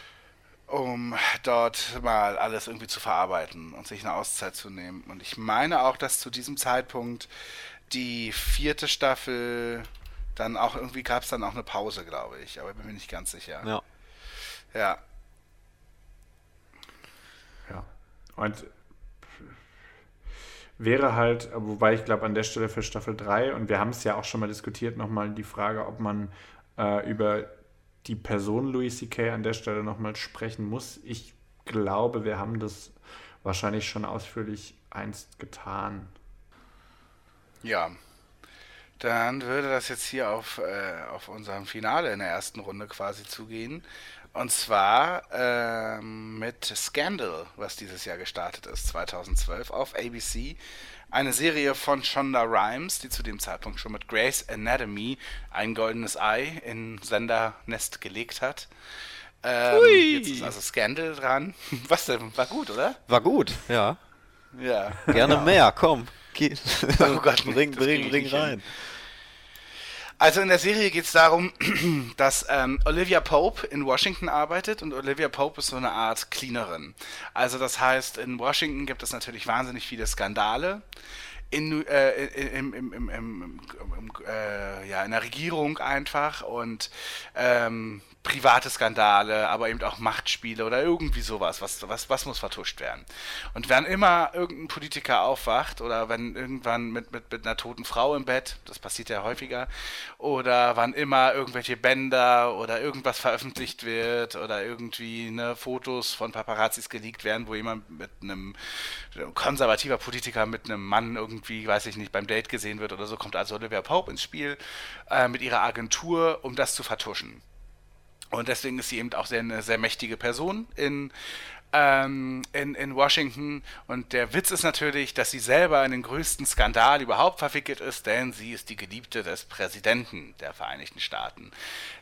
Um dort mal alles irgendwie zu verarbeiten und sich eine Auszeit zu nehmen. Und ich meine auch, dass zu diesem Zeitpunkt die vierte Staffel dann auch irgendwie gab es dann auch eine Pause, glaube ich, aber ich bin mir nicht ganz sicher. Ja. Ja. Ja. Und wäre halt, wobei ich glaube an der Stelle für Staffel 3, und wir haben es ja auch schon mal diskutiert, nochmal die Frage, ob man äh, über die Person Louis C.K. an der Stelle nochmal sprechen muss. Ich glaube, wir haben das wahrscheinlich schon ausführlich einst getan. Ja, dann würde das jetzt hier auf, äh, auf unserem Finale in der ersten Runde quasi zugehen. Und zwar ähm, mit Scandal, was dieses Jahr gestartet ist, 2012 auf ABC. Eine Serie von Shonda Rhimes, die zu dem Zeitpunkt schon mit Grace Anatomy ein goldenes Ei in Sendernest gelegt hat. Ähm, jetzt ist also Scandal dran. <laughs> Was denn? War gut, oder? War gut, ja. Ja. Gerne ja. mehr, komm. Geh. Oh Gott, <laughs> bring, bring, bring rein. Also in der Serie geht es darum, <clears throat> dass ähm, Olivia Pope in Washington arbeitet und Olivia Pope ist so eine Art Cleanerin. Also das heißt, in Washington gibt es natürlich wahnsinnig viele Skandale. In, äh, im, im äh, ja, in der Regierung einfach und ähm, private Skandale, aber eben auch Machtspiele oder irgendwie sowas, was, was, was muss vertuscht werden. Und wenn immer irgendein Politiker aufwacht oder wenn irgendwann mit, mit, mit einer toten Frau im Bett, das passiert ja häufiger, oder wann immer irgendwelche Bänder oder irgendwas veröffentlicht wird oder irgendwie ne, Fotos von Paparazzis geleakt werden, wo jemand mit einem konservativer Politiker mit einem Mann irgendwie, weiß ich nicht, beim Date gesehen wird oder so, kommt also Olivia Pope ins Spiel äh, mit ihrer Agentur, um das zu vertuschen. Und deswegen ist sie eben auch sehr, eine sehr mächtige Person in, ähm, in, in Washington. Und der Witz ist natürlich, dass sie selber in den größten Skandal überhaupt verwickelt ist, denn sie ist die Geliebte des Präsidenten der Vereinigten Staaten.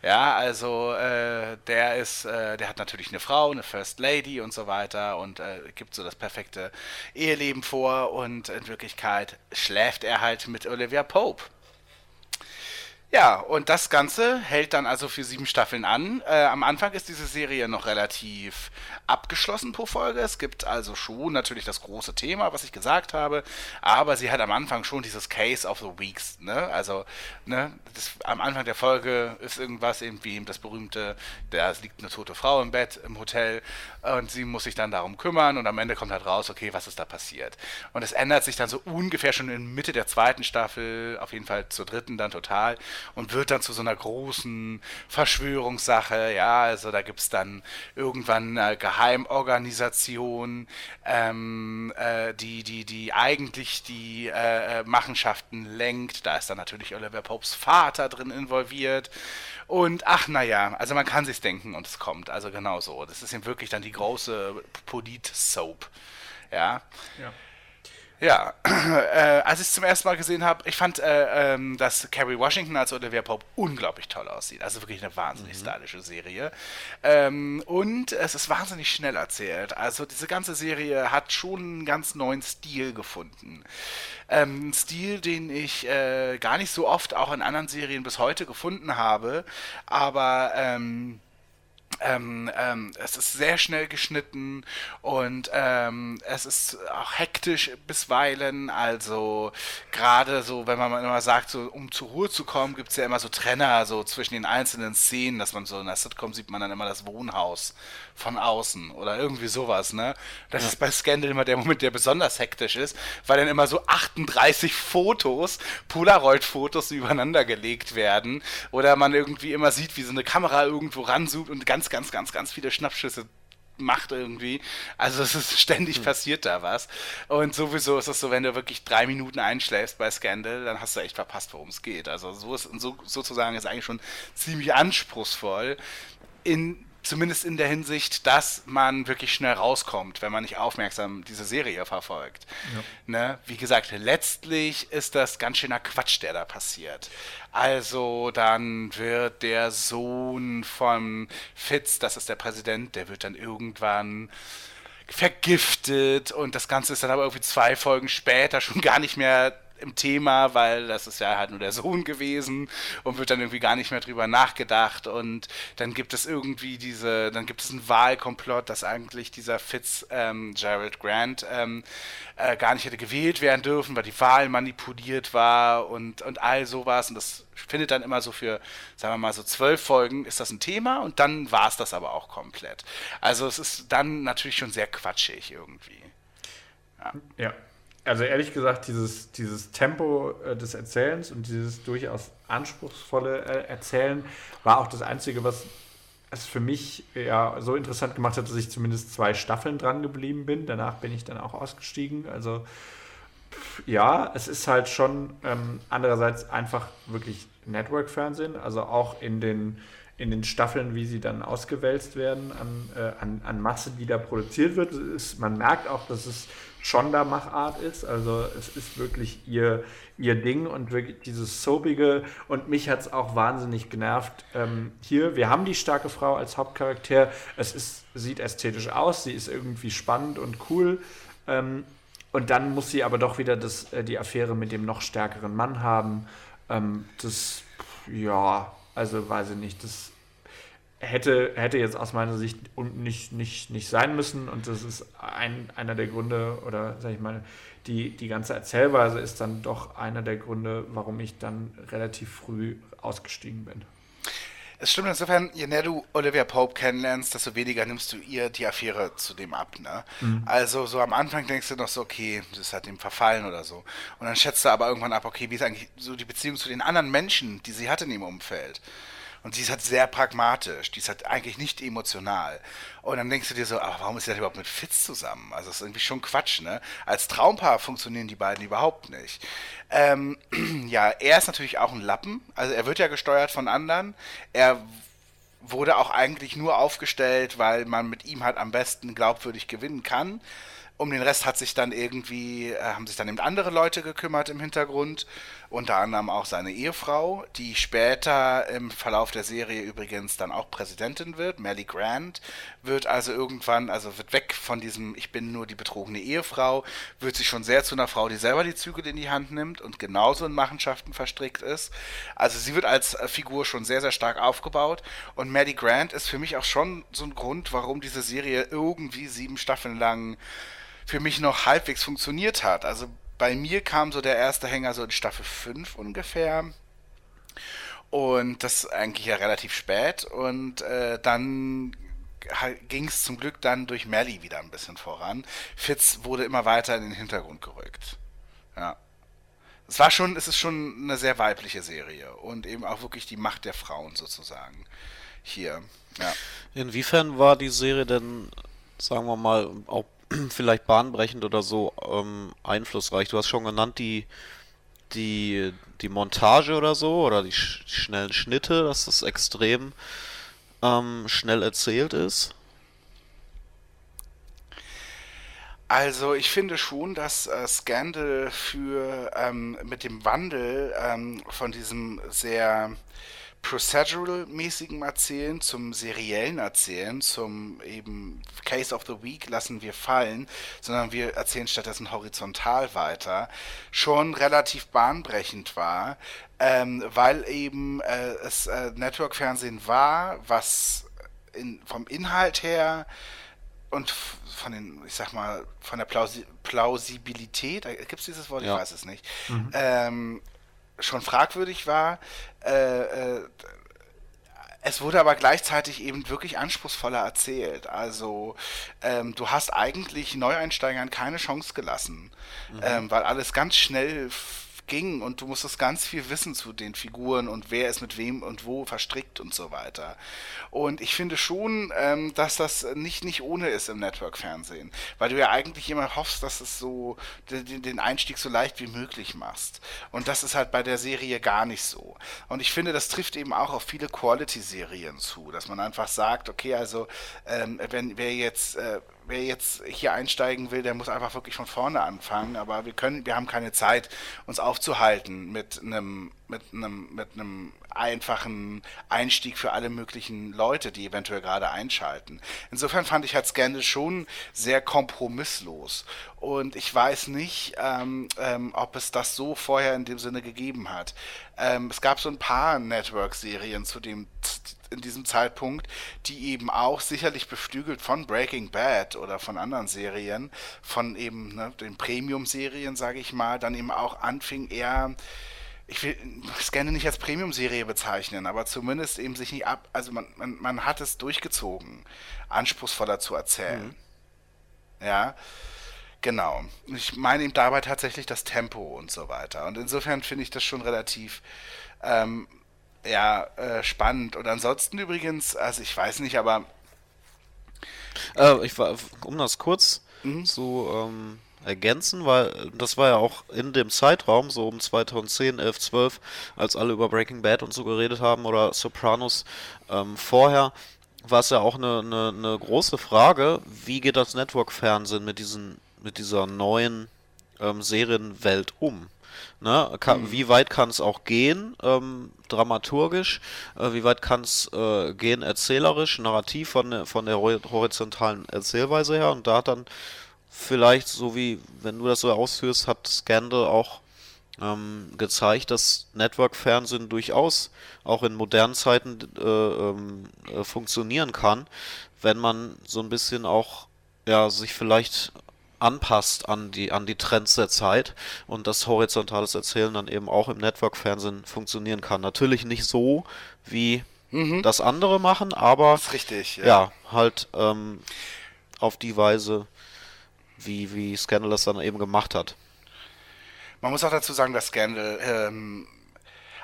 Ja, also äh, der ist, äh, der hat natürlich eine Frau, eine First Lady und so weiter und äh, gibt so das perfekte Eheleben vor und in Wirklichkeit schläft er halt mit Olivia Pope. Ja, und das Ganze hält dann also für sieben Staffeln an. Äh, am Anfang ist diese Serie noch relativ abgeschlossen pro Folge. Es gibt also schon natürlich das große Thema, was ich gesagt habe, aber sie hat am Anfang schon dieses Case of the Weeks. Ne? Also ne, das, am Anfang der Folge ist irgendwas irgendwie das berühmte, da liegt eine tote Frau im Bett im Hotel und sie muss sich dann darum kümmern und am Ende kommt halt raus, okay, was ist da passiert? Und es ändert sich dann so ungefähr schon in Mitte der zweiten Staffel, auf jeden Fall zur dritten dann total und wird dann zu so einer großen Verschwörungssache. Ja, also da gibt es dann irgendwann eine Geheimorganisation, ähm, äh, die, die, die eigentlich die äh, Machenschaften lenkt. Da ist dann natürlich Oliver Popes Vater drin involviert. Und ach naja, also man kann sich's denken und es kommt. Also genau so. Das ist eben wirklich dann die große Polit-Soap. Ja. Ja. Ja, <clears throat> äh, als ich es zum ersten Mal gesehen habe, ich fand, äh, ähm, dass Carrie Washington als Olivia Pope unglaublich toll aussieht. Also wirklich eine wahnsinnig Mhm. stylische Serie. Ähm, und es ist wahnsinnig schnell erzählt. Also diese ganze Serie hat schon einen ganz neuen Stil gefunden. Ähm, einen Stil, den ich äh, gar nicht so oft auch in anderen Serien bis heute gefunden habe. Aber ähm, ähm, ähm, es ist sehr schnell geschnitten und ähm, es ist auch hektisch bisweilen. Also gerade so, wenn man immer sagt, so um zur Ruhe zu kommen, gibt es ja immer so Trenner so zwischen den einzelnen Szenen, dass man so in der Sitcom sieht man dann immer das Wohnhaus von außen oder irgendwie sowas, ne? Das ist bei Scandal immer der Moment, der besonders hektisch ist, weil dann immer so 38 Fotos, Polaroid-Fotos übereinander gelegt werden oder man irgendwie immer sieht, wie so eine Kamera irgendwo ranzoomt und ganz, ganz, ganz, ganz viele Schnappschüsse macht irgendwie. Also es ist ständig passiert da was. Und sowieso ist es so, wenn du wirklich drei Minuten einschläfst bei Scandal, dann hast du echt verpasst, worum es geht. Also so ist so, sozusagen ist eigentlich schon ziemlich anspruchsvoll. In zumindest in der Hinsicht, dass man wirklich schnell rauskommt, wenn man nicht aufmerksam diese Serie verfolgt. Ne? Wie gesagt, letztlich ist das ganz schöner Quatsch, der da passiert. Also dann wird der Sohn von Fitz, das ist der Präsident, der wird dann irgendwann vergiftet und das Ganze ist dann aber irgendwie zwei Folgen später schon gar nicht mehr im Thema, weil das ist ja halt nur der Sohn gewesen und wird dann irgendwie gar nicht mehr drüber nachgedacht und dann gibt es irgendwie diese, dann gibt es einen Wahlkomplott, dass eigentlich dieser Fitz ähm, Gerald Grant ähm, äh, gar nicht hätte gewählt werden dürfen, weil die Wahl manipuliert war und, und all sowas und das findet dann immer so für, sagen wir mal so zwölf Folgen ist das ein Thema und dann war es das aber auch komplett. Also es ist dann natürlich schon sehr quatschig irgendwie. Ja. Also ehrlich gesagt, dieses, dieses Tempo äh, des Erzählens und dieses durchaus anspruchsvolle äh, Erzählen war auch das Einzige, was es für mich ja so interessant gemacht hat, dass ich zumindest zwei Staffeln dran geblieben bin. Danach bin ich dann auch ausgestiegen. Also ja, es ist halt schon ähm, andererseits einfach wirklich Network-Fernsehen, also auch in den, in den Staffeln, wie sie dann ausgewälzt werden, an, äh, an, an Masse, die da produziert wird. Ist, man merkt auch, dass es schon da Machart ist. Also es ist wirklich ihr, ihr Ding und wirklich dieses Soapige. Und mich hat es auch wahnsinnig genervt. Ähm, hier, wir haben die starke Frau als Hauptcharakter. Es ist, sieht ästhetisch aus, sie ist irgendwie spannend und cool. Ähm, und dann muss sie aber doch wieder das, äh, die Affäre mit dem noch stärkeren Mann haben. Ähm, das, ja, also weiß ich nicht, das hätte, hätte jetzt aus meiner Sicht nicht, nicht, nicht sein müssen. Und das ist ein, einer der Gründe, oder sag ich mal, die, die ganze Erzählweise ist dann doch einer der Gründe, warum ich dann relativ früh ausgestiegen bin. Es stimmt insofern, je näher du Olivia Pope kennenlernst, desto weniger nimmst du ihr die Affäre zu dem ab, ne? Also so am Anfang denkst du noch so, okay, das halt dem verfallen oder so. Und dann schätzt du aber irgendwann ab, okay, wie ist eigentlich so die Beziehung zu den anderen Menschen, die sie hat in ihrem Umfeld. Und sie ist halt sehr pragmatisch, die ist halt eigentlich nicht emotional. Und dann denkst du dir so, ach, warum ist sie denn überhaupt mit Fitz zusammen? Also das ist irgendwie schon Quatsch, ne? Als Traumpaar funktionieren die beiden überhaupt nicht. Ähm, <clears throat> ja, er ist natürlich auch ein Lappen, also er wird ja gesteuert von anderen. Er wurde auch eigentlich nur aufgestellt, weil man mit ihm halt am besten glaubwürdig gewinnen kann. Um den Rest hat sich dann irgendwie, äh, haben sich dann eben andere Leute gekümmert im Hintergrund. Unter anderem auch seine Ehefrau, die später im Verlauf der Serie übrigens dann auch Präsidentin wird. Melly Grant wird also irgendwann, also wird weg von diesem Ich bin nur die betrogene Ehefrau, wird sich schon sehr zu einer Frau, die selber die Zügel in die Hand nimmt und genauso in Machenschaften verstrickt ist. Also sie wird als Figur schon sehr, sehr stark aufgebaut und Melly Grant ist für mich auch schon so ein Grund, warum diese Serie irgendwie sieben Staffeln lang für mich noch halbwegs funktioniert hat. Also bei mir kam so der erste Hänger so in Staffel 5 ungefähr. Und das eigentlich ja relativ spät. Und äh, dann ging es zum Glück dann durch Melly wieder ein bisschen voran. Fitz wurde immer weiter in den Hintergrund gerückt. Ja. Es war schon, es ist schon eine sehr weibliche Serie und eben auch wirklich die Macht der Frauen sozusagen hier. Ja. Inwiefern war die Serie denn, sagen wir mal, auch <clears throat> vielleicht bahnbrechend oder so ähm, einflussreich? Du hast schon genannt, die, die, die Montage oder so, oder die, sch die schnellen Schnitte, dass das extrem ähm, schnell erzählt ist. Also ich finde schon, dass äh, Scandal für ähm, mit dem Wandel ähm, von diesem sehr procedural-mäßigen Erzählen zum seriellen Erzählen, zum eben Case of the Week lassen wir fallen, sondern wir erzählen stattdessen horizontal weiter, schon relativ bahnbrechend war, ähm, weil eben äh, es äh, Network-Fernsehen war, was in, vom Inhalt her und von den, ich sag mal, von der Plausi Plausibilität, äh, gibt es dieses Wort? Ja. Ich weiß es nicht, mhm. ähm, schon fragwürdig war. Äh, äh, es wurde aber gleichzeitig eben wirklich anspruchsvoller erzählt. Also ähm, du hast eigentlich Neueinsteigern keine Chance gelassen, mhm. ähm, weil alles ganz schnell ging und du musstest ganz viel wissen zu den Figuren und wer ist mit wem und wo verstrickt und so weiter. Und ich finde schon, ähm, dass das nicht, nicht ohne ist im Network-Fernsehen, weil du ja eigentlich immer hoffst, dass es so den, den Einstieg so leicht wie möglich machst. Und das ist halt bei der Serie gar nicht so. Und ich finde, das trifft eben auch auf viele Quality-Serien zu, dass man einfach sagt, okay, also ähm, wenn wer jetzt äh, wer jetzt hier einsteigen will, der muss einfach wirklich von vorne anfangen. Aber wir können, wir haben keine Zeit, uns aufzuhalten mit einem, mit einem, mit einem einfachen Einstieg für alle möglichen Leute, die eventuell gerade einschalten. Insofern fand ich halt Scandal schon sehr kompromisslos. Und ich weiß nicht, ähm, ähm, ob es das so vorher in dem Sinne gegeben hat. Ähm, es gab so ein paar Network-Serien zu dem in diesem Zeitpunkt, die eben auch sicherlich beflügelt von Breaking Bad oder von anderen Serien, von eben ne, den Premium-Serien, sage ich mal, dann eben auch anfing eher ich will es gerne nicht als Premium-Serie bezeichnen, aber zumindest eben sich nicht ab, also man, man, man hat es durchgezogen, anspruchsvoller zu erzählen. Mhm. Ja, genau. Ich meine eben dabei tatsächlich das Tempo und so weiter. Und insofern finde ich das schon relativ ähm, ja, äh, spannend. Und ansonsten übrigens, also ich weiß nicht, aber. Äh, ich war, um das kurz mhm. zu ähm, ergänzen, weil das war ja auch in dem Zeitraum, so um 2010, 11, 12, als alle über Breaking Bad und so geredet haben oder Sopranos ähm, vorher, war es ja auch eine, eine, eine große Frage, wie geht das Network-Fernsehen mit, mit dieser neuen ähm, Serienwelt um? Ne? Kann, mhm. Wie weit kann es auch gehen, ähm, dramaturgisch? Äh, wie weit kann es äh, gehen, erzählerisch, narrativ von, von der horizontalen Erzählweise her? Und da hat dann vielleicht, so wie, wenn du das so ausführst, hat Scandal auch ähm, gezeigt, dass Network-Fernsehen durchaus auch in modernen Zeiten äh, ähm, äh, funktionieren kann, wenn man so ein bisschen auch ja, sich vielleicht anpasst an die, an die Trends der Zeit und das horizontales Erzählen dann eben auch im Network-Fernsehen funktionieren kann. Natürlich nicht so, wie mhm. das andere machen, aber richtig, ja. ja halt ähm, auf die Weise, wie, wie Scandal das dann eben gemacht hat. Man muss auch dazu sagen, dass Scandal, ähm,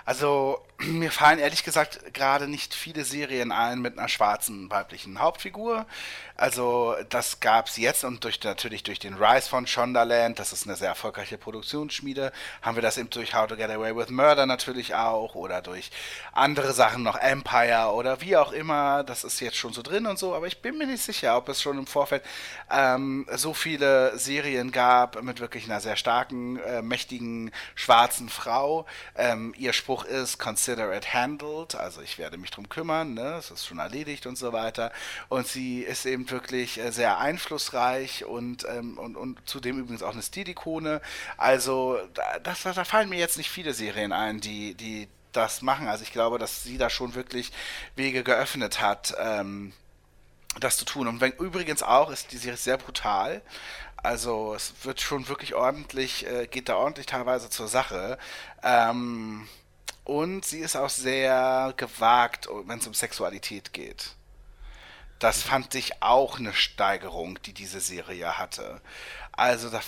also mir fallen ehrlich gesagt gerade nicht viele Serien ein mit einer schwarzen weiblichen Hauptfigur. Also das gab es jetzt und durch, natürlich durch den Rise von Shondaland, das ist eine sehr erfolgreiche Produktionsschmiede, haben wir das eben durch How to Get Away with Murder natürlich auch oder durch andere Sachen noch Empire oder wie auch immer. Das ist jetzt schon so drin und so, aber ich bin mir nicht sicher, ob es schon im Vorfeld ähm, so viele Serien gab mit wirklich einer sehr starken, äh, mächtigen schwarzen Frau. Ähm, ihr Spruch ist Consider it handled, also ich werde mich drum kümmern, ne? es ist schon erledigt und so weiter. Und sie ist eben wirklich äh, sehr einflussreich und, ähm, und, und zudem übrigens auch eine Stilikone. Also da, das, da fallen mir jetzt nicht viele Serien ein, die, die das machen. Also ich glaube, dass sie da schon wirklich Wege geöffnet hat, ähm, das zu tun. Und wenn, übrigens auch ist die Serie sehr brutal. Also es wird schon wirklich ordentlich, äh, geht da ordentlich teilweise zur Sache. Ähm, und sie ist auch sehr gewagt, wenn es um Sexualität geht. Das fand ich auch eine Steigerung, die diese Serie hatte. Also da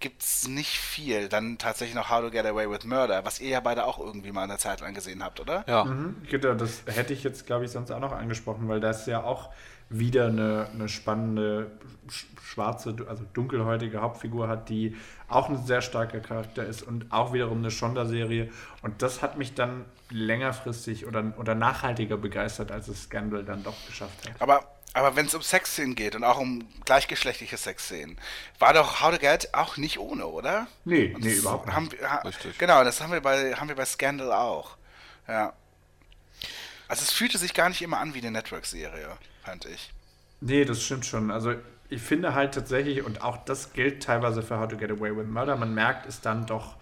gibt es nicht viel. Dann tatsächlich noch How to Get Away with Murder, was ihr ja beide auch irgendwie mal eine Zeit lang gesehen habt, oder? Ja. Mhm, genau, das hätte ich jetzt, glaube ich, sonst auch noch angesprochen, weil das ja auch wieder eine, eine spannende schwarze, also dunkelhäutige Hauptfigur hat, die auch ein sehr starker Charakter ist und auch wiederum eine Shonda-Serie. Und das hat mich dann längerfristig oder, oder nachhaltiger begeistert, als es Scandal dann doch geschafft hat. Aber aber wenn es um Sexszenen geht und auch um gleichgeschlechtliche Sexszenen, war doch How to Get auch nicht ohne, oder? Nee, nee, überhaupt nicht. Haben, ha, genau, das haben wir, bei, haben wir bei Scandal auch. Ja. Also es fühlte sich gar nicht immer an wie eine Network-Serie, fand ich. Nee, das stimmt schon. Also ich finde halt tatsächlich, und auch das gilt teilweise für How to Get Away with Murder, man merkt es dann doch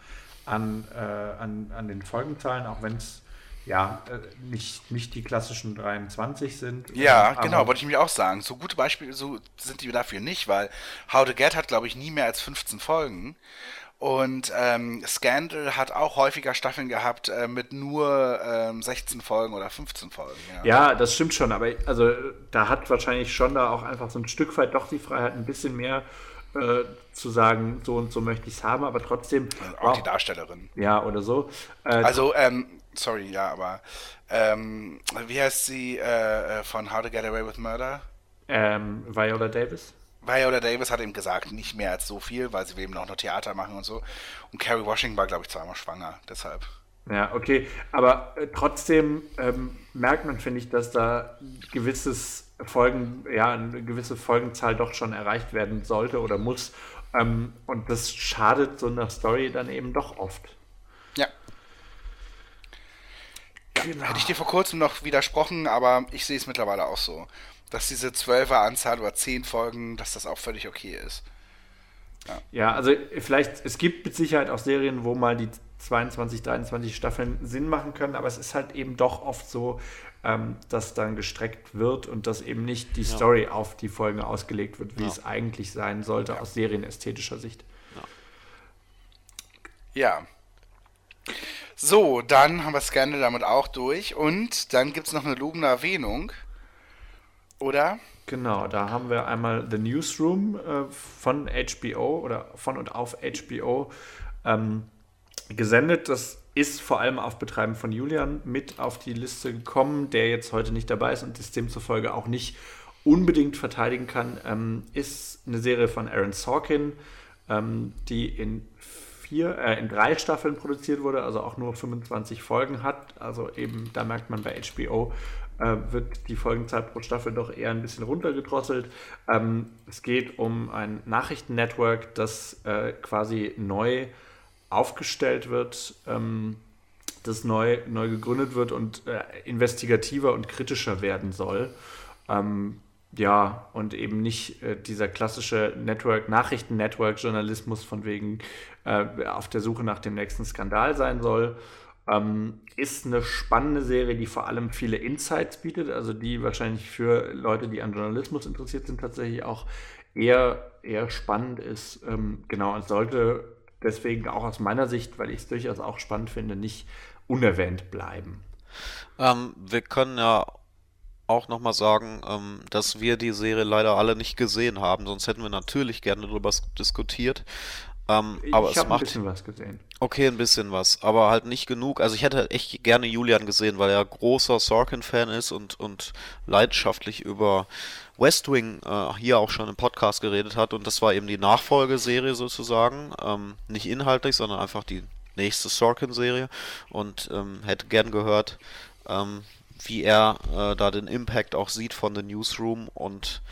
an, äh, an, an den Folgenzahlen, auch wenn es ja, äh, nicht, nicht die klassischen 23 sind. Ja, ähm, genau, wollte ich mir auch sagen. So gute Beispiele so sind die dafür nicht, weil How to Get hat, glaube ich, nie mehr als 15 Folgen. Und ähm, Scandal hat auch häufiger Staffeln gehabt äh, mit nur ähm, 16 Folgen oder 15 Folgen. Ja. ja. das stimmt schon, aber also da hat wahrscheinlich schon da auch einfach so ein Stück weit doch die Freiheit, ein bisschen mehr äh, zu sagen, so und so möchte ich es haben, aber trotzdem. Auch, auch die Darstellerin. Ja, oder so. Äh, also, ähm, sorry, ja, aber ähm, wie heißt sie äh, äh, von How to Get Away with Murder? Ähm, Viola Davis. Viola Davis hat eben gesagt, nicht mehr als so viel, weil sie will eben auch noch Theater machen und so. Und Carrie Washington war, glaube ich, zweimal schwanger, deshalb. Ja, okay. Aber äh, trotzdem ähm, merkt man, finde ich, dass da gewisses Folgen, ja, eine gewisse Folgenzahl doch schon erreicht werden sollte oder muss. Ähm, und das schadet so einer Story dann eben doch oft. Ja, Genau. Hätte ich dir vor kurzem noch widersprochen, aber ich sehe es mittlerweile auch so. Dass diese 12er Anzahl oder 10 Folgen, dass das auch völlig okay ist. Ja. ja, also vielleicht, es gibt mit Sicherheit auch Serien, wo mal die 22, 23 Staffeln Sinn machen können, aber es ist halt eben doch oft so, ähm, dass dann gestreckt wird und dass eben nicht die ja. Story auf die Folgen ausgelegt wird, wie ja. es eigentlich sein sollte aus serienästhetischer Sicht. Ja. So, dann haben wir Scandal damit auch durch. Und dann gibt es noch eine lobende Erwähnung. Oder? Genau, da haben wir einmal The Newsroom äh, von HBO oder von und auf HBO ähm, gesendet. Das ist vor allem auf Betreiben von Julian mit auf die Liste gekommen, der jetzt heute nicht dabei ist und das demzufolge auch nicht unbedingt verteidigen kann. Ähm, ist eine Serie von Aaron Sorkin, ähm, die in vier, äh, in drei Staffeln produziert wurde, also auch nur 25 Folgen hat. Also eben, da merkt man bei HBO, äh, wird die Folgenzeit pro Staffel doch eher ein bisschen runtergedrosselt. Ähm, es geht um ein Nachrichtennetwork, das äh, quasi neu aufgestellt wird, ähm, das neu, neu gegründet wird und äh, investigativer und kritischer werden soll. Ähm, ja, und eben nicht äh, dieser klassische Network, Nachrichten-Network-Journalismus von wegen äh, auf der Suche nach dem nächsten Skandal sein soll. Ähm, ist eine spannende Serie, die vor allem viele Insights bietet, also die wahrscheinlich für Leute, die an Journalismus interessiert sind, tatsächlich auch eher, eher spannend ist. Ähm, genau, und sollte deswegen auch aus meiner Sicht, weil ich es durchaus auch spannend finde, nicht unerwähnt bleiben. Ähm, wir können ja auch nochmal sagen, ähm, dass wir die Serie leider alle nicht gesehen haben, sonst hätten wir natürlich gerne darüber diskutiert. Ähm, ich aber es macht, ein bisschen was gesehen. Okay, ein bisschen was, aber halt nicht genug. Also ich hätte halt echt gerne Julian gesehen, weil er großer Sorkin-Fan ist und, und leidenschaftlich über West Wing äh, hier auch schon im Podcast geredet hat. Und das war eben die Nachfolgeserie sozusagen. Ähm, nicht inhaltlich, sondern einfach die nächste Sorkin-Serie. Und ähm, hätte gern gehört, ähm, wie er äh, da den Impact auch sieht von The Newsroom und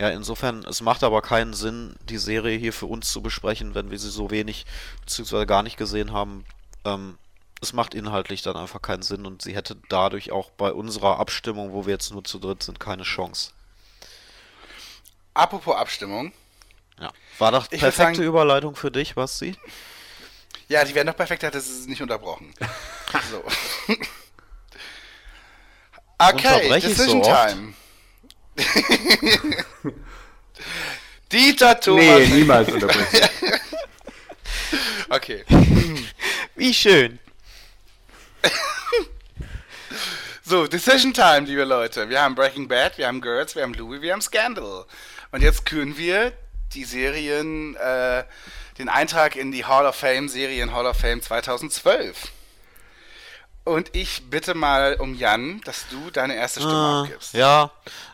ja, insofern, es macht aber keinen Sinn, die Serie hier für uns zu besprechen, wenn wir sie so wenig bzw. gar nicht gesehen haben. Ähm, es macht inhaltlich dann einfach keinen Sinn und sie hätte dadurch auch bei unserer Abstimmung, wo wir jetzt nur zu dritt sind, keine Chance. Apropos Abstimmung. Ja. War doch Ich perfekte sagen- Überleitung für dich, Basti? Ja, die wäre noch perfekt, hätte sie es nicht unterbrochen. <laughs> So. Okay, so Decision oft? Time. <laughs> Dieter Thomas. Nee, niemals unterbrechen. <laughs> Okay. Wie schön. <laughs> So, Decision Time, liebe Leute. Wir haben Breaking Bad, wir haben Girls, wir haben Louis, wir haben Scandal. Und jetzt küren wir die Serien, äh, den Eintrag in die Hall of Fame, Serien Hall of Fame 2012. Und ich bitte mal um Jan, dass du deine erste Stimme Ah, abgibst. ja,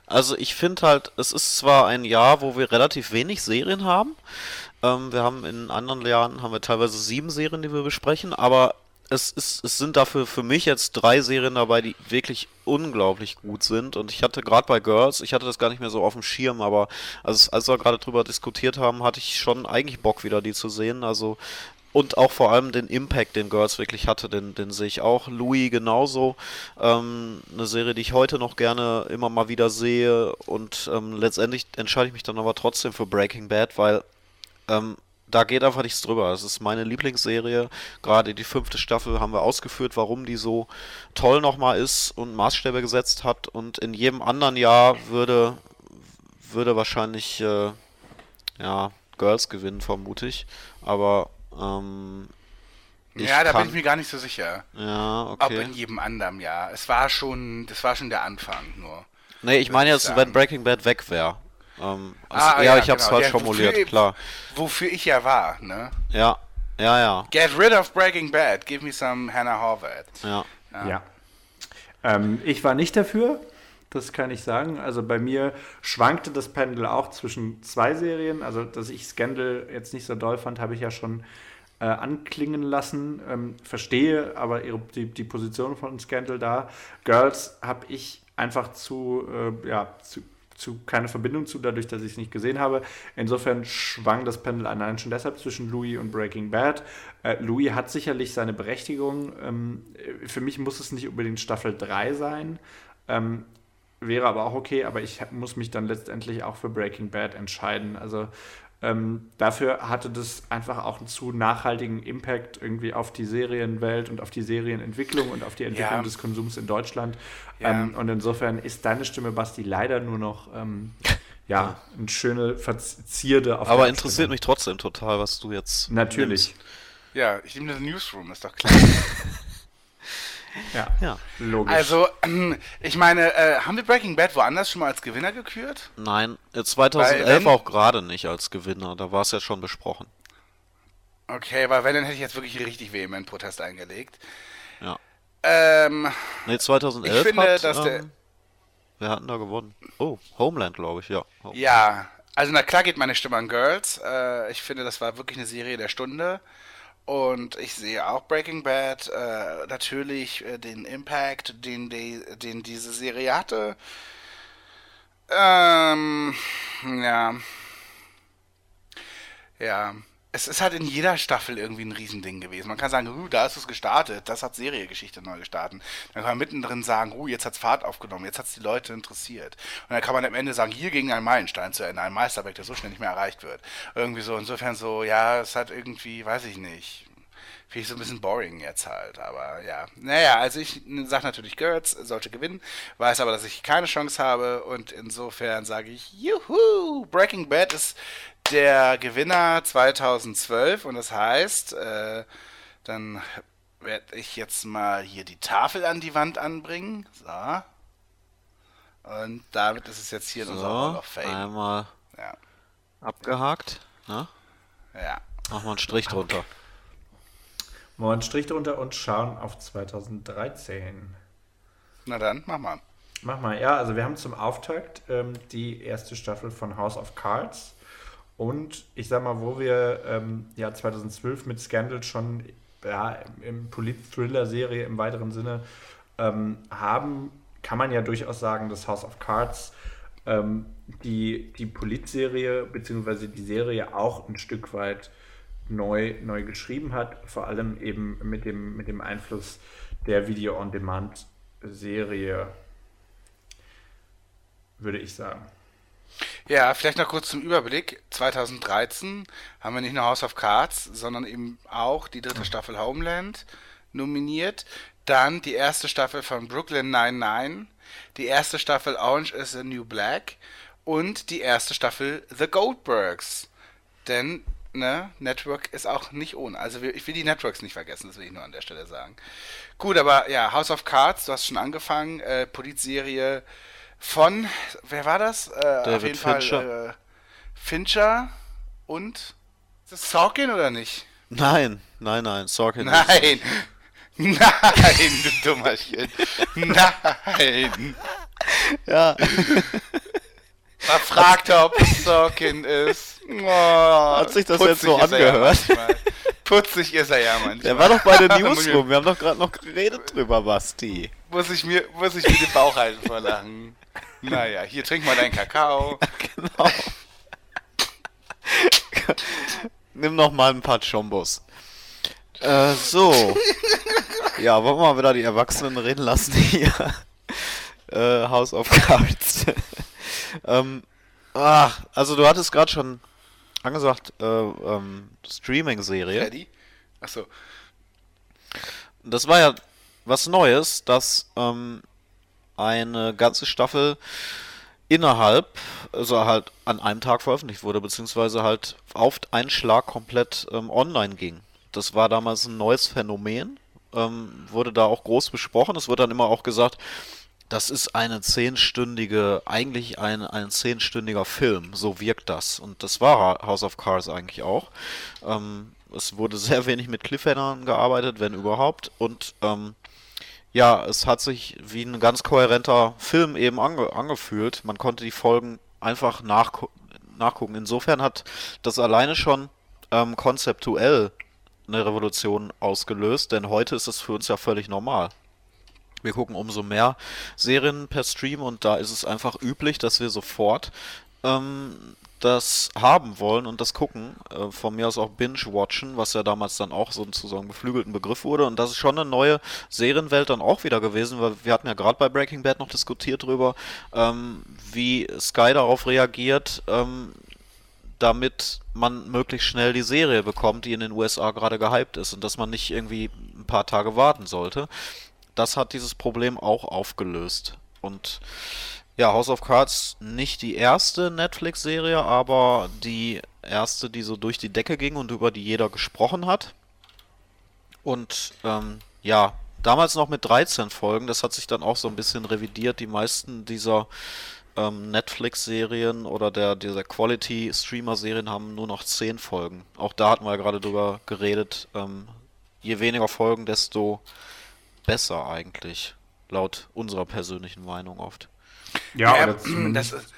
also ich finde halt, es ist zwar ein Jahr, wo wir relativ wenig Serien haben. Ähm, wir haben in anderen Jahren haben wir teilweise sieben Serien, die wir besprechen, aber es ist, es sind dafür für mich jetzt drei Serien dabei, die wirklich unglaublich gut sind. Und ich hatte gerade bei Girls, ich hatte das gar nicht mehr so auf dem Schirm, aber als, als wir gerade drüber diskutiert haben, hatte ich schon eigentlich Bock wieder die zu sehen. Also und auch vor allem den Impact, den Girls wirklich hatte, den, den sehe ich auch. Louis genauso. Ähm, eine Serie, die ich heute noch gerne immer mal wieder sehe. Und ähm, letztendlich entscheide ich mich dann aber trotzdem für Breaking Bad, weil ähm, da geht einfach nichts drüber. Es ist meine Lieblingsserie. Gerade die fünfte Staffel haben wir ausgeführt, warum die so toll nochmal ist und Maßstäbe gesetzt hat. Und in jedem anderen Jahr würde, würde wahrscheinlich äh, ja, Girls gewinnen, vermute ich. Aber ähm, ja, da kann, bin ich mir gar nicht so sicher. Ja, Ob okay. in jedem anderen Jahr. Es war schon, das war schon der Anfang nur. Nee, ich meine jetzt, wenn. Breaking Bad weg wäre. Ähm, also, Ah, ja, ja, ich hab's genau. falsch Ja, formuliert, wofür- klar. Wofür ich ja war, ne? Ja, ja, ja, Get rid of Breaking Bad. Give me some Hannah Horvath. ja. Ja. Ähm, ich war nicht dafür, das kann ich sagen. Also bei mir schwankte das Pendel auch zwischen zwei Serien. Also, dass ich Scandal jetzt nicht so doll fand, habe ich ja schon äh, anklingen lassen. Ähm, verstehe aber ihre, die, die Position von Scandal da. Girls habe ich einfach zu, äh, ja, zu, zu keine Verbindung zu, dadurch, dass ich es nicht gesehen habe. Insofern schwang das Pendel allein schon deshalb zwischen Louis und Breaking Bad. Äh, Louis hat sicherlich seine Berechtigung. Ähm, äh, für mich muss es nicht unbedingt Staffel 3 sein. Ähm, wäre aber auch okay, aber ich muss mich dann letztendlich auch für Breaking Bad entscheiden. Also ähm, dafür hatte das einfach auch einen zu nachhaltigen Impact irgendwie auf die Serienwelt und auf die Serienentwicklung und auf die Entwicklung Ja. des Konsums in Deutschland. Ja. Ähm, und insofern ist deine Stimme, Basti, leider nur noch ähm, ja, eine schöne Verzierde auf Aber interessiert Abstimmung. mich trotzdem total, was du jetzt. Natürlich. Ja, ich nehme das Newsroom, ist doch klar. <laughs> Ja, Ja. logisch. Also, <clears throat> ich meine, äh, haben wir Breaking Bad woanders schon mal als Gewinner gekürt? Nein, äh, 2011 Weil wenn- auch gerade nicht als Gewinner, da war es ja schon besprochen. Okay, weil wenn, dann hätte ich jetzt wirklich richtig vehement Protest eingelegt. Ja. Ähm, Nee, 2011 Ich finde, hat, dass der- ähm, wer hat denn da gewonnen? Oh, Homeland, glaube ich, ja. Home- ja, also na klar geht meine Stimme an Girls. Äh, ich finde, das war wirklich eine Serie der Stunde. Und ich sehe auch Breaking Bad, äh, natürlich äh, den Impact, den, die, den diese Serie hatte. Ähm, ja. Ja. Es ist halt in jeder Staffel irgendwie ein Riesending gewesen. Man kann sagen, uh, da ist es gestartet, das hat Seriegeschichte neu gestartet. Dann kann man mittendrin sagen, uh, jetzt hat es Fahrt aufgenommen, jetzt hat es die Leute interessiert. Und dann kann man am Ende sagen, hier ging ein Meilenstein zu Ende, ein Meisterwerk, der so schnell nicht mehr erreicht wird. Irgendwie so, insofern so, ja, es hat irgendwie, weiß ich nicht, Finde ich so ein bisschen boring jetzt halt, aber ja. Naja, also ich sage natürlich, Girls sollte gewinnen, weiß aber, dass ich keine Chance habe und insofern sage ich, juhu, Breaking Bad ist der Gewinner 2012 und das heißt, äh, dann werde ich jetzt mal hier die Tafel an die Wand anbringen. So. Und damit ist es jetzt hier in unserer Hall So, of Fame. einmal Ja. abgehakt. Ne? ja. Machen wir einen Strich drunter. Machen wir einen Strich drunter und schauen auf 2013. Na dann, mach mal. Mach mal, ja, also wir haben zum Auftakt ähm, die erste Staffel von House of Cards. Und ich sag mal, wo wir ähm, ja 2012 mit Scandal schon ja, im Polit-Thriller-Serie im weiteren Sinne ähm, haben, kann man ja durchaus sagen, dass House of Cards ähm, die, die Polit-Serie bzw. die Serie auch ein Stück weit neu, neu geschrieben hat, vor allem eben mit dem, mit dem Einfluss der Video-on-Demand-Serie, würde ich sagen. Ja, vielleicht noch kurz zum Überblick. 2013 haben wir nicht nur House of Cards, sondern eben auch die dritte Staffel Homeland nominiert. Dann die erste Staffel von Brooklyn 99, die erste Staffel Orange is the New Black und die erste Staffel The Goldbergs. Denn, ne, Network ist auch nicht ohne. Also ich will die Networks nicht vergessen, das will ich nur an der Stelle sagen. Gut, aber ja, House of Cards, du hast schon angefangen, äh, Polizserie von, wer war das? Äh, David Fincher. Fall äh, Fincher und ist das Sorkin oder nicht? Nein, nein, nein, Sorkin. Nein! <laughs> Nein, du Dummerchen! Nein! Ja, Man fragt, ob es Sorkin ist. Oh, Hat sich das putzig jetzt so er ja angehört? Putzig ist er ja <laughs> manchmal. der war doch bei ich- <laughs> Newsroom. Wir haben doch gerade noch geredet drüber, Basti. Muss ich mir, muss ich mir den Bauch halten vor Lachen. Naja, hier trink mal deinen Kakao. <laughs> Genau. Nimm noch mal ein paar Chombos. Äh, so. Ja, wollen wir mal wieder die Erwachsenen reden lassen hier. Äh, House of Cards. ähm, ach, also du hattest gerade schon angesagt, äh, ähm, Streaming-Serie. Freddy? Achso. Das war ja was Neues, dass ähm, eine ganze Staffel innerhalb, also halt an einem Tag veröffentlicht wurde, beziehungsweise halt auf einen Schlag komplett ähm, online ging. Das war damals ein neues Phänomen, ähm, wurde da auch groß besprochen. Es wurde dann immer auch gesagt, das ist eine zehnstündige, eigentlich ein, ein zehnstündiger Film, so wirkt das. Und das war House of Cards eigentlich auch. Ähm, es wurde sehr wenig mit Cliffhangern gearbeitet, wenn überhaupt. Und ähm, ja, es hat sich wie ein ganz kohärenter Film eben ange angefühlt. Man konnte die Folgen einfach nachgu nachgucken. Insofern hat das alleine schon ähm, konzeptuell eine Revolution ausgelöst, denn heute ist es für uns ja völlig normal. Wir gucken umso mehr Serien per Stream und da ist es einfach üblich, dass wir sofort ähm, das haben wollen und das gucken. Äh, von mir aus auch Binge-Watchen, was ja damals dann auch sozusagen beflügelten Begriff wurde. Und das ist schon eine neue Serienwelt dann auch wieder gewesen, weil wir hatten ja gerade bei Breaking Bad noch diskutiert drüber, ähm, wie Sky darauf reagiert, ähm, damit man möglichst schnell die Serie bekommt, die in den USA gerade gehypt ist und dass man nicht irgendwie ein paar Tage warten sollte. Das hat dieses Problem auch aufgelöst. Und ja, House of Cards nicht die erste Netflix-Serie, aber die erste, die so durch die Decke ging und über die jeder gesprochen hat. Und ähm, ja, damals noch mit 13 Folgen, das hat sich dann auch so ein bisschen revidiert. Die meisten dieser ähm, Netflix-Serien oder der, dieser Quality-Streamer-Serien haben nur noch 10 Folgen. Auch da hatten wir ja gerade drüber geredet. Ähm, je weniger Folgen, desto besser eigentlich. Laut unserer persönlichen Meinung oft. Ja, Ja, das ist.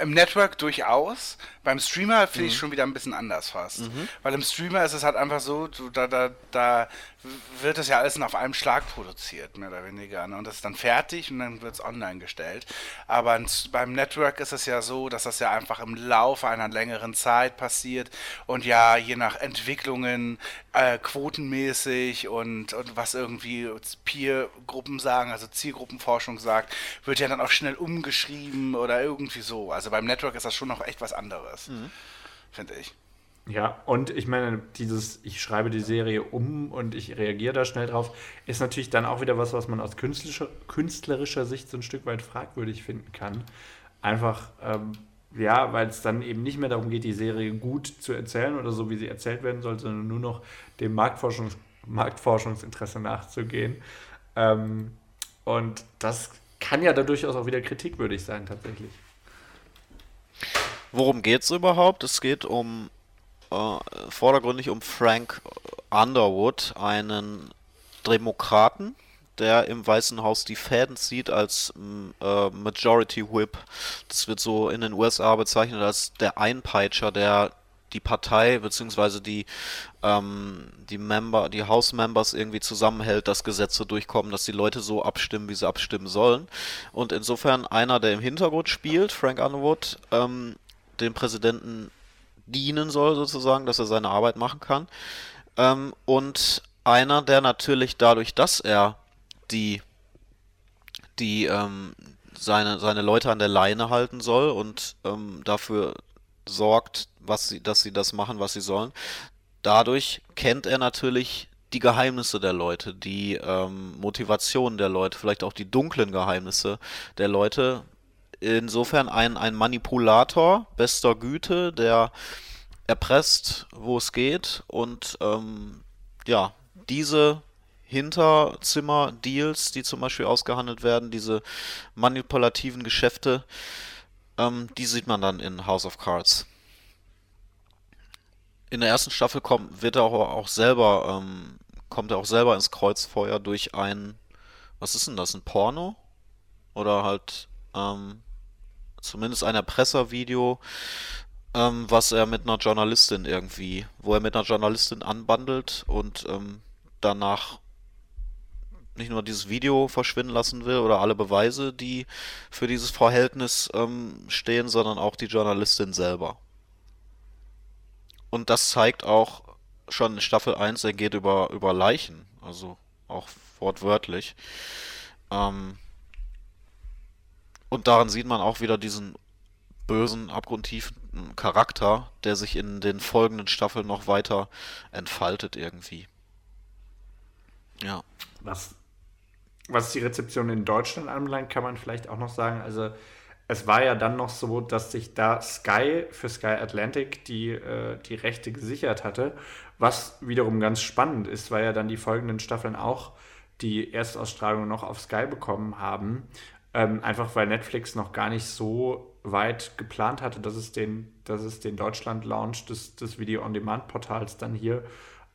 Im Network durchaus. Beim Streamer finde Mhm. ich schon wieder ein bisschen anders fast. Weil im Streamer ist es halt einfach so, du, da, da, da wird das ja alles auf einem Schlag produziert, mehr oder weniger. Ne? Und das ist dann fertig und dann wird es online gestellt. Aber beim Network ist es ja so, dass das ja einfach im Laufe einer längeren Zeit passiert und ja, je nach Entwicklungen, äh, quotenmäßig und, und was irgendwie Peer-Gruppen sagen, also Zielgruppenforschung sagt, wird ja dann auch schnell umgeschrieben oder irgendwie so. Also beim Network ist das schon noch echt was anderes, finde ich. Ja, und ich meine, dieses, ich schreibe die Serie um und ich reagiere da schnell drauf, ist natürlich dann auch wieder was, was man aus künstlerischer, künstlerischer Sicht so ein Stück weit fragwürdig finden kann. Einfach, ähm, ja, weil es dann eben nicht mehr darum geht, die Serie gut zu erzählen oder so, wie sie erzählt werden soll, sondern nur noch dem Marktforschungs Marktforschungsinteresse nachzugehen. Ähm, und das kann ja da durchaus auch wieder kritikwürdig sein, tatsächlich. Worum geht's überhaupt? Es geht um äh, vordergründig um Frank Underwood, einen Demokraten, der im Weißen Haus die Fäden zieht als äh, Majority Whip. Das wird so in den USA bezeichnet als der Einpeitscher, der die Partei bzw. die ähm, die Member, die House Members irgendwie zusammenhält, dass Gesetze durchkommen, dass die Leute so abstimmen, wie sie abstimmen sollen. Und insofern einer, der im Hintergrund spielt, Frank Underwood, ähm, dem Präsidenten dienen soll sozusagen, dass er seine Arbeit machen kann. Ähm, und einer, der natürlich dadurch, dass er die die ähm, seine, seine Leute an der Leine halten soll und ähm, dafür sorgt, was sie, dass sie das machen, was sie sollen. Dadurch kennt er natürlich die Geheimnisse der Leute, die ähm, Motivationen der Leute, vielleicht auch die dunklen Geheimnisse der Leute. Insofern ein, ein Manipulator bester Güte, der erpresst, wo es geht und ähm, ja, diese Hinterzimmer-Deals, die zum Beispiel ausgehandelt werden, diese manipulativen Geschäfte, ähm, die sieht man dann in House of Cards. In der ersten Staffel kommt, wird er auch, auch selber, ähm, kommt er auch selber ins Kreuzfeuer durch ein, was ist denn das, ein Porno? Oder halt, ähm, zumindest ein Erpresservideo, ähm, was er mit einer Journalistin irgendwie, wo er mit einer Journalistin anbandelt und ähm, danach nicht nur dieses Video verschwinden lassen will oder alle Beweise, die für dieses Verhältnis ähm, stehen, sondern auch die Journalistin selber. Und das zeigt auch schon in Staffel 1, er geht über, über Leichen, also auch wortwörtlich. Ähm, und daran sieht man auch wieder diesen bösen, abgrundtiefen Charakter, der sich in den folgenden Staffeln noch weiter entfaltet irgendwie. Ja. Was was die Rezeption in Deutschland anbelangt, kann man vielleicht auch noch sagen, also es war ja dann noch so, dass sich da Sky für Sky Atlantic die, äh, die Rechte gesichert hatte, was wiederum ganz spannend ist, weil ja dann die folgenden Staffeln auch die Erstausstrahlung noch auf Sky bekommen haben. Ähm, einfach weil Netflix noch gar nicht so weit geplant hatte, dass es den, dass es den Deutschland-Launch des, des Video-on-Demand-Portals dann hier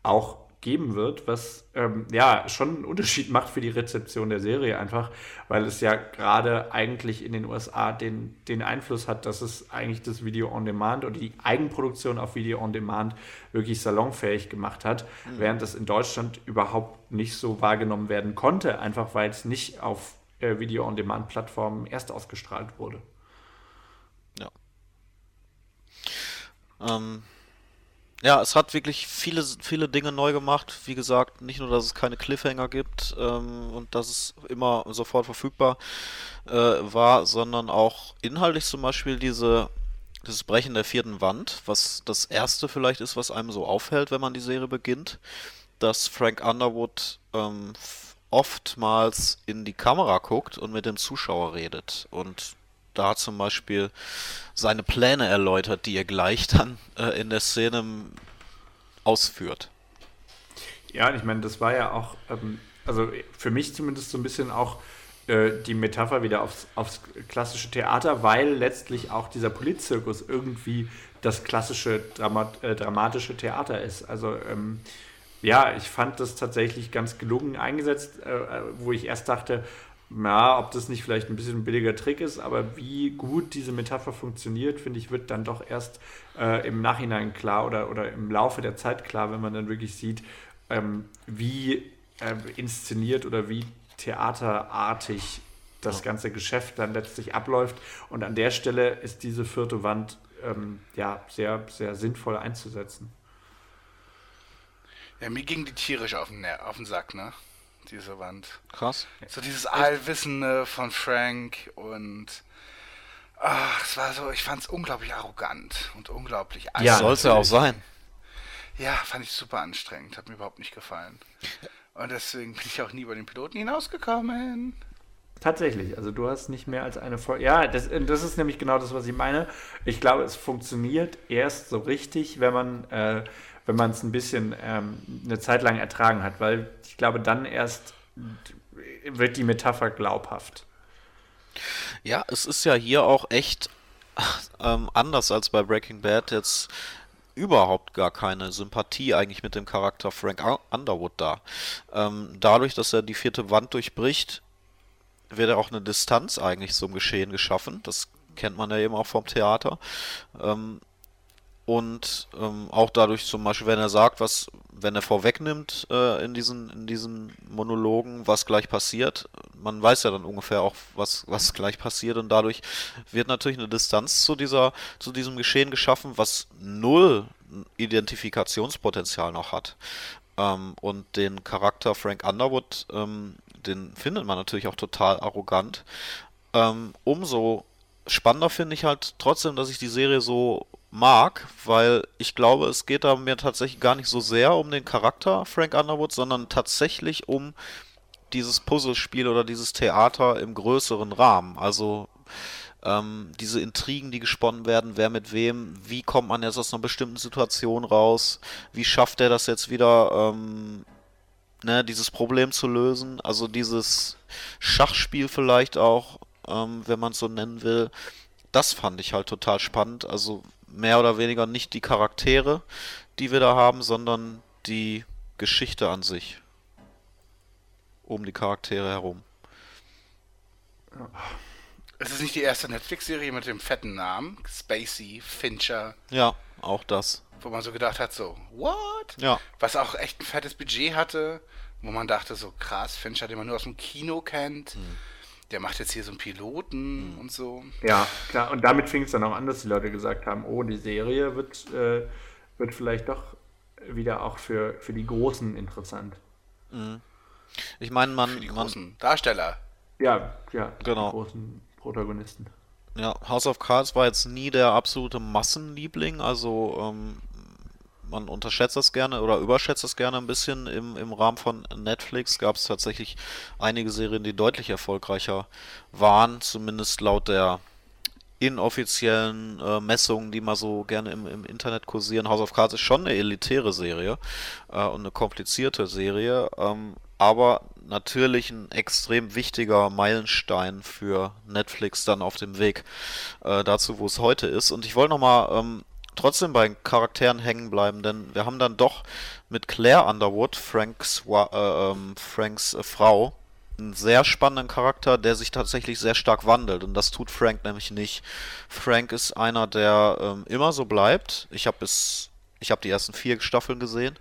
auch geben wird, was ähm, ja schon einen Unterschied <laughs> macht für die Rezeption der Serie einfach, weil es ja gerade eigentlich in den USA den, den Einfluss hat, dass es eigentlich das Video on Demand oder die Eigenproduktion auf Video on Demand wirklich salonfähig gemacht hat, mhm. während es in Deutschland überhaupt nicht so wahrgenommen werden konnte, einfach weil es nicht auf äh, Video on Demand Plattformen erst ausgestrahlt wurde. Ja. Ähm ja, es hat wirklich viele, viele Dinge neu gemacht. Wie gesagt, nicht nur, dass es keine Cliffhanger gibt ähm, und dass es immer sofort verfügbar äh, war, sondern auch inhaltlich zum Beispiel diese, dieses Brechen der vierten Wand, was das erste vielleicht ist, was einem so auffällt, wenn man die Serie beginnt, dass Frank Underwood ähm, oftmals in die Kamera guckt und mit dem Zuschauer redet. Und da zum Beispiel seine Pläne erläutert, die er gleich dann äh, in der Szene ausführt. Ja, ich meine, das war ja auch, ähm, also für mich zumindest so ein bisschen auch äh, die Metapher wieder aufs, aufs klassische Theater, weil letztlich auch dieser Politzirkus irgendwie das klassische Dramat, äh, dramatische Theater ist. Also ähm, ja, ich fand das tatsächlich ganz gelungen eingesetzt, äh, äh wo ich erst dachte, ja, ob das nicht vielleicht ein bisschen ein billiger Trick ist, aber wie gut diese Metapher funktioniert, finde ich, wird dann doch erst äh, im Nachhinein klar oder, oder im Laufe der Zeit klar, wenn man dann wirklich sieht, ähm, wie äh, inszeniert oder wie theaterartig das ganze Geschäft dann letztlich abläuft. Und an der Stelle ist diese vierte Wand ähm, ja sehr, sehr sinnvoll einzusetzen. Ja, mir ging die tierisch auf den, auf den Sack, ne? diese Wand. Krass. So dieses Allwissende von Frank und ach, es war so, ich fand es unglaublich arrogant und unglaublich Ja, soll es ja auch sein. Ja, fand ich super anstrengend, hat mir überhaupt nicht gefallen. Und deswegen bin ich auch nie über den Piloten hinausgekommen. Tatsächlich, also du hast nicht mehr als eine Folge. Ja, das, das ist nämlich genau das, was ich meine. Ich glaube, es funktioniert erst so richtig, wenn man äh, wenn man es ein bisschen ähm, eine Zeit lang ertragen hat, weil ich glaube, dann erst wird die Metapher glaubhaft. Ja, es ist ja hier auch echt <laughs> ähm, anders als bei Breaking Bad. Jetzt überhaupt gar keine Sympathie eigentlich mit dem Charakter Frank Underwood da. Ähm, dadurch, dass er die vierte Wand durchbricht, wird auch eine Distanz eigentlich zum Geschehen geschaffen. Das kennt man ja eben auch vom Theater. Ähm, und ähm, auch dadurch zum Beispiel, wenn er sagt, was, wenn er vorwegnimmt äh, in diesen in diesen Monologen, was gleich passiert, man weiß ja dann ungefähr auch, was was gleich passiert und dadurch wird natürlich eine Distanz zu dieser zu diesem Geschehen geschaffen, was null Identifikationspotenzial noch hat. Ähm, und den Charakter Frank Underwood, ähm, den findet man natürlich auch total arrogant. Ähm, umso spannender finde ich halt trotzdem, dass ich die Serie so mag, weil ich glaube, es geht da mir tatsächlich gar nicht so sehr um den Charakter Frank Underwood, sondern tatsächlich um dieses Puzzlespiel oder dieses Theater im größeren Rahmen. Also ähm, diese Intrigen, die gesponnen werden, wer mit wem, wie kommt man jetzt aus einer bestimmten Situation raus, wie schafft er das jetzt wieder, ähm, ne, dieses Problem zu lösen, also dieses Schachspiel vielleicht auch, ähm, wenn man es so nennen will, das fand ich halt total spannend. Also mehr oder weniger nicht die Charaktere, die wir da haben, sondern die Geschichte an sich. Um die Charaktere herum. Es ist nicht die erste Netflix-Serie mit dem fetten Namen. Spacey, Fincher. Ja, auch das. Wo man so gedacht hat, so, what? Ja. Was auch echt ein fettes Budget hatte, wo man dachte, so krass, Fincher, den man nur aus dem Kino kennt. Hm der macht jetzt hier so einen Piloten mhm. und so. Ja, klar. Und damit fing es dann auch an, dass die Leute gesagt haben, oh, die Serie wird, äh, wird vielleicht doch wieder auch für, für die Großen interessant. Mhm. Ich meine, man... Für die man, großen Darsteller. Ja, ja, genau. die großen Protagonisten. Ja, House of Cards war jetzt nie der absolute Massenliebling, also ähm, man unterschätzt das gerne oder überschätzt das gerne ein bisschen. Im, im Rahmen von Netflix gab es tatsächlich einige Serien, die deutlich erfolgreicher waren, zumindest laut der inoffiziellen äh, Messungen, die mal so gerne im, im Internet kursieren. House of Cards ist schon eine elitäre Serie äh, und eine komplizierte Serie, ähm, aber natürlich ein extrem wichtiger Meilenstein für Netflix dann auf dem Weg äh, dazu, wo es heute ist. Und ich wollte nochmal ähm, trotzdem bei Charakteren hängen bleiben, denn wir haben dann doch mit Claire Underwood, Franks, äh, ähm, Franks äh, Frau, einen sehr spannenden Charakter, der sich tatsächlich sehr stark wandelt. Und das tut Frank nämlich nicht. Frank ist einer, der ähm, immer so bleibt. Ich habe bis, ich habe die ersten vier Staffeln gesehen.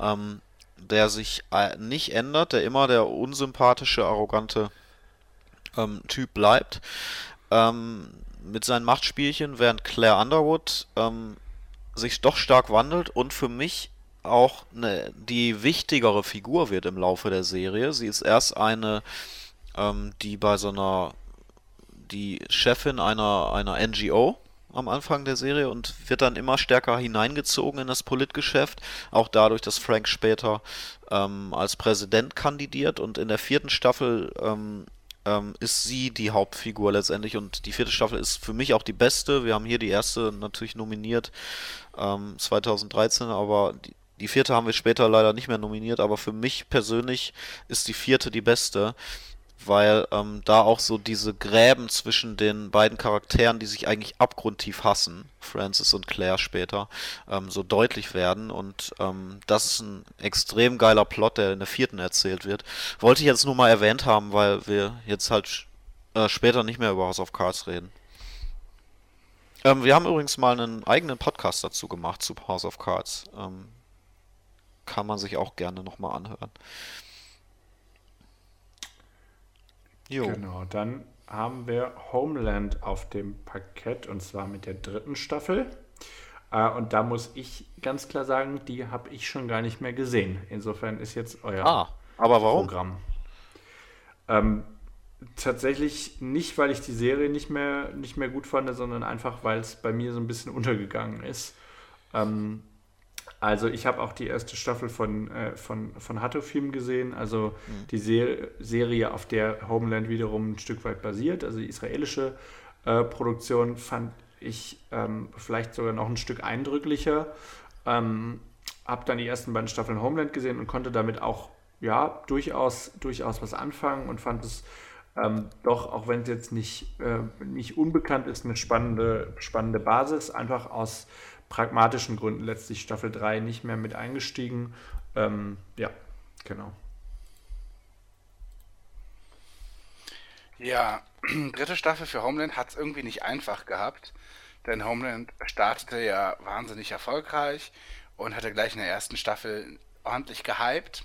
Ähm, der sich äh, nicht ändert, der immer der unsympathische, arrogante ähm, Typ bleibt. Ähm, mit seinen Machtspielchen, während Claire Underwood ähm, sich doch stark wandelt und für mich auch eine, die wichtigere Figur wird im Laufe der Serie. Sie ist erst eine, ähm, die bei so einer, die Chefin einer, einer NGO am Anfang der Serie und wird dann immer stärker hineingezogen in das Politgeschäft, auch dadurch, dass Frank später ähm, als Präsident kandidiert und in der vierten Staffel ähm, ähm, ist sie die Hauptfigur letztendlich und die vierte Staffel ist für mich auch die beste. Wir haben hier die erste natürlich nominiert ähm, 2013, aber die, die vierte haben wir später leider nicht mehr nominiert, aber für mich persönlich ist die vierte die beste weil ähm, da auch so diese Gräben zwischen den beiden Charakteren, die sich eigentlich abgrundtief hassen, Francis und Claire später, ähm, so deutlich werden. Und ähm, das ist ein extrem geiler Plot, der in der vierten erzählt wird. Wollte ich jetzt nur mal erwähnt haben, weil wir jetzt halt äh, später nicht mehr über House of Cards reden. Ähm, wir haben übrigens mal einen eigenen Podcast dazu gemacht zu House of Cards. Ähm, kann man sich auch gerne nochmal anhören. Jo. Genau, dann haben wir Homeland auf dem Parkett und zwar mit der dritten Staffel. Äh, und da muss ich ganz klar sagen, die habe ich schon gar nicht mehr gesehen. Insofern ist jetzt euer ah, aber warum? Programm. Ähm, tatsächlich nicht, weil ich die Serie nicht mehr, nicht mehr gut fand, sondern einfach, weil es bei mir so ein bisschen untergegangen ist. Ähm, also ich habe auch die erste Staffel von, äh, von, von Hatto-Film gesehen, also mhm. die Ser Serie, auf der Homeland wiederum ein Stück weit basiert, also die israelische äh, Produktion fand ich ähm, vielleicht sogar noch ein Stück eindrücklicher. Ähm, habe dann die ersten beiden Staffeln Homeland gesehen und konnte damit auch ja durchaus, durchaus was anfangen und fand es ähm, doch, auch wenn es jetzt nicht, äh, nicht unbekannt ist, eine spannende, spannende Basis. Einfach aus pragmatischen Gründen letztlich Staffel 3 nicht mehr mit eingestiegen. Ähm, ja, genau. Ja, <clears throat> dritte Staffel für Homeland hat es irgendwie nicht einfach gehabt, denn Homeland startete ja wahnsinnig erfolgreich und hatte gleich in der ersten Staffel ordentlich gehypt.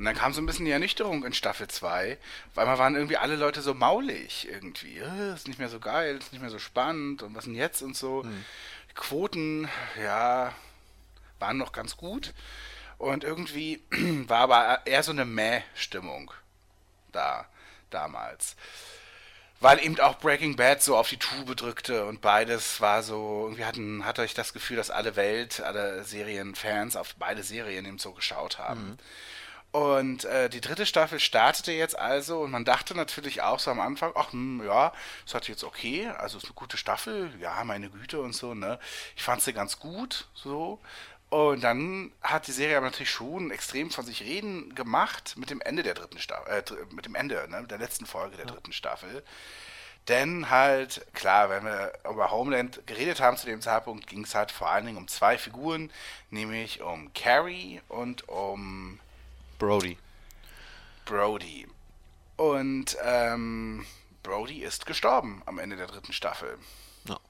Und dann kam so ein bisschen die Ernüchterung in Staffel 2, weil man waren irgendwie alle Leute so maulig irgendwie. Äh, ist nicht mehr so geil, ist nicht mehr so spannend und was denn jetzt und so. Mhm. Die Quoten, ja, waren noch ganz gut. Und irgendwie <clears throat> war aber eher so eine Mäh-Stimmung da damals. Weil eben auch Breaking Bad so auf die Tube drückte und beides war so, irgendwie hatten, hatte ich das Gefühl, dass alle Welt, alle Serienfans auf beide Serien eben so geschaut haben. Mhm. Und äh, die dritte Staffel startete jetzt also und man dachte natürlich auch so am Anfang, ach hm, ja, es hat jetzt okay, also ist eine gute Staffel, ja, meine Güte und so, ne. Ich fand sie ganz gut, so. Und dann hat die Serie aber natürlich schon extrem von sich reden gemacht mit dem Ende der dritten Staffel, äh, mit dem Ende, ne, der letzten Folge der ja. dritten Staffel. Denn halt, klar, wenn wir über Homeland geredet haben zu dem Zeitpunkt, ging es halt vor allen Dingen um zwei Figuren, nämlich um Carrie und um Brody. Brody. Und ähm, Brody ist gestorben am Ende der dritten Staffel. Ja.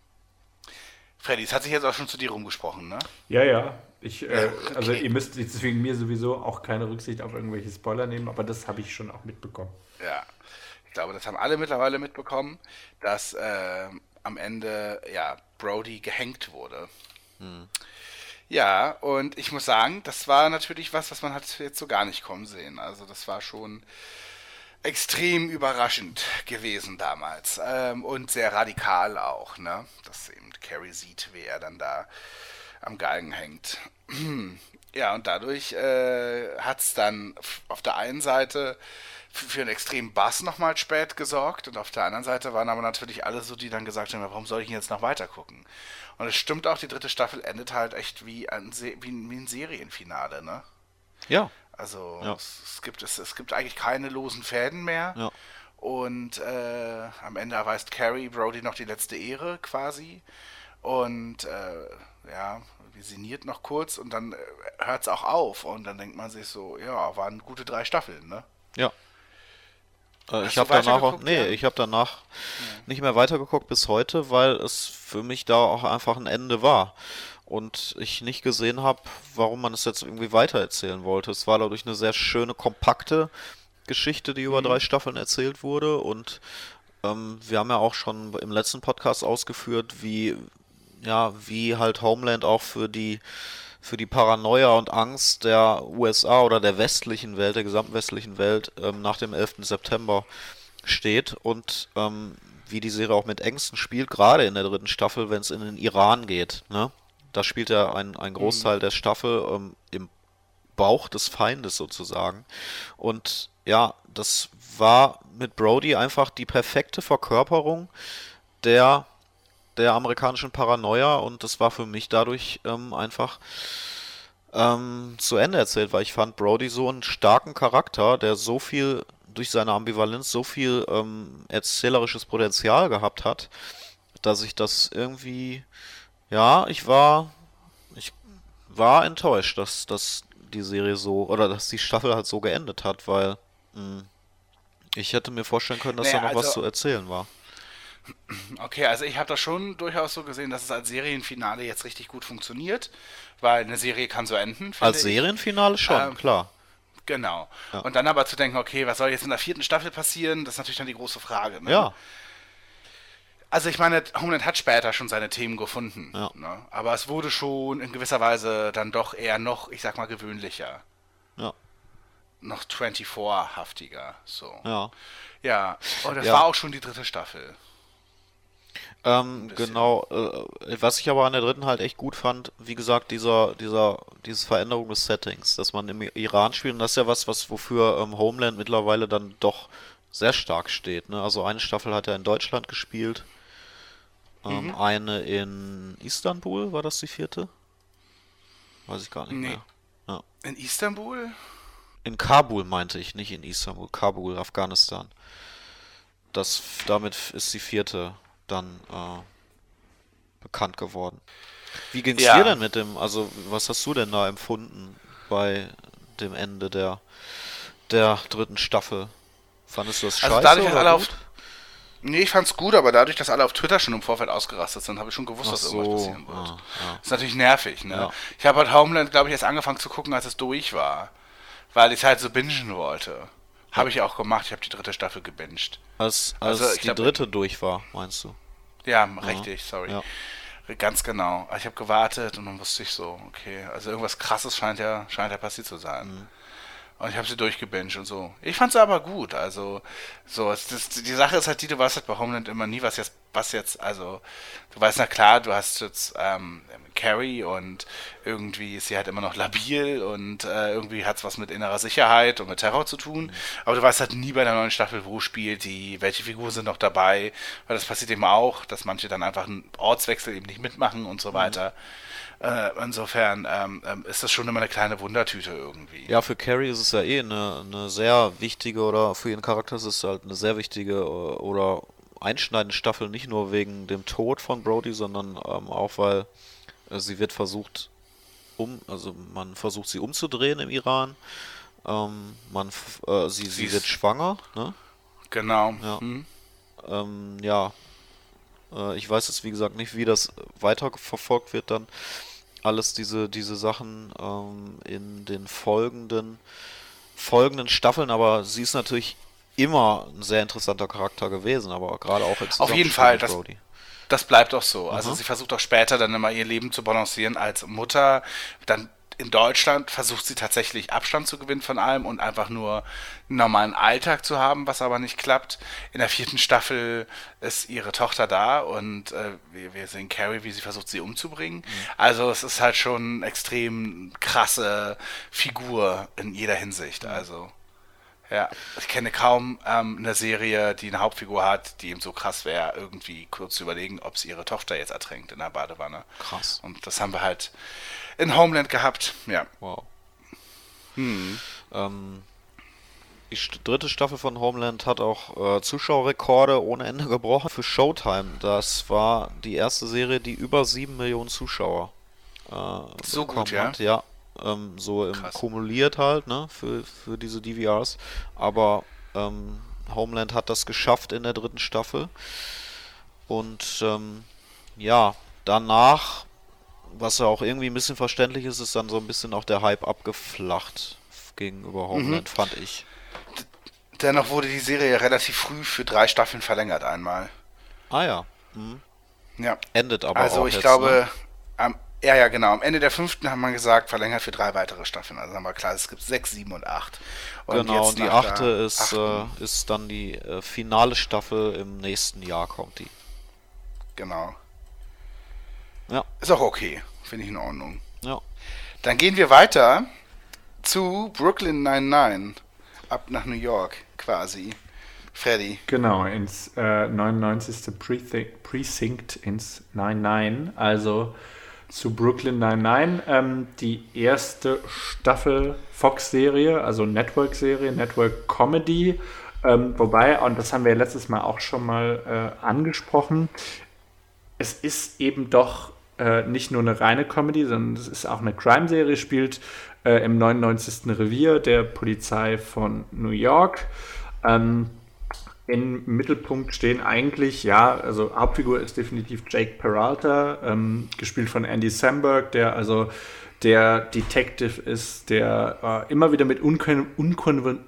Freddy, es hat sich jetzt auch schon zu dir rumgesprochen, ne? Ja, ja. Ich, äh, okay. Also ihr müsst deswegen mir sowieso auch keine Rücksicht auf irgendwelche Spoiler nehmen, aber das habe ich schon auch mitbekommen. Ja, ich glaube, das haben alle mittlerweile mitbekommen, dass äh, am Ende ja Brody gehängt wurde. Hm. Ja, und ich muss sagen, das war natürlich was, was man hat jetzt so gar nicht kommen sehen. Also das war schon extrem überraschend gewesen damals ähm, und sehr radikal auch, ne? Dass eben Carrie sieht, wie er dann da am Galgen hängt. <clears throat> ja, und dadurch äh, hat es dann auf der einen Seite für einen extremen Bass nochmal spät gesorgt und auf der anderen Seite waren aber natürlich alle so, die dann gesagt haben, warum soll ich jetzt noch weiter gucken? Und es stimmt auch, die dritte Staffel endet halt echt wie ein, wie ein, wie ein Serienfinale, ne? Ja. Also ja. Es, es, gibt, es, es gibt eigentlich keine losen Fäden mehr. Ja. Und äh, am Ende erweist Carrie Brody noch die letzte Ehre quasi. Und äh, ja, sinniert noch kurz und dann äh, hört es auch auf. Und dann denkt man sich so, ja, waren gute drei Staffeln, ne? Ja. Äh, ich habe danach auch, nee, ja? ich habe danach ja. nicht mehr weitergeguckt bis heute, weil es für mich da auch einfach ein Ende war und ich nicht gesehen habe, warum man es jetzt irgendwie weitererzählen wollte. Es war dadurch eine sehr schöne, kompakte Geschichte, die über mhm. drei Staffeln erzählt wurde und ähm, wir haben ja auch schon im letzten Podcast ausgeführt, wie ja, wie halt Homeland auch für die für die Paranoia und Angst der USA oder der westlichen Welt, der gesamten westlichen Welt ähm, nach dem 11. September steht und ähm, wie die Serie auch mit Ängsten spielt, gerade in der dritten Staffel, wenn es in den Iran geht. Ne? Da spielt er ein, ein Großteil mhm. der Staffel ähm, im Bauch des Feindes sozusagen. Und ja, das war mit Brody einfach die perfekte Verkörperung der der amerikanischen Paranoia und das war für mich dadurch ähm, einfach ähm, zu Ende erzählt, weil ich fand Brody so einen starken Charakter, der so viel durch seine Ambivalenz so viel ähm, erzählerisches Potenzial gehabt hat, dass ich das irgendwie, ja, ich war, ich war enttäuscht, dass, dass die Serie so, oder dass die Staffel halt so geendet hat, weil mh, hm, ich hätte mir vorstellen können, dass naja, da noch also, was zu erzählen war. Okay, also ich habe das schon durchaus so gesehen, dass es als Serienfinale jetzt richtig gut funktioniert, weil eine Serie kann so enden. Als ich. Serienfinale schon, ähm, klar. Genau. Ja. Und dann aber zu denken, okay, was soll jetzt in der vierten Staffel passieren, das ist natürlich dann die große Frage. Ne? Ja. Also ich meine, Homeland hat später schon seine Themen gefunden. Ja. Ne? Aber es wurde schon in gewisser Weise dann doch eher noch, ich sag mal, gewöhnlicher. Ja. Noch 24-haftiger. So. Ja. Ja. Und das ja. war auch schon die dritte Staffel. Ähm, genau, äh, was ich aber an der dritten halt echt gut fand, wie gesagt, dieser, dieser, diese Veränderung des Settings, dass man im Iran spielt, und das ist ja was, was wofür ähm, Homeland mittlerweile dann doch sehr stark steht. Ne? Also eine Staffel hat er in Deutschland gespielt, ähm, mhm. eine in Istanbul, war das die vierte? Weiß ich gar nicht nee. mehr. Ja. In Istanbul? In Kabul meinte ich, nicht in Istanbul. Kabul, Afghanistan. Das, damit ist die vierte dann äh, bekannt geworden. Wie ging's Ja. dir denn mit dem, also was hast du denn da empfunden bei dem Ende der, der dritten Staffel? Fandest du das scheiße Also dadurch, oder alle auf, gut? Nee, ich fand's gut, aber dadurch, dass alle auf Twitter schon im Vorfeld ausgerastet sind, habe ich schon gewusst, Ach dass irgendwas so, passieren wird. ah, ja. Ist natürlich nervig, ne? Ja. Ich habe halt Homeland, glaube ich, erst angefangen zu gucken, als es durch war. Weil ich halt so bingen wollte. Habe ich auch gemacht, ich habe die dritte Staffel gebinged. Als, als Also, die glaub- dritte durch war, meinst du? Ja, richtig, sorry. Ja. Ganz genau. Ich habe gewartet und dann wusste ich so, okay, also irgendwas krasses scheint ja, scheint ja passiert zu sein. Mhm. Und ich habe sie durchgebinged und so. Ich fand sie aber gut. Also, so, es, das, die Sache ist halt die, du weißt halt bei Homeland immer nie, was jetzt, was jetzt, also, du weißt, na klar, du hast jetzt ähm, Carrie und irgendwie ist sie halt immer noch labil und äh, irgendwie hat es was mit innerer Sicherheit und mit Terror zu tun. Aber du weißt halt nie bei der neuen Staffel, wo spielt die, welche Figuren sind noch dabei, weil das passiert eben auch, dass manche dann einfach einen Ortswechsel eben nicht mitmachen und so weiter. Äh, insofern ähm, ähm, ist das schon immer eine kleine Wundertüte irgendwie. Ja, für Carrie ist es ja eh eine, eine sehr wichtige, oder für ihren Charakter ist es halt eine sehr wichtige äh, oder einschneidende Staffel, nicht nur wegen dem Tod von Brody, sondern ähm, auch, weil äh, sie wird versucht, um, also man versucht sie umzudrehen im Iran. Ähm, man, f- äh, sie, Sie sie wird schwanger, ne? Genau. Ja. Hm. Ähm, ja, äh, ich weiß jetzt wie gesagt nicht, wie das weiter verfolgt wird dann. Alles diese, diese Sachen ähm, in den folgenden, folgenden Staffeln, aber sie ist natürlich immer ein sehr interessanter Charakter gewesen, aber gerade auch im Auf jeden Fall, das-. Das bleibt auch so. Also Mhm. sie versucht auch später dann immer ihr Leben zu balancieren als Mutter. Dann in Deutschland versucht sie tatsächlich Abstand zu gewinnen von allem und einfach nur einen normalen Alltag zu haben, was aber nicht klappt. In der vierten Staffel ist ihre Tochter da und äh, wir, wir sehen Carrie, wie sie versucht, sie umzubringen. Also es ist halt schon eine extrem krasse Figur in jeder Hinsicht. Also ja, ich kenne kaum ähm, eine Serie, die eine Hauptfigur hat, die eben so krass wäre, irgendwie kurz zu überlegen, ob sie ihre Tochter jetzt ertränkt in der Badewanne. Krass. Und das haben wir halt in Homeland gehabt. Ja. Wow. Hm. Ähm, die dritte Staffel von Homeland hat auch äh, Zuschauerrekorde ohne Ende gebrochen für Showtime. Das war die erste Serie, die über 7 Millionen Zuschauer äh, So gut, ja? hat. Ja, ähm, so kumuliert halt, ne, für, für diese DVRs. Aber ähm, Homeland hat das geschafft in der dritten Staffel. Und ähm, ja, danach, was ja auch irgendwie ein bisschen verständlich ist, ist dann so ein bisschen auch der Hype abgeflacht gegenüber Homeland, fand ich. Dennoch wurde die Serie relativ früh für drei Staffeln verlängert einmal. Ah ja. Mhm. Ja. Endet aber also auch ich jetzt, glaube, Ne? am, ja, ja, genau. Am Ende der fünften haben wir gesagt, verlängert für drei weitere Staffeln. Also haben wir klar, es gibt sechs, sieben und acht. Und Genau, und die achte ist, äh, ist dann die äh, finale Staffel im nächsten Jahr kommt die. Genau. Ja, Ist auch okay. Finde ich in Ordnung. ja. Dann gehen wir weiter zu Brooklyn 99. Ab nach New York quasi. Freddy. Genau, ins äh, 99. Precinct, Precinct ins 99, also zu Brooklyn 99. Ähm, die erste Staffel Fox-Serie, also Network-Serie, Network-Comedy. Ähm, wobei, und das haben wir ja letztes Mal auch schon mal äh, angesprochen, es ist eben doch äh, nicht nur eine reine Comedy, sondern es ist auch eine Crime-Serie, spielt äh, im 99. Revier der Polizei von New York. Ähm, im Mittelpunkt stehen eigentlich, ja, also Hauptfigur ist definitiv Jake Peralta, ähm, gespielt von Andy Samberg, der also der Detective ist, der äh, immer wieder mit unkon unkon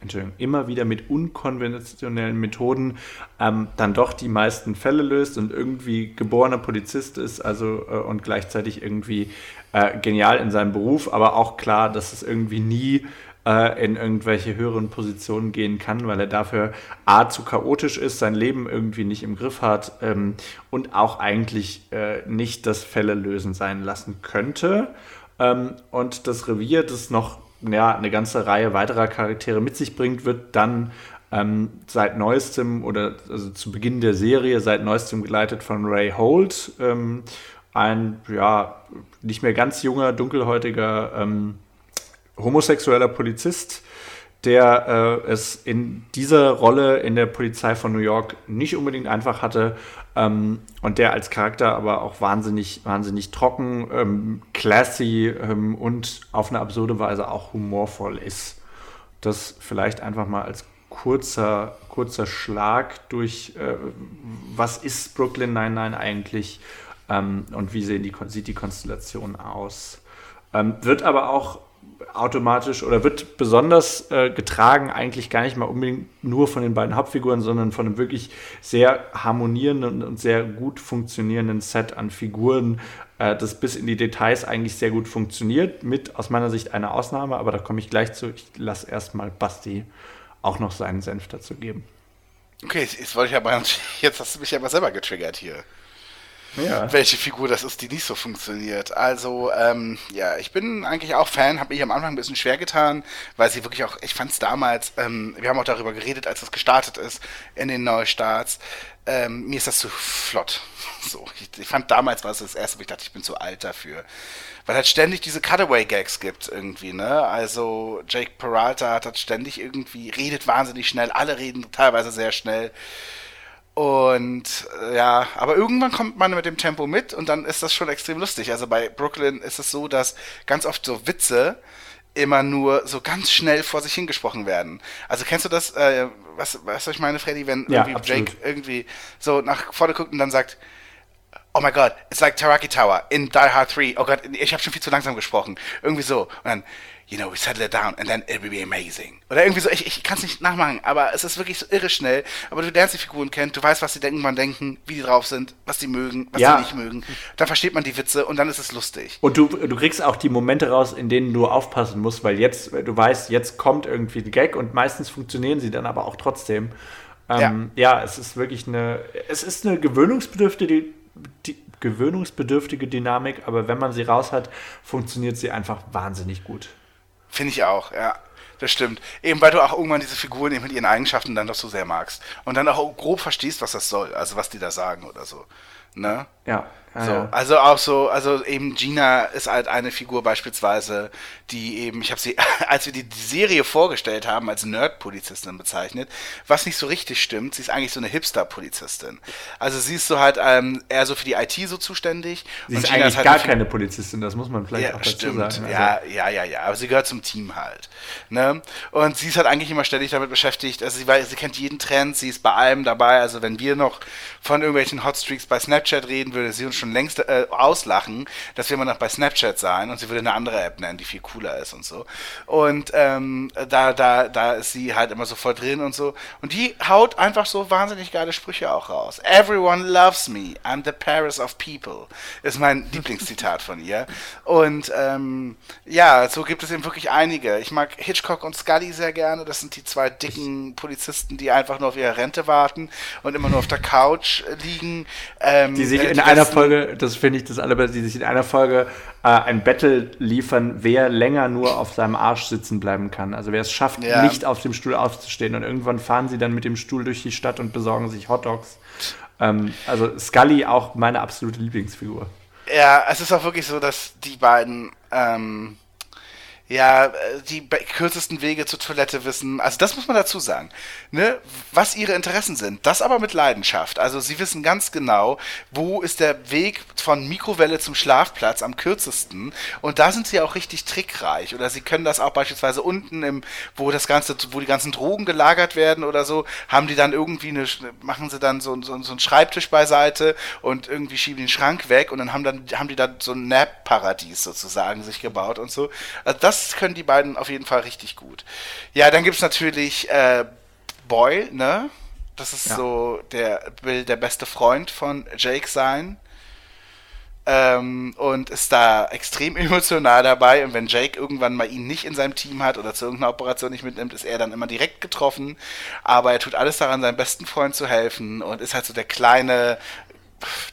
Entschuldigung, immer wieder mit unkonventionellen Methoden ähm, dann doch die meisten Fälle löst und irgendwie geborener Polizist ist, also äh, und gleichzeitig irgendwie äh, genial in seinem Beruf, aber auch klar, dass es irgendwie nie äh, in irgendwelche höheren Positionen gehen kann, weil er dafür A zu chaotisch ist, sein Leben irgendwie nicht im Griff hat ähm, und auch eigentlich äh, nicht das Fälle lösen sein lassen könnte. Ähm, und das Revier, das noch ja, eine ganze Reihe weiterer Charaktere mit sich bringt, wird dann ähm, seit neuestem oder also zu Beginn der Serie seit neuestem geleitet von Ray Holt, ähm, ein ja nicht mehr ganz junger, dunkelhäutiger ähm, homosexueller Polizist, der äh, es in dieser Rolle in der Polizei von New York nicht unbedingt einfach hatte ähm, und der als Charakter aber auch wahnsinnig, wahnsinnig trocken, ähm, classy ähm, und auf eine absurde Weise auch humorvoll ist. Das vielleicht einfach mal als kurzer, kurzer Schlag durch, äh, was ist Brooklyn 99 eigentlich ähm, und wie sehen die, sieht die Konstellation aus. Ähm, wird aber auch automatisch oder wird besonders äh, getragen, eigentlich gar nicht mal unbedingt nur von den beiden Hauptfiguren, sondern von einem wirklich sehr harmonierenden und sehr gut funktionierenden Set an Figuren, äh, das bis in die Details eigentlich sehr gut funktioniert, mit aus meiner Sicht einer Ausnahme, aber da komme ich gleich zu. Ich lasse erstmal Basti auch noch seinen Senf dazu geben. Okay, jetzt wollte ich aber, <laughs> jetzt hast du mich aber selber getriggert hier ja. welche Figur das ist, die nicht so funktioniert. Also, ähm, ja, ich bin eigentlich auch Fan, habe mich am Anfang ein bisschen schwer getan, weil sie wirklich auch, ich fand es damals, ähm, wir haben auch darüber geredet, als es gestartet ist in den Neustarts, ähm, mir ist das zu flott. <laughs> So, ich, ich fand damals war es das erste, wo ich dachte, ich bin zu alt dafür. Weil halt ständig diese Cutaway-Gags gibt irgendwie, ne? Also Jake Peralta hat halt ständig irgendwie, redet wahnsinnig schnell, alle reden teilweise sehr schnell. Und äh, ja, aber irgendwann kommt man mit dem Tempo mit und dann ist das schon extrem lustig. Also bei Brooklyn ist es so, dass ganz oft so Witze immer nur so ganz schnell vor sich hingesprochen werden. Also kennst du das, äh, was, was ich meine, Freddy, wenn ja, irgendwie Jake irgendwie so nach vorne guckt und dann sagt, oh my god, it's like Taraki Tower in Die Hard 3. Oh Gott, ich habe schon viel zu langsam gesprochen. Irgendwie so. Und dann, you know, we settle it down and then it will be amazing. Oder irgendwie so, ich, ich kann es nicht nachmachen, aber es ist wirklich so irre schnell. Aber du lernst die Figuren kennen, du weißt, was sie denken, wann denken, wie die drauf sind, was sie mögen, was Ja. sie nicht mögen. Dann versteht man die Witze und dann ist es lustig. Und du, du kriegst auch die Momente raus, in denen du aufpassen musst, weil jetzt, du weißt, jetzt kommt irgendwie ein Gag und meistens funktionieren sie dann aber auch trotzdem. Ähm, ja. es ist wirklich eine, es ist eine gewöhnungsbedürftige, die, gewöhnungsbedürftige Dynamik, aber wenn man sie raus hat, funktioniert sie einfach wahnsinnig gut. Finde ich auch, ja. Das stimmt. Eben weil du auch irgendwann diese Figuren eben mit ihren Eigenschaften dann doch so sehr magst. Und dann auch grob verstehst, was das soll, also was die da sagen oder so. Ne? Ja, ja, So, ja. also auch so, also eben Gina ist halt eine Figur beispielsweise, die eben, ich habe sie, <laughs> als wir die, die Serie vorgestellt haben, als Nerd-Polizistin bezeichnet, was nicht so richtig stimmt, sie ist eigentlich so eine Hipster-Polizistin. Also sie ist so halt ähm, eher so für die IT so zuständig. Sie ist Gina eigentlich halt gar keine Polizistin, das muss man vielleicht ja, auch dazu stimmt. sagen. Also, Ja, ja, ja, ja. Aber sie gehört zum Team halt. Ne? Und sie ist halt eigentlich immer ständig damit beschäftigt. Also sie, weiß, sie kennt jeden Trend, sie ist bei allem dabei. Also wenn wir noch von irgendwelchen Hotstreaks bei Snapchat reden, würde sie uns schon längst äh, auslachen, dass wir immer noch bei Snapchat sein und sie würde eine andere App nennen, die viel cooler ist und so. Und ähm, da, da, da ist sie halt immer so voll drin und so. Und die haut einfach so wahnsinnig geile Sprüche auch raus. Everyone loves me. I'm the Paris of people. Ist mein <laughs> Lieblingszitat von ihr. Und ähm, ja, so gibt es eben wirklich einige. Ich mag Hitchcock und Scully sehr gerne. Das sind die zwei dicken Polizisten, die einfach nur auf ihre Rente warten und immer nur auf der Couch liegen. Ähm, Die sich äh, in einer besten- Folge, das finde ich das allerbeste, die sich in einer Folge äh, ein Battle liefern, wer länger nur auf seinem Arsch sitzen bleiben kann. Also wer es schafft, Ja. nicht auf dem Stuhl aufzustehen. Und irgendwann fahren sie dann mit dem Stuhl durch die Stadt und besorgen sich Hotdogs. Ähm, also Scully auch meine absolute Lieblingsfigur. Ja, es ist auch wirklich so, dass die beiden ähm, ja äh, die kürzesten Wege zur Toilette wissen. Also das muss man dazu sagen, ne? Was ihre Interessen sind. Das aber mit Leidenschaft. Also sie wissen ganz genau, wo ist der Weg von Mikrowelle zum Schlafplatz am kürzesten. Und da sind sie auch richtig trickreich. Oder sie können das auch beispielsweise unten im, wo das ganze, wo die ganzen Drogen gelagert werden oder so, haben die dann irgendwie eine, machen sie dann so, so, so einen Schreibtisch beiseite und irgendwie schieben den Schrank weg und dann haben dann haben die dann so ein Nap-Paradies sozusagen sich gebaut und so. Also das können die beiden auf jeden Fall richtig gut. Ja, dann gibt's natürlich äh, Boyle, ne? Das ist Ja. so, der will der beste Freund von Jake sein. Ähm, und ist da extrem <laughs> emotional dabei. Und wenn Jake irgendwann mal ihn nicht in seinem Team hat oder zu irgendeiner Operation nicht mitnimmt, ist er dann immer direkt getroffen. Aber er tut alles daran, seinem besten Freund zu helfen und ist halt so der kleine,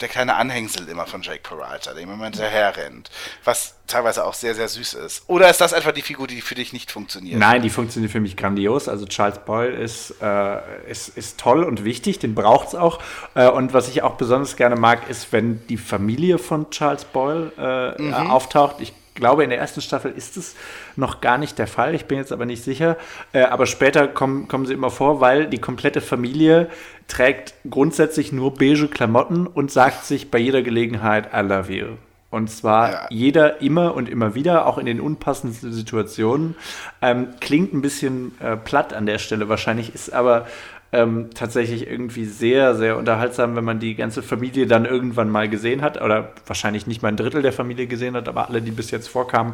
der kleine Anhängsel immer von Jake Peralta, der ihm immer hinterher rennt. Was teilweise auch sehr, sehr süß ist. Oder ist das etwa die Figur, die für dich nicht funktioniert? Nein, die funktioniert für mich grandios. Also Charles Boyle ist, äh, ist, ist toll und wichtig, den braucht es auch. Äh, und was ich auch besonders gerne mag, ist, wenn die Familie von Charles Boyle äh, Mhm. auftaucht. Ich glaube, in der ersten Staffel ist es noch gar nicht der Fall. Ich bin jetzt aber nicht sicher. Äh, aber später kommen, kommen sie immer vor, weil die komplette Familie trägt grundsätzlich nur beige Klamotten und sagt sich bei jeder Gelegenheit I love you. Und zwar ja. jeder immer und immer wieder, auch in den unpassendsten Situationen. Ähm, klingt ein bisschen äh, platt an der Stelle wahrscheinlich, ist aber ähm, tatsächlich irgendwie sehr, sehr unterhaltsam, wenn man die ganze Familie dann irgendwann mal gesehen hat. Oder wahrscheinlich nicht mal ein Drittel der Familie gesehen hat, aber alle, die bis jetzt vorkamen,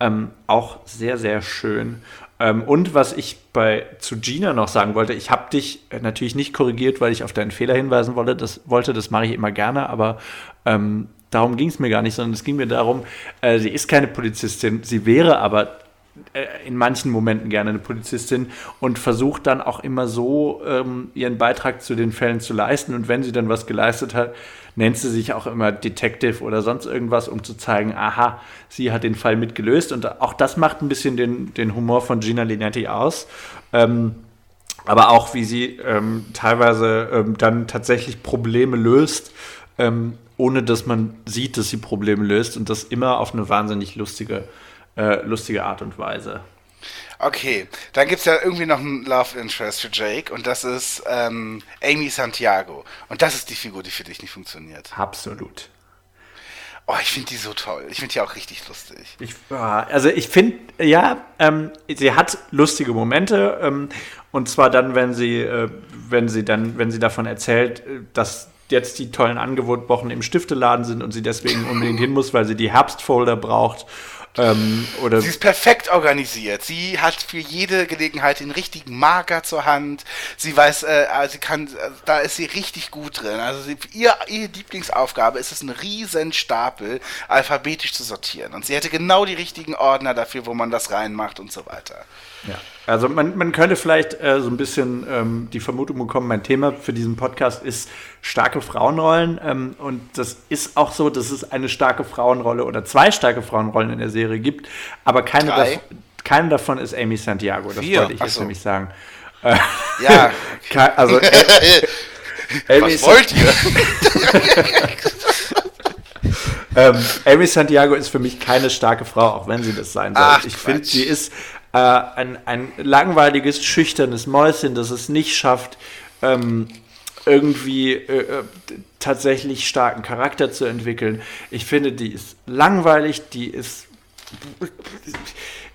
ähm, auch sehr, sehr schön. Ähm, und was ich bei zu Gina noch sagen wollte, ich habe dich natürlich nicht korrigiert, weil ich auf deinen Fehler hinweisen wollte. Das, wollte, das mache ich immer gerne, aber ähm, darum ging es mir gar nicht, sondern es ging mir darum, äh, sie ist keine Polizistin, sie wäre aber äh, in manchen Momenten gerne eine Polizistin und versucht dann auch immer so ähm, ihren Beitrag zu den Fällen zu leisten. Und wenn sie dann was geleistet hat, nennt sie sich auch immer Detective oder sonst irgendwas, um zu zeigen, aha, sie hat den Fall mitgelöst. Und auch das macht ein bisschen den, den Humor von Gina Linetti aus. Ähm, aber auch, wie sie ähm, teilweise ähm, dann tatsächlich Probleme löst, ähm, ohne dass man sieht, dass sie Probleme löst und das immer auf eine wahnsinnig lustige, äh, lustige Art und Weise. Okay, dann gibt es ja irgendwie noch einen Love Interest für Jake und das ist ähm, Amy Santiago. Und das ist die Figur, die für dich nicht funktioniert. Absolut. Oh, ich finde die so toll. Ich finde die auch richtig lustig. Ich, also ich finde, ja, ähm, sie hat lustige Momente. Ähm, und zwar dann, wenn sie, äh, wenn sie dann, wenn sie davon erzählt, äh, dass jetzt die tollen Angebotwochen im Stifteladen sind und sie deswegen unbedingt hin muss, weil sie die Herbstfolder braucht. Ähm, sie ist perfekt organisiert. Sie hat für jede Gelegenheit den richtigen Marker zur Hand. Sie weiß, äh, also sie kann, äh, da ist sie richtig gut drin. Also sie, ihr, ihre Lieblingsaufgabe ist es, einen riesen Stapel alphabetisch zu sortieren. Und sie hätte genau die richtigen Ordner dafür, wo man das reinmacht und so weiter. Ja. Also man, man könnte vielleicht äh, so ein bisschen ähm, die Vermutung bekommen, mein Thema für diesen Podcast ist starke Frauenrollen. Ähm, und das ist auch so, dass es eine starke Frauenrolle oder zwei starke Frauenrollen in der Serie gibt. Aber keine, davon, keine davon ist Amy Santiago. Das Vier. wollte ich jetzt so. nämlich sagen. Äh, ja. <laughs> also <laughs> äh, Amy Was wollt ihr? <laughs> ähm, Amy Santiago ist für mich keine starke Frau, auch wenn sie das sein soll. Ach, ich finde, sie ist äh, ein, ein langweiliges, schüchternes Mäuschen, das es nicht schafft, ähm, irgendwie äh, äh tatsächlich starken Charakter zu entwickeln. Ich finde, die ist langweilig, die ist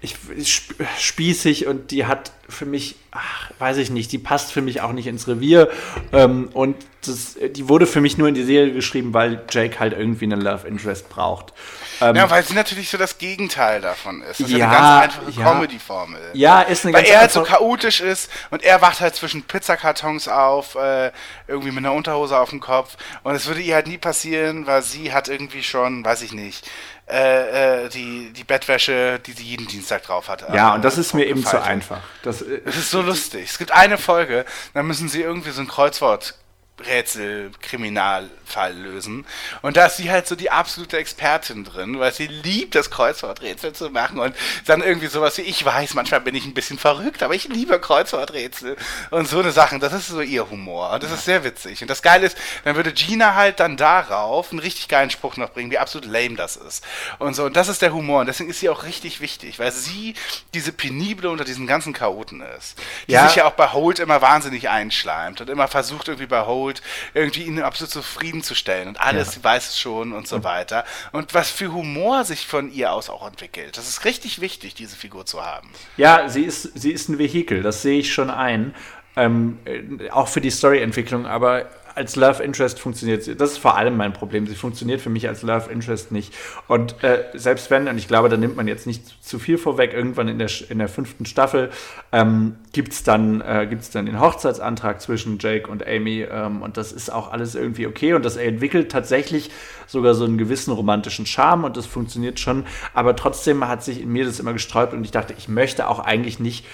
ich, spießig und die hat für mich, ach, weiß ich nicht, die passt für mich auch nicht ins Revier. Ähm, und das, die wurde für mich nur in die Serie geschrieben, weil Jake halt irgendwie einen Love Interest braucht. Ähm, ja, weil sie natürlich so das Gegenteil davon ist. Das ja, ist eine ganz einfache ja, Comedy-Formel. Ja, ist eine Weil er halt so chaotisch ist und er wacht halt zwischen Pizzakartons auf, äh, irgendwie mit einer Unterhose auf dem Kopf. Und es würde ihr halt nie passieren, weil sie hat irgendwie schon, weiß ich nicht, äh, äh, die, die Bettwäsche, die sie jeden Dienstag drauf hatte. Ja, und das ist mir eben zu einfach. Das, äh, das ist so lustig. Es gibt eine Folge, da müssen sie irgendwie so ein Kreuzwort Rätsel, Kriminalfall lösen. Und da ist sie halt so die absolute Expertin drin, weil sie liebt das Kreuzworträtsel zu machen und dann irgendwie sowas wie, ich weiß, manchmal bin ich ein bisschen verrückt, aber ich liebe Kreuzworträtsel und so eine Sachen. Das ist so ihr Humor und das ist sehr witzig. Und das Geile ist, dann würde Gina halt dann darauf einen richtig geilen Spruch noch bringen, wie absolut lame das ist. Und so, und das ist der Humor und deswegen ist sie auch richtig wichtig, weil sie diese Penible unter diesen ganzen Chaoten ist. Die ja. sich ja auch bei Holt immer wahnsinnig einschleimt und immer versucht irgendwie bei Holt geholt, irgendwie ihn absolut zufriedenzustellen und alles, ja. sie weiß es schon und so weiter. Und was für Humor sich von ihr aus auch entwickelt. Das ist richtig wichtig, diese Figur zu haben. Ja, sie ist, sie ist ein Vehikel, das sehe ich schon ein. Ähm, äh, auch für die Storyentwicklung, aber als Love Interest funktioniert sie. Das ist vor allem mein Problem. Sie funktioniert für mich als Love Interest nicht. Und äh, selbst wenn, und ich glaube, da nimmt man jetzt nicht zu viel vorweg, irgendwann in der, in der fünften Staffel ähm, gibt es dann, äh, dann den Hochzeitsantrag zwischen Jake und Amy. Ähm, und das ist auch alles irgendwie okay. Und das entwickelt tatsächlich sogar so einen gewissen romantischen Charme und das funktioniert schon. Aber trotzdem hat sich in mir das immer gesträubt und ich dachte, ich möchte auch eigentlich nicht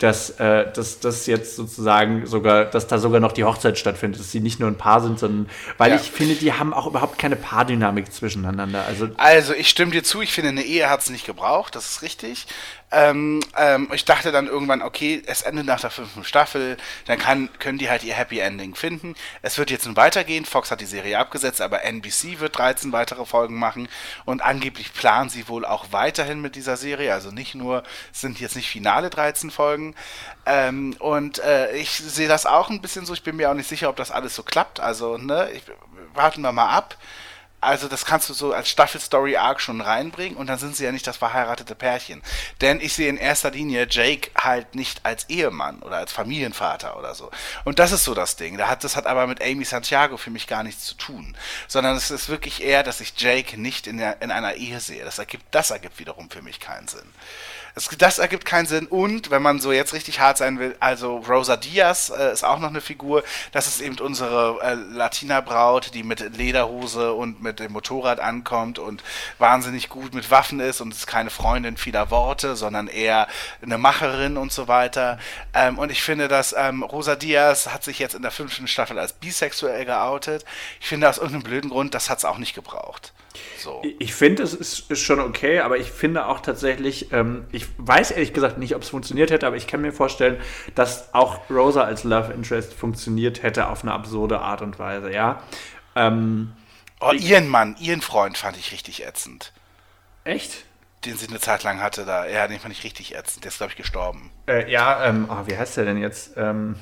dass, äh, dass das jetzt sozusagen sogar, dass da sogar noch die Hochzeit stattfindet, dass sie nicht nur ein Paar sind, sondern weil Ja. ich finde, die haben auch überhaupt keine Paardynamik zwischeneinander. Also Also, ich stimme dir zu, ich finde, eine Ehe hat es nicht gebraucht, das ist richtig. Ähm, ähm, ich dachte dann irgendwann, okay, es endet nach der fünften Staffel, dann kann, können die halt ihr Happy Ending finden. Es wird jetzt nun weitergehen, Fox hat die Serie abgesetzt, aber NBC wird 13 weitere Folgen machen und angeblich planen sie wohl auch weiterhin mit dieser Serie, also nicht nur, es sind jetzt nicht finale 13 Folgen. Ähm, und äh, ich sehe das auch ein bisschen so, ich bin mir auch nicht sicher, ob das alles so klappt, also, ne, ich, warten wir mal ab. Also das kannst du so als Staffel-Story-Arc schon reinbringen und dann sind sie ja nicht das verheiratete Pärchen. Denn ich sehe in erster Linie Jake halt nicht als Ehemann oder als Familienvater oder so. Und das ist so das Ding. Das hat aber mit Amy Santiago für mich gar nichts zu tun. Sondern es ist wirklich eher, dass ich Jake nicht in, der, in einer Ehe sehe. Das ergibt, das ergibt wiederum für mich keinen Sinn. Es, das ergibt keinen Sinn. Und wenn man so jetzt richtig hart sein will, also Rosa Diaz äh, ist auch noch eine Figur. Das ist eben unsere äh, Latina-Braut, die mit Lederhose und mit dem Motorrad ankommt und wahnsinnig gut mit Waffen ist und ist keine Freundin vieler Worte, sondern eher eine Macherin und so weiter. Ähm, und ich finde, dass ähm, Rosa Diaz hat sich jetzt in der fünften Staffel als bisexuell geoutet. Ich finde aus irgendeinem blöden Grund, das hat es auch nicht gebraucht. So. Ich finde, es ist, ist schon okay, aber ich finde auch tatsächlich, ähm, ich weiß ehrlich gesagt nicht, ob es funktioniert hätte, aber ich kann mir vorstellen, dass auch Rosa als Love Interest funktioniert hätte auf eine absurde Art und Weise, ja. Ähm, Oh, ihren Mann, ihren Freund fand ich richtig ätzend. echt? Den sie eine Zeit lang hatte da. Ja, den fand ich richtig ätzend. Der ist, glaube ich, gestorben. Äh, ja, ähm, oh, wie heißt der denn jetzt? Ähm,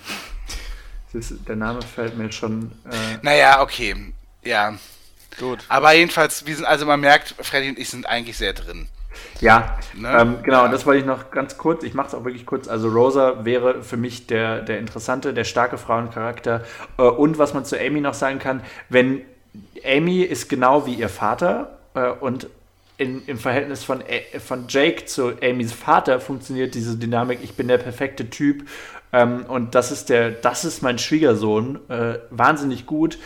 <laughs> der Name fällt mir schon. Äh, Naja, okay. Ja. Gut. Aber jedenfalls, wir sind, also man merkt, Freddy und ich sind eigentlich sehr drin. Ja, Ne? ähm, genau, Ja. und das wollte ich noch ganz kurz, ich mache es auch wirklich kurz. Also Rosa wäre für mich der, der interessante, der starke Frauencharakter. Äh, und was man zu Amy noch sagen kann, wenn Amy ist genau wie ihr Vater äh, und in, im Verhältnis von, A- von Jake zu Amys Vater funktioniert diese Dynamik, ich bin der perfekte Typ ähm, und das ist der, das ist mein Schwiegersohn, äh, wahnsinnig gut.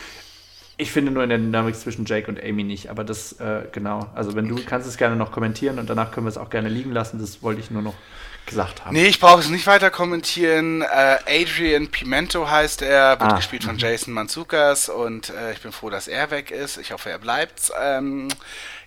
Ich finde nur in der Dynamik zwischen Jake und Amy nicht, aber das, äh, genau. Also wenn du kannst es gerne noch kommentieren und danach können wir es auch gerne liegen lassen, das wollte ich nur noch gesagt haben. Nee, ich brauche es nicht weiter kommentieren. Äh, Adrian Pimento heißt er, wird Ah, gespielt von Jason Manzukas und äh, ich bin froh, dass er weg ist. Ich hoffe, er bleibt. Ähm,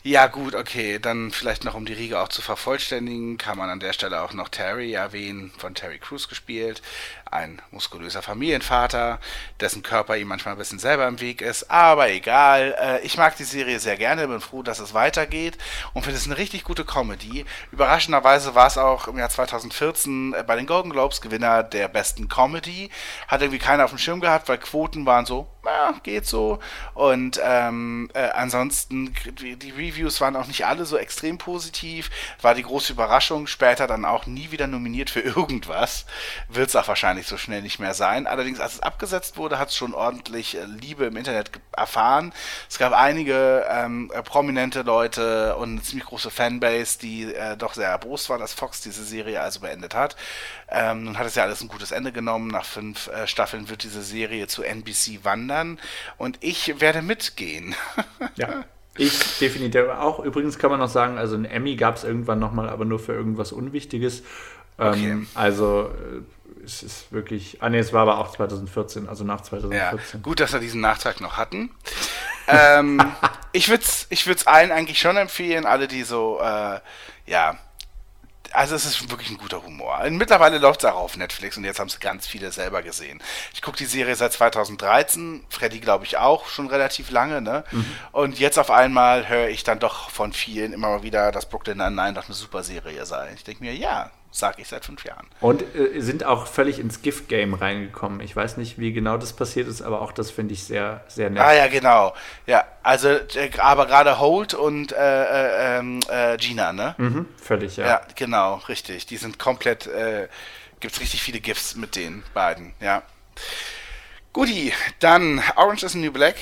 ja, gut, okay. Dann vielleicht noch, um die Riege auch zu vervollständigen, kann man an der Stelle auch noch Terry erwähnen, von Terry Crews gespielt. Ein muskulöser Familienvater, dessen Körper ihm manchmal ein bisschen selber im Weg ist. Aber egal. Äh, ich mag die Serie sehr gerne, bin froh, dass es weitergeht und finde es eine richtig gute Comedy. Überraschenderweise war es auch im Jahr 2014 äh, bei den Golden Globes Gewinner der besten Comedy. Hat irgendwie keiner auf dem Schirm gehabt, weil Quoten waren so, ja, geht so. Und ähm, äh, ansonsten, die, die Reviews waren auch nicht alle so extrem positiv. War die große Überraschung. Später dann auch nie wieder nominiert für <laughs> irgendwas. Wird es auch wahrscheinlich so schnell nicht mehr sein. Allerdings, als es abgesetzt wurde, hat es schon ordentlich äh, Liebe im Internet erfahren. Es gab einige ähm, äh, prominente Leute und eine ziemlich große Fanbase, die äh, doch sehr erbost waren, dass Fox diese Serie also beendet hat. Ähm, nun hat es ja alles ein gutes Ende genommen. Nach fünf äh, Staffeln wird diese Serie zu NBC wandern und ich werde mitgehen. <laughs> Ja. Ich definitiv auch. Übrigens kann man noch sagen, also ein Emmy gab es irgendwann nochmal, aber nur für irgendwas Unwichtiges. Ähm, Okay. Also äh, es ist wirklich, ah ne, es war aber auch 2014, also nach Ja, 2014. gut, dass wir diesen Nachtrag noch hatten. ähm, <laughs> ich würde es ich würd's allen eigentlich schon empfehlen, alle, die so, äh, ja, also es ist wirklich ein guter Humor. Mittlerweile läuft es auch auf Netflix und jetzt haben es ganz viele selber gesehen. Ich gucke die Serie seit 2013, Freddy glaube ich auch schon relativ lange, ne? Und jetzt auf einmal höre ich dann doch von vielen immer mal wieder, dass Brooklyn Nine-Nine doch eine super Serie sei. Ich denke mir, ja, sag ich seit fünf Jahren. Und äh, sind auch völlig ins GIF-Game reingekommen. Ich weiß nicht, wie genau das passiert ist, aber auch das finde ich sehr, sehr nett. Ah ja, genau. Ja, also äh, aber gerade Holt und äh, äh, ähm, äh, Gina, ne? Mhm, völlig, ja. Ja. genau, richtig. Die sind komplett, äh, gibt's richtig viele GIFs mit den beiden, ja. Guti, dann Orange is the New Black,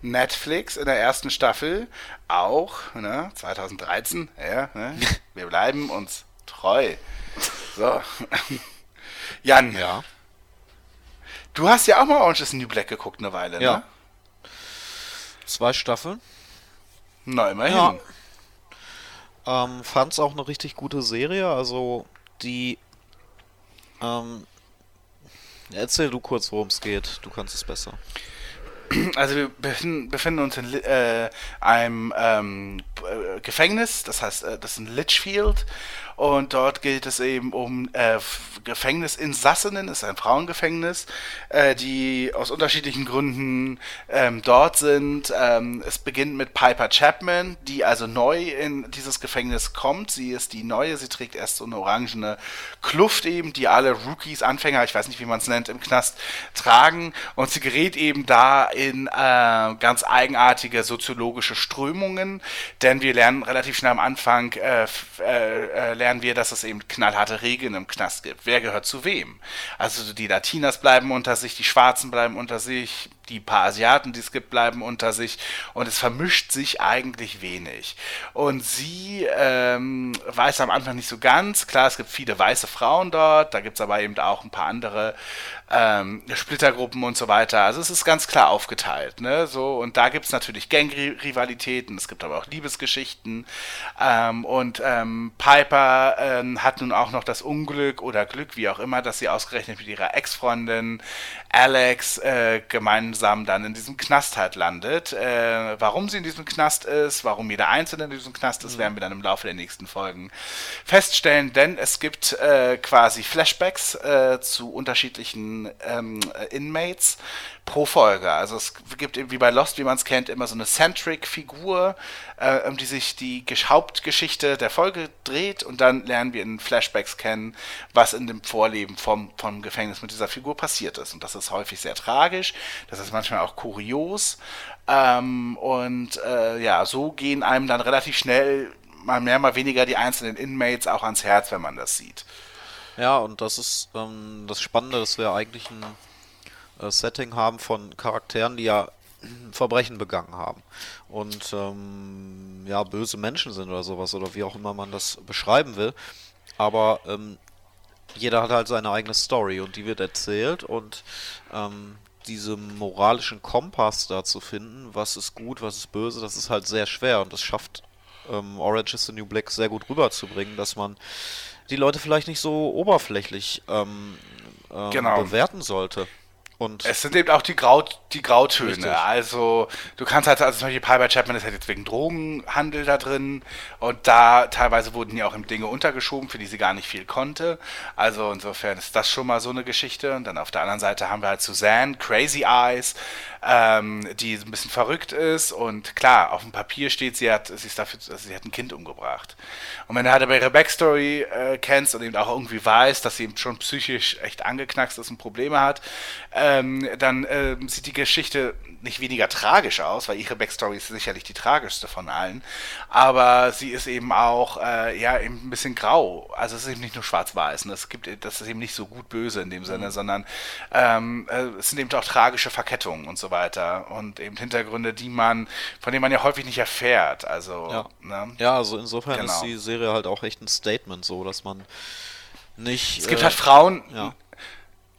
Netflix in der ersten Staffel, auch, ne, 2013, ja, ne? <laughs> wir bleiben uns treu. So. <laughs> Jan, Ja. du hast ja auch mal Orange is the New Black geguckt eine Weile, Ja. ne? Zwei Staffeln. Na, immerhin. Ja. Ähm, fand's auch eine richtig gute Serie. Also die Ähm, erzähl du kurz, worum es geht. Du kannst es besser. Also wir befinden, befinden uns in äh, einem ähm, äh, Gefängnis, das heißt, äh, das ist ein Litchfield und dort geht es eben um äh, Gefängnisinsassinnen, ist ein Frauengefängnis, äh, die aus unterschiedlichen Gründen ähm, dort sind. Ähm, es beginnt mit Piper Chapman, die also neu in dieses Gefängnis kommt. Sie ist die neue, sie trägt erst so eine orangene Kluft eben, die alle Rookies, Anfänger, ich weiß nicht, wie man es nennt, im Knast tragen. Und sie gerät eben da in äh, ganz eigenartige soziologische Strömungen, denn wir lernen relativ schnell am Anfang, äh, äh, äh lernen wir, dass es eben knallharte Regeln im Knast gibt. Wer gehört zu wem? Also die Latinas bleiben unter sich, die Schwarzen bleiben unter sich, die paar Asiaten, die es gibt, bleiben unter sich und es vermischt sich eigentlich wenig. Und sie ähm, weiß am Anfang nicht so ganz, klar, es gibt viele weiße Frauen dort, da gibt es aber eben auch ein paar andere ähm, Splittergruppen und so weiter. Also es ist ganz klar aufgeteilt, ne? So, und da gibt es natürlich Gangrivalitäten, es gibt aber auch Liebesgeschichten. Ähm, und ähm, Piper ähm, hat nun auch noch das Unglück oder Glück, wie auch immer, dass sie ausgerechnet mit ihrer Ex-Freundin Alex äh, gemeinsam dann in diesem Knast halt landet. Äh, warum sie in diesem Knast ist, warum jeder Einzelne in diesem Knast ist, mhm. werden wir dann im Laufe der nächsten Folgen feststellen, denn es gibt äh, quasi Flashbacks äh, zu unterschiedlichen ähm, Inmates pro Folge. Also es gibt wie bei Lost, wie man es kennt, immer so eine Centric-Figur, äh, um die sich die Hauptgeschichte der Folge dreht und dann lernen wir in Flashbacks kennen, was in dem Vorleben vom, vom Gefängnis mit dieser Figur passiert ist. Und das ist häufig sehr tragisch, das ist manchmal auch kurios. Ähm, und äh, ja, so gehen einem dann relativ schnell mal mehr, mal weniger die einzelnen Inmates auch ans Herz, wenn man das sieht. Ja, und das ist ähm, das Spannende, dass wir eigentlich ein äh, Setting haben von Charakteren, die ja <clears throat> Verbrechen begangen haben und ähm, ja böse Menschen sind oder sowas oder wie auch immer man das beschreiben will. Aber ähm, jeder hat halt seine eigene Story und die wird erzählt und ähm, diese moralischen Kompass da zu finden, was ist gut, was ist böse, das ist halt sehr schwer und das schafft ähm, Orange is the New Black sehr gut rüberzubringen, dass man die Leute vielleicht nicht so oberflächlich ähm, ähm, genau. bewerten sollte. Und es sind eben auch die, Grau, die Grautöne. Richtig. Also du kannst halt, also zum Beispiel Piper Chapman ist halt jetzt wegen Drogenhandel da drin und da teilweise wurden ja auch Dinge untergeschoben, für die sie gar nicht viel konnte. Also insofern ist das schon mal so eine Geschichte. Und dann auf der anderen Seite haben wir halt Suzanne, Crazy Eyes, ähm, die ein bisschen verrückt ist und klar, auf dem Papier steht, sie hat, sie ist dafür, also sie hat ein Kind umgebracht. Und wenn du halt aber ihre Backstory äh, kennst und eben auch irgendwie weißt, dass sie eben schon psychisch echt angeknackst ist und Probleme hat, ähm, dann äh, sieht die Geschichte nicht weniger tragisch aus, weil ihre Backstory ist sicherlich die tragischste von allen. Aber sie ist eben auch, äh, ja, eben ein bisschen grau. Also es ist eben nicht nur schwarz-weiß. Ne? Es gibt, das ist eben nicht so gut böse in dem Sinne, mhm. sondern ähm, äh, es sind eben auch tragische Verkettungen und so weiter. Und eben Hintergründe, die man, von denen man ja häufig nicht erfährt. Also, ja, ne? ja also insofern genau. ist die Serie halt auch echt ein Statement so, dass man nicht. Es gibt äh, halt Frauen, ja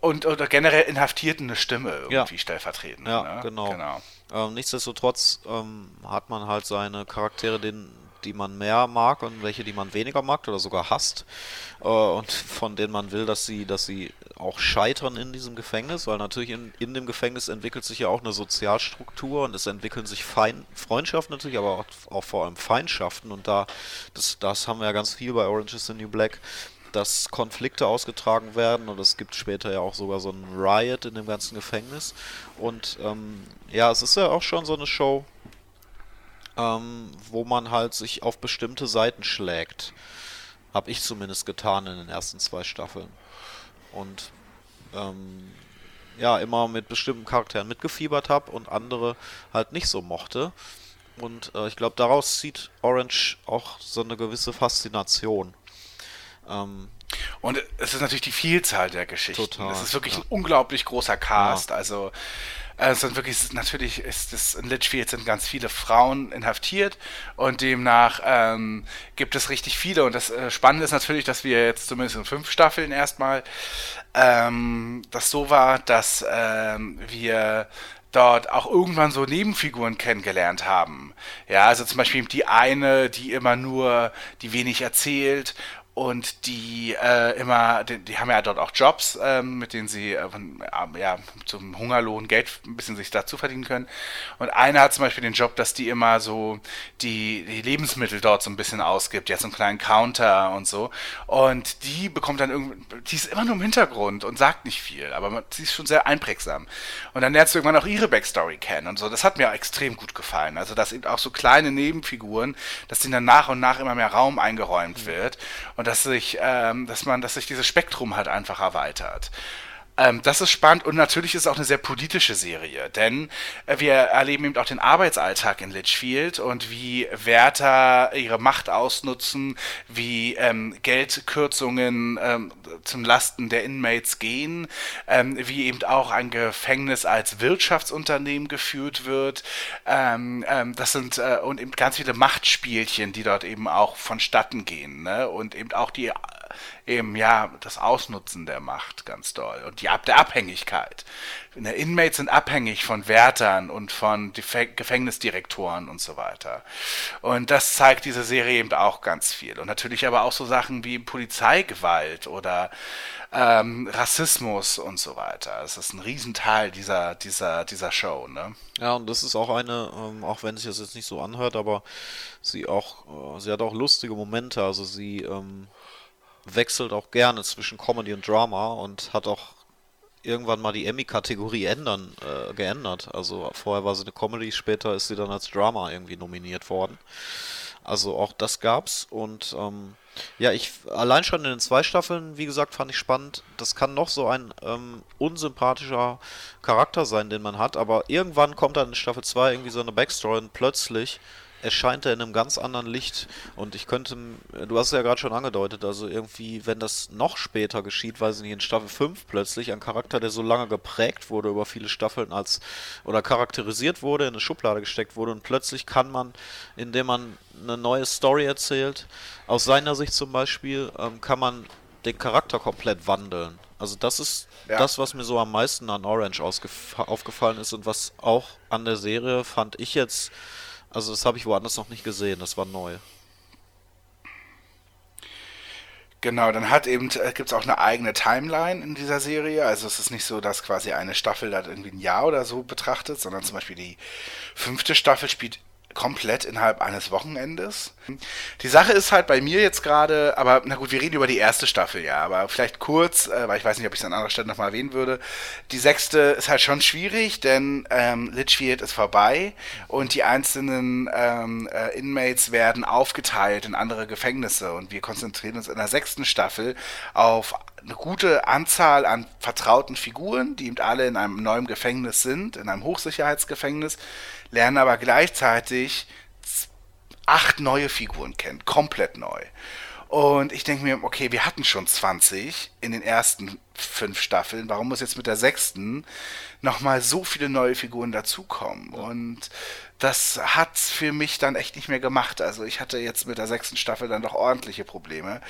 und oder generell Inhaftierten eine Stimme irgendwie ja. stellvertreten. Ja, ne? genau. genau. Ähm, nichtsdestotrotz ähm, hat man halt seine Charaktere, den, die man mehr mag und welche, die man weniger mag oder sogar hasst äh, und von denen man will, dass sie, dass sie auch scheitern in diesem Gefängnis, weil natürlich in, in dem Gefängnis entwickelt sich ja auch eine Sozialstruktur und es entwickeln sich Fein, Freundschaften natürlich, aber auch, auch vor allem Feindschaften und da, das, das haben wir ja ganz viel bei Orange is the New Black, dass Konflikte ausgetragen werden und es gibt später ja auch sogar so ein Riot in dem ganzen Gefängnis. Und ähm, ja, es ist ja auch schon so eine Show, ähm, wo man halt sich auf bestimmte Seiten schlägt. Hab ich zumindest getan in den ersten zwei Staffeln. Und ähm, ja, immer mit bestimmten Charakteren mitgefiebert habe und andere halt nicht so mochte. Und äh, ich glaube, daraus zieht Orange auch so eine gewisse Faszination. Ähm, und es ist natürlich die Vielzahl der Geschichten. Total, es ist wirklich ja. ein unglaublich großer Cast. Ja. Also äh, es sind wirklich, natürlich ist es in Litchfield sind ganz viele Frauen inhaftiert und demnach ähm, gibt es richtig viele. Und das äh, Spannende ist natürlich, dass wir jetzt zumindest in fünf Staffeln erstmal ähm, das so war, dass ähm, wir dort auch irgendwann so Nebenfiguren kennengelernt haben. Ja, also zum Beispiel die eine, die immer nur, die wenig erzählt und die äh, immer, die, die, haben ja dort auch Jobs, ähm, mit denen sie äh, von, äh, ja, zum Hungerlohn Geld ein bisschen sich dazu verdienen können. Und einer hat zum Beispiel den Job, dass die immer so die, die Lebensmittel dort so ein bisschen ausgibt, jetzt so einen kleinen Counter und so. Und die bekommt dann irgendwie, die ist immer nur im Hintergrund und sagt nicht viel, aber man, sie ist schon sehr einprägsam. Und dann lernst du irgendwann auch ihre Backstory kennen und so. Das hat mir extrem gut gefallen. Also, dass eben auch so kleine Nebenfiguren, dass denen dann nach und nach immer mehr Raum eingeräumt mhm. wird. Und und dass sich, ähm, dass man, dass sich dieses Spektrum halt einfach erweitert. Ähm, das ist spannend und natürlich ist es auch eine sehr politische Serie, denn äh, wir erleben eben auch den Arbeitsalltag in Litchfield und wie Wärter ihre Macht ausnutzen, wie ähm, Geldkürzungen ähm, zum Lasten der Inmates gehen, ähm, wie eben auch ein Gefängnis als Wirtschaftsunternehmen geführt wird. Ähm, ähm, das sind äh, und eben ganz viele Machtspielchen, die dort eben auch vonstatten gehen ne? und eben auch die eben ja das Ausnutzen der Macht ganz doll und die der Abhängigkeit. Ne, Inmates sind abhängig von Wärtern und von Gefängnisdirektoren und so weiter. Und das zeigt diese Serie eben auch ganz viel. Und natürlich aber auch so Sachen wie Polizeigewalt oder ähm, Rassismus und so weiter. Das ist ein Riesenteil dieser, dieser, dieser Show, ne? Ja, und das ist auch eine, ähm, auch wenn sich das jetzt nicht so anhört, aber sie auch, äh, sie hat auch lustige Momente. Also sie ähm, wechselt auch gerne zwischen Comedy und Drama und hat auch irgendwann mal die Emmy-Kategorie ändern, äh, geändert. Also vorher war sie eine Comedy, später ist sie dann als Drama irgendwie nominiert worden. Also auch das gab's und ähm, ja, ich allein schon in den zwei Staffeln, wie gesagt, fand ich spannend. Das kann noch so ein ähm, unsympathischer Charakter sein, den man hat, aber irgendwann kommt dann in Staffel 2 irgendwie so eine Backstory und plötzlich erscheint er in einem ganz anderen Licht. Und ich könnte, du hast es ja gerade schon angedeutet, also irgendwie, wenn das noch später geschieht, weiß ich nicht, in Staffel 5 plötzlich, ein Charakter, der so lange geprägt wurde über viele Staffeln als, oder charakterisiert wurde, in eine Schublade gesteckt wurde und plötzlich kann man, indem man eine neue Story erzählt, aus seiner Sicht zum Beispiel, ähm, kann man den Charakter komplett wandeln. Also das ist ja. das, was mir so am meisten an Orange aufgefallen ist und was auch an der Serie fand ich jetzt also das habe ich woanders noch nicht gesehen, das war neu. Genau, dann hat eben, äh, gibt es auch eine eigene Timeline in dieser Serie. Also es ist nicht so, dass quasi eine Staffel da irgendwie ein Jahr oder so betrachtet, sondern zum Beispiel die fünfte Staffel spielt komplett innerhalb eines Wochenendes. Die Sache ist halt bei mir jetzt gerade, aber na gut, wir reden über die erste Staffel, ja, aber vielleicht kurz, äh, weil ich weiß nicht, ob ich es an anderer Stelle nochmal erwähnen würde. Die sechste ist halt schon schwierig, denn ähm, Litchfield ist vorbei und die einzelnen ähm, äh, Inmates werden aufgeteilt in andere Gefängnisse und wir konzentrieren uns in der sechsten Staffel auf eine gute Anzahl an vertrauten Figuren, die eben alle in einem neuen Gefängnis sind, in einem Hochsicherheitsgefängnis lernen aber gleichzeitig acht neue Figuren kennen, komplett neu. Und ich denke mir, okay, wir hatten schon 20 in den ersten fünf Staffeln. Warum muss jetzt mit der sechsten nochmal so viele neue Figuren dazukommen? Und das hat für mich dann echt nicht mehr gemacht. Also ich hatte jetzt mit der sechsten Staffel dann doch ordentliche Probleme.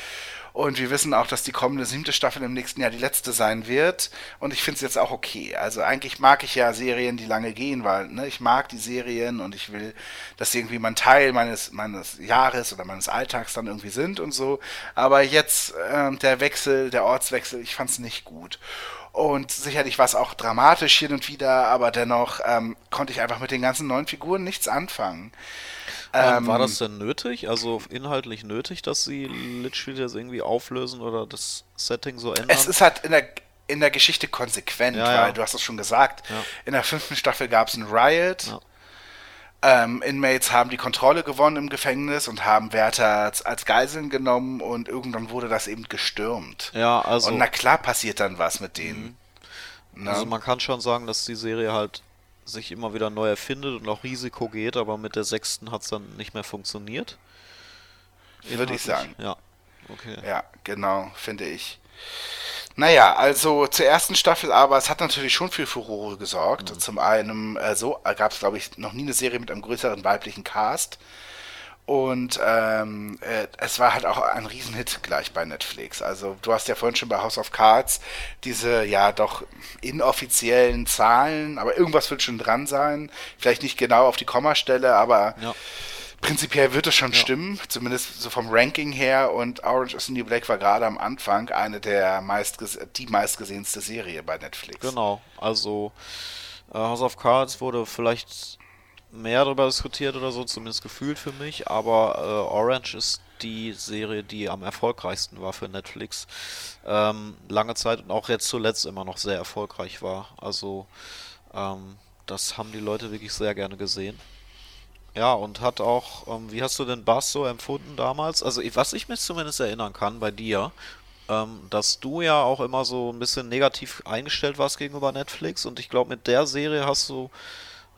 Und wir wissen auch, dass die kommende siebte Staffel im nächsten Jahr die letzte sein wird. Und ich finde es jetzt auch okay. Also eigentlich mag ich ja Serien, die lange gehen, weil ne, ich mag die Serien und ich will, dass sie irgendwie mein Teil meines, meines Jahres oder meines Alltags dann irgendwie sind und so. Aber jetzt äh, der Wechsel, der Ortswechsel, ich fand es nicht gut. Und sicherlich war es auch dramatisch hin und wieder, aber dennoch ähm, konnte ich einfach mit den ganzen neuen Figuren nichts anfangen. Ähm, war das denn nötig, also inhaltlich nötig, dass sie Litchfield jetzt irgendwie auflösen oder das Setting so ändern? Es ist halt in der, in der Geschichte konsequent, ja, weil ja. du hast es schon gesagt, ja. in der fünften Staffel gab es einen Riot. Ähm, Inmates haben die Kontrolle gewonnen im Gefängnis und haben Wärter als Geiseln genommen und irgendwann wurde das eben gestürmt. Ja, also. Und na klar passiert dann was mit denen. Mhm. Also man kann schon sagen, dass die Serie halt sich immer wieder neu erfindet und auch Risiko geht, aber mit der sechsten hat es dann nicht mehr funktioniert. Würde ich sagen. Ja, okay. Ja, genau, finde ich. Naja, also zur ersten Staffel, aber es hat natürlich schon für Furore gesorgt. Mhm. Zum einen, äh, so gab es, glaube ich, noch nie eine Serie mit einem größeren weiblichen Cast. Und ähm, äh, es war halt auch ein Riesenhit gleich bei Netflix. Also du hast ja vorhin schon bei House of Cards diese ja doch inoffiziellen Zahlen, aber irgendwas wird schon dran sein. Vielleicht nicht genau auf die Kommastelle, aber ja. prinzipiell wird es schon stimmen, zumindest so vom Ranking her. Und Orange is the New Black war gerade am Anfang eine der meistges die meistgesehenste Serie bei Netflix. Genau, also äh, House of Cards wurde vielleicht mehr darüber diskutiert oder so, zumindest gefühlt für mich, aber äh, Orange ist die Serie, die am erfolgreichsten war für Netflix. Ähm, lange Zeit und auch jetzt zuletzt immer noch sehr erfolgreich war. Also ähm, das haben die Leute wirklich sehr gerne gesehen. Ja, und hat auch, ähm, wie hast du den Bass so empfunden damals? Also, was ich mich zumindest erinnern kann bei dir, ähm, dass du ja auch immer so ein bisschen negativ eingestellt warst gegenüber Netflix und ich glaube, mit der Serie hast du,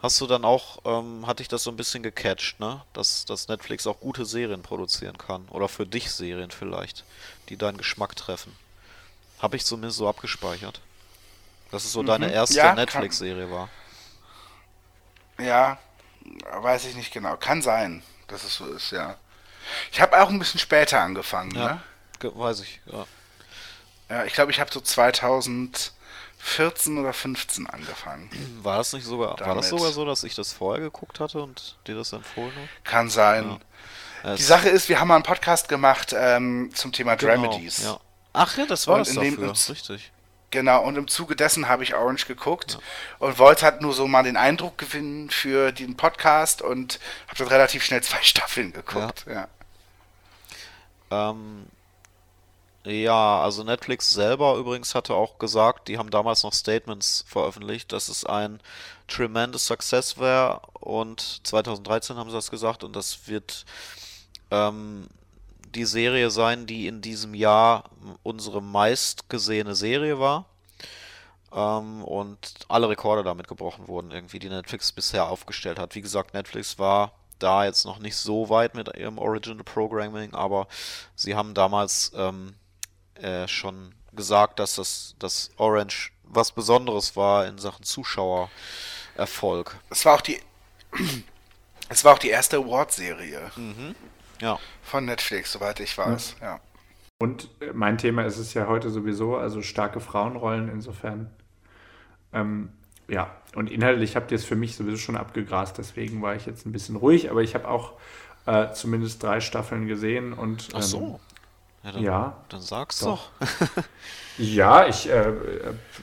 hast du dann auch, ähm, hat dich das so ein bisschen gecatcht, ne? Dass, dass Netflix auch gute Serien produzieren kann. Oder für dich Serien vielleicht, die deinen Geschmack treffen. Habe ich zumindest so abgespeichert. Dass es so deine erste Ja, Netflix-Serie war. Ja, weiß ich nicht genau. Kann sein, dass es so ist, ja. Ich habe auch ein bisschen später angefangen, Ja, ne? weiß ich, ja. Ja, ich glaube, ich habe so 2014 oder 15 angefangen. War das nicht sogar, war das sogar so, dass ich das vorher geguckt hatte und dir das empfohlen habe? Kann sein. Ja. Die Sache ist, wir haben mal einen Podcast gemacht ähm, zum Thema genau, Dramedies. Ja. Ach ja, das war Und das in dem- dafür, im- richtig. Genau, und im Zuge dessen habe ich Orange geguckt und wollte halt nur so mal den Eindruck gewinnen für den Podcast und habe dann relativ schnell zwei <laughs> Staffeln geguckt. Ja. Ähm, ja, also Netflix selber übrigens hatte auch gesagt, die haben damals noch Statements veröffentlicht, dass es ein tremendous Success wäre und 2013 haben sie das gesagt und das wird ähm, die Serie sein, die in diesem Jahr unsere meistgesehene Serie war. Ähm, und alle Rekorde damit gebrochen wurden, irgendwie, die Netflix bisher aufgestellt hat. Wie gesagt, Netflix war da jetzt noch nicht so weit mit ihrem Original Programming, aber sie haben damals ähm, äh, schon gesagt, dass das dass Orange was Besonderes war in Sachen Zuschauererfolg. Es war auch die <clears throat> es war auch die erste Award-Serie Ja, von Netflix, soweit ich weiß. Ja. Und äh, mein Thema ist es ja heute sowieso, also starke Frauenrollen insofern. Ähm, ja, und inhaltlich habt ihr es für mich sowieso schon abgegrast, deswegen war ich jetzt ein bisschen ruhig, aber ich habe auch äh, zumindest drei Staffeln gesehen und ach so. Ja, dann, ja, dann sag's doch. doch. <laughs> Ja, ich äh, äh,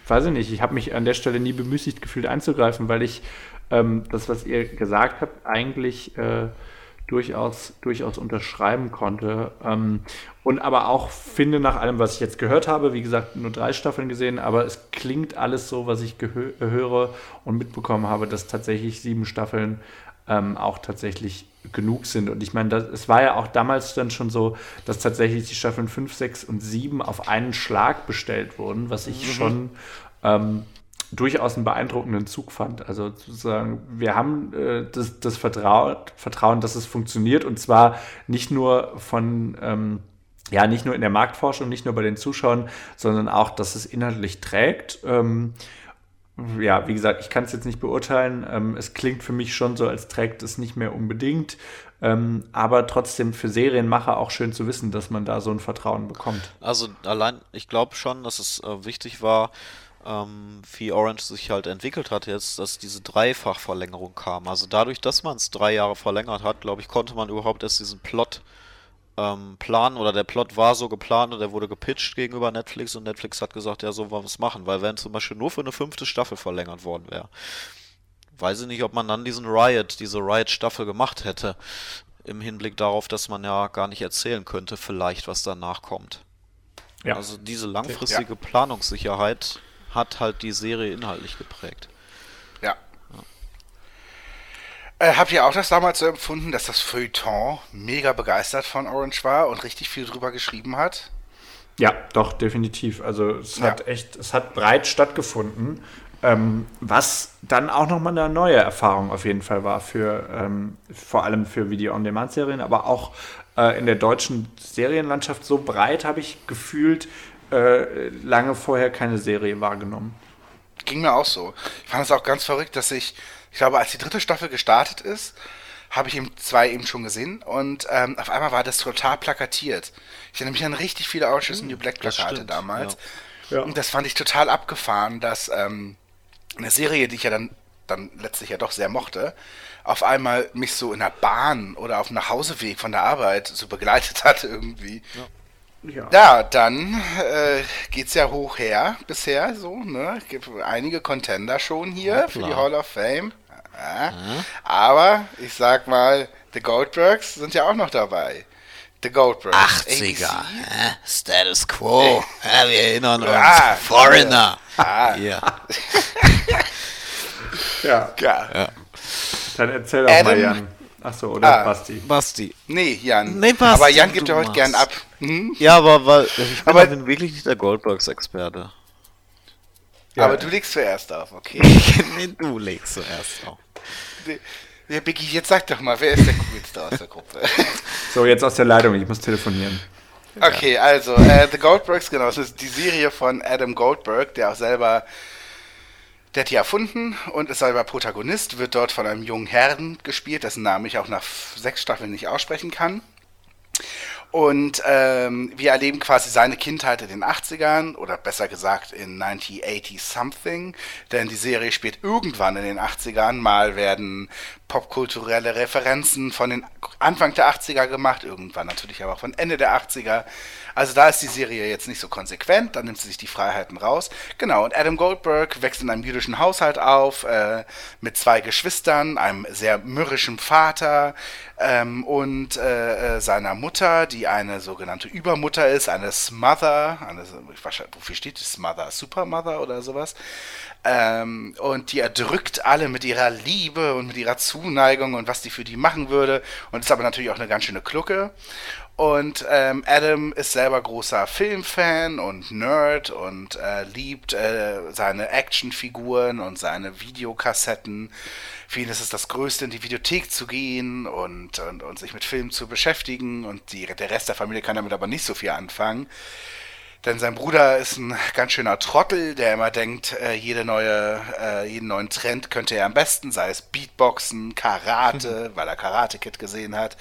weiß ich nicht. Ich habe mich an der Stelle nie bemüßigt gefühlt einzugreifen, weil ich ähm, das, was ihr gesagt habt, eigentlich äh, durchaus, durchaus unterschreiben konnte. Ähm, und aber auch finde, nach allem, was ich jetzt gehört habe, wie gesagt, nur drei Staffeln gesehen, aber es klingt alles so, was ich höre und mitbekommen habe, dass tatsächlich sieben Staffeln ähm, auch tatsächlich genug sind. Und ich meine, es war ja auch damals dann schon so, dass tatsächlich die Staffeln 5, 6 und 7 auf einen Schlag bestellt wurden, was ich schon ähm, durchaus einen beeindruckenden Zug fand. Also sozusagen, wir haben äh, das, das Vertrauen, Vertrauen, dass es funktioniert und zwar nicht nur von ähm, ja, nicht nur in der Marktforschung, nicht nur bei den Zuschauern, sondern auch, dass es inhaltlich trägt. Ähm, ja, wie gesagt, ich kann es jetzt nicht beurteilen. Ähm, es klingt für mich schon so, als trägt es nicht mehr unbedingt. Ähm, aber trotzdem für Serienmacher auch schön zu wissen, dass man da so ein Vertrauen bekommt. Also allein, ich glaube schon, dass es äh, wichtig war, ähm, wie Orange sich halt entwickelt hat jetzt, dass diese Dreifachverlängerung kam. Also dadurch, dass man es drei Jahre verlängert hat, glaube ich, konnte man überhaupt erst diesen Plot ähm, planen oder der Plot war so geplant und der wurde gepitcht gegenüber Netflix und Netflix hat gesagt, ja, so wollen wir es machen, weil wenn zum Beispiel nur für eine fünfte Staffel verlängert worden wäre, weiß ich nicht, ob man dann diesen Riot, diese Riot-Staffel gemacht hätte, im Hinblick darauf, dass man ja gar nicht erzählen könnte, vielleicht, was danach kommt. Ja. Also diese langfristige Planungssicherheit hat halt die Serie inhaltlich geprägt. Ja. Äh, habt ihr auch das damals so empfunden, dass das Feuilleton mega begeistert von Orange war und richtig viel drüber geschrieben hat? Ja, doch, definitiv. Also es Ja. hat echt, es hat breit stattgefunden, ähm, was dann auch nochmal eine neue Erfahrung auf jeden Fall war für ähm, vor allem für Video-on-Demand-Serien, aber auch äh, in der deutschen Serienlandschaft so breit habe ich gefühlt äh, lange vorher keine Serie wahrgenommen. Ging mir auch so. Ich fand es auch ganz verrückt, dass ich, ich glaube, als die dritte Staffel gestartet ist, habe ich eben zwei eben schon gesehen und ähm, auf einmal war das total plakatiert. Ich erinnere mich an richtig viele is the New Black Plakate damals. ja. Ja. Und das fand ich total abgefahren, dass ähm, eine Serie, die ich ja dann dann letztlich ja doch sehr mochte, auf einmal mich so in der Bahn oder auf dem Nachhauseweg von der Arbeit so begleitet hat irgendwie. Ja. Ja, dann äh, geht's ja hoch her bisher so, ne? Gibt einige Contender schon hier für die. Hall of Fame. Ja. Aber ich sag mal, The Goldbergs sind ja auch noch dabei. The Goldbergs. 80er. ABC. Hä? Status Quo. Ja, wir erinnern uns. Ah, Foreigner. Ah, <laughs> Ja. ja, ja. dann erzähl doch mal, Adam- Jan. Achso, oder Ah. Basti? Basti. Nee, Jan. Nee, passt, Aber Jan gibt ja heute machst. gern ab. Hm? Ja, aber weil ich bin, Aber- aber, bin wirklich nicht der Goldbergs-Experte. Ja. Aber du legst zuerst auf, okay. <laughs> nee, du legst zuerst auf. Ja, Biggie, jetzt sag doch mal, wer ist der coolste aus der Gruppe? <laughs> So, jetzt aus der Leitung, ich muss telefonieren. Okay, also, äh, The Goldbergs, genau, das ist die Serie von Adam Goldberg, der auch selber, der hat die erfunden und ist selber Protagonist, wird dort von einem jungen Herrn gespielt, dessen Namen ich auch nach sechs Staffeln nicht aussprechen kann. Und ähm, wir erleben quasi seine Kindheit in den 80ern oder besser gesagt in 1980 something, denn die Serie spielt irgendwann in den 80ern. Mal werden popkulturelle Referenzen von den Anfang der 80er gemacht, irgendwann natürlich aber auch von Ende der 80er. Also da ist die Serie jetzt nicht so konsequent, da nimmt sie sich die Freiheiten raus. Genau, und Adam Goldberg wächst in einem jüdischen Haushalt auf, äh, mit zwei Geschwistern, einem sehr mürrischen Vater ähm, und äh, äh, seiner Mutter, die eine sogenannte Übermutter ist, eine Smother, eine, wahrscheinlich- wofür steht die Smother? Supermother oder sowas? Ähm, und die erdrückt alle mit ihrer Liebe und mit ihrer Zuneigung und was die für die machen würde. Und ist aber natürlich auch eine ganz schöne Klucke. Und ähm, Adam ist selber großer Filmfan und Nerd und äh, liebt äh, seine Actionfiguren und seine Videokassetten. Für ihn ist es das Größte, in die Videothek zu gehen und, und, und sich mit Filmen zu beschäftigen. Und die, der Rest der Familie kann damit aber nicht so viel anfangen. Denn sein Bruder ist ein ganz schöner Trottel, der immer denkt, äh, jede neue, äh, jeden neuen Trend könnte er am besten, sei es Beatboxen, Karate, <laughs> weil er Karate Kid gesehen hat,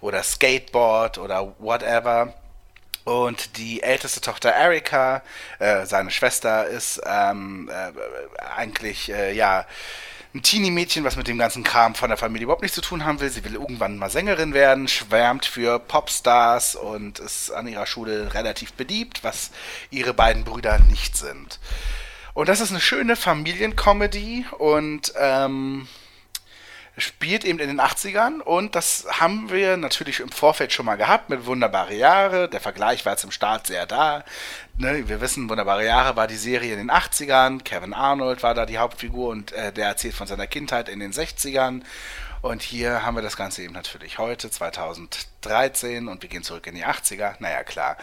oder Skateboard oder whatever. Und die älteste Tochter Erika, äh, seine Schwester, ist ähm, äh, eigentlich äh, ja ein Teenie-Mädchen, was mit dem ganzen Kram von der Familie überhaupt nichts zu tun haben will. Sie will irgendwann mal Sängerin werden, schwärmt für Popstars und ist an ihrer Schule relativ beliebt, was ihre beiden Brüder nicht sind. Und das ist eine schöne Familiencomedy und ähm, spielt eben in den 80ern und das haben wir natürlich im Vorfeld schon mal gehabt mit Wunderbare Jahre. Der Vergleich war jetzt im Start sehr da. Ne, wir wissen, Wunderbare Jahre war die Serie in den 80ern. Kevin Arnold war da die Hauptfigur und äh, der erzählt von seiner Kindheit in den 60ern. Und hier haben wir das Ganze eben natürlich heute, 2013, und wir gehen zurück in die 80er. Naja, klar.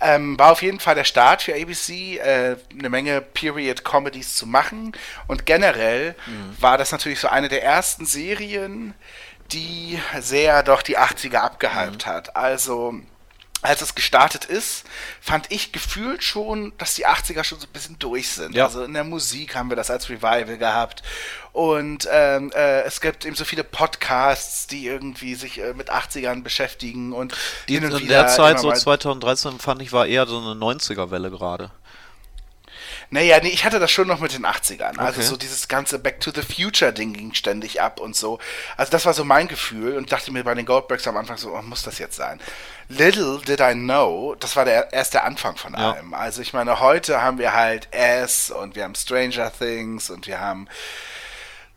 Ähm, war auf jeden Fall der Start für ABC, äh, eine Menge Period-Comedies zu machen. Und generell war das natürlich so eine der ersten Serien, die sehr doch die 80er abgehypt hat. Also als es gestartet ist, fand ich gefühlt schon, dass die 80er schon so ein bisschen durch sind. Ja. Also in der Musik haben wir das als Revival gehabt. Und ähm, äh, es gibt eben so viele Podcasts, die irgendwie sich äh, mit 80ern beschäftigen und Die, in der Zeit, so mal- 2013, fand ich, war eher so eine 90er-Welle gerade. Naja, nee, ich hatte das schon noch mit den 80ern. Also Okay. so dieses ganze Back to the Future-Ding ging ständig ab und so. Also das war so mein Gefühl und dachte mir bei den Goldbergs am Anfang so, oh, muss das jetzt sein? Little did I know, das war der erst der Anfang von Ja. allem. Also ich meine, heute haben wir halt S und wir haben Stranger Things und wir haben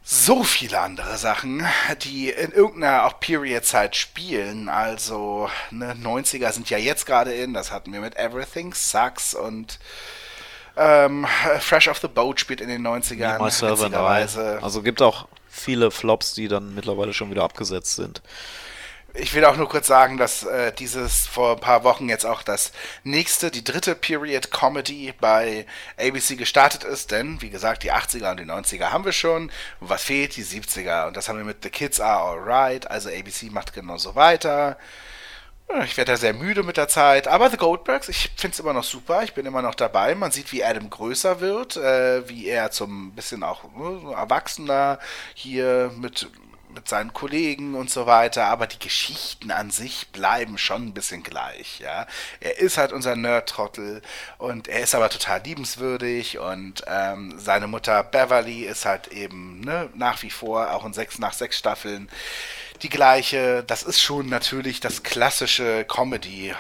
so viele andere Sachen, die in irgendeiner auch Period-Zeit spielen. Also, ne, 90er sind ja jetzt gerade in, das hatten wir mit Everything Sucks und ähm, Fresh off the Boat spielt in den 90ern. Myself and I. witzigerweise. Also gibt auch viele Flops, die dann mittlerweile schon wieder abgesetzt sind. Ich will auch nur kurz sagen, dass äh, dieses vor ein paar Wochen jetzt auch das nächste, die dritte Period Comedy bei ABC gestartet ist, denn wie gesagt, die 80er und die 90er haben wir schon. Was fehlt? Die 70er. Und das haben wir mit The Kids Are Alright. Also ABC macht genauso weiter. Ich werde da sehr müde mit der Zeit, aber The Goldbergs, ich finde es immer noch super, ich bin immer noch dabei. Man sieht, wie Adam größer wird, äh, wie er zum bisschen auch so erwachsener hier mit mit seinen Kollegen und so weiter, aber die Geschichten an sich bleiben schon ein bisschen gleich, ja. Er ist halt unser Nerd-Trottel und er ist aber total liebenswürdig und ähm, seine Mutter Beverly ist halt eben ne, nach wie vor auch in sechs, nach sechs Staffeln die gleiche. Das ist schon natürlich das klassische Comedy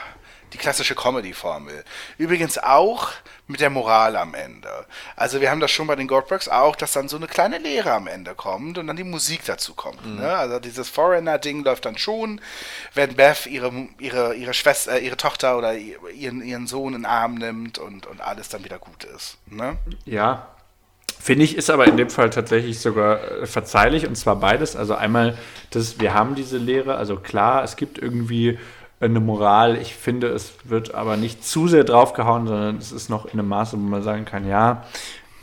die klassische Comedy-Formel. Übrigens auch mit der Moral am Ende. Also wir haben das schon bei den Goldbergs auch, dass dann so eine kleine Lehre am Ende kommt und dann die Musik dazu kommt. Mhm. Ne? Also dieses Foreigner-Ding läuft dann schon, wenn Beth ihre, ihre, ihre Schwester, äh, ihre Tochter oder ihren, ihren Sohn in den Arm nimmt und, und alles dann wieder gut ist. Ne? Ja, Finde ich, ist aber in dem Fall tatsächlich sogar äh, verzeihlich und zwar beides. Also einmal, dass wir haben diese Lehre, also klar, es gibt irgendwie eine Moral. Ich finde, es wird aber nicht zu sehr draufgehauen, sondern es ist noch in einem Maße, wo man sagen kann, ja,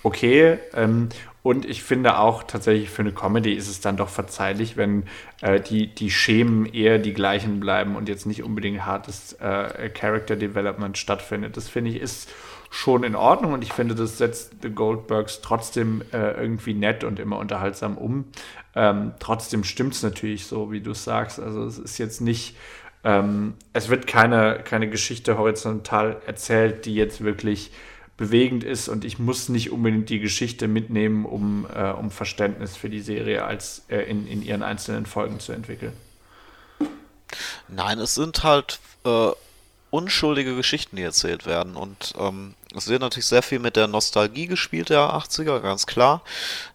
okay. Ähm, und ich finde auch tatsächlich für eine Comedy ist es dann doch verzeihlich, wenn äh, die, die Schemen eher die gleichen bleiben und jetzt nicht unbedingt hartes äh, Character Development stattfindet. Das finde ich ist schon in Ordnung und ich finde, das setzt The Goldbergs trotzdem äh, irgendwie nett und immer unterhaltsam um. Ähm, trotzdem stimmt es natürlich so, wie du sagst. Also es ist jetzt nicht ähm, es wird keine, keine Geschichte horizontal erzählt, die jetzt wirklich bewegend ist und ich muss nicht unbedingt die Geschichte mitnehmen, um, äh, um Verständnis für die Serie als äh, in, in ihren einzelnen Folgen zu entwickeln. Nein, es sind halt äh, unschuldige Geschichten, die erzählt werden. Und ähm, es wird natürlich sehr viel mit der Nostalgie gespielt der 80er, ganz klar.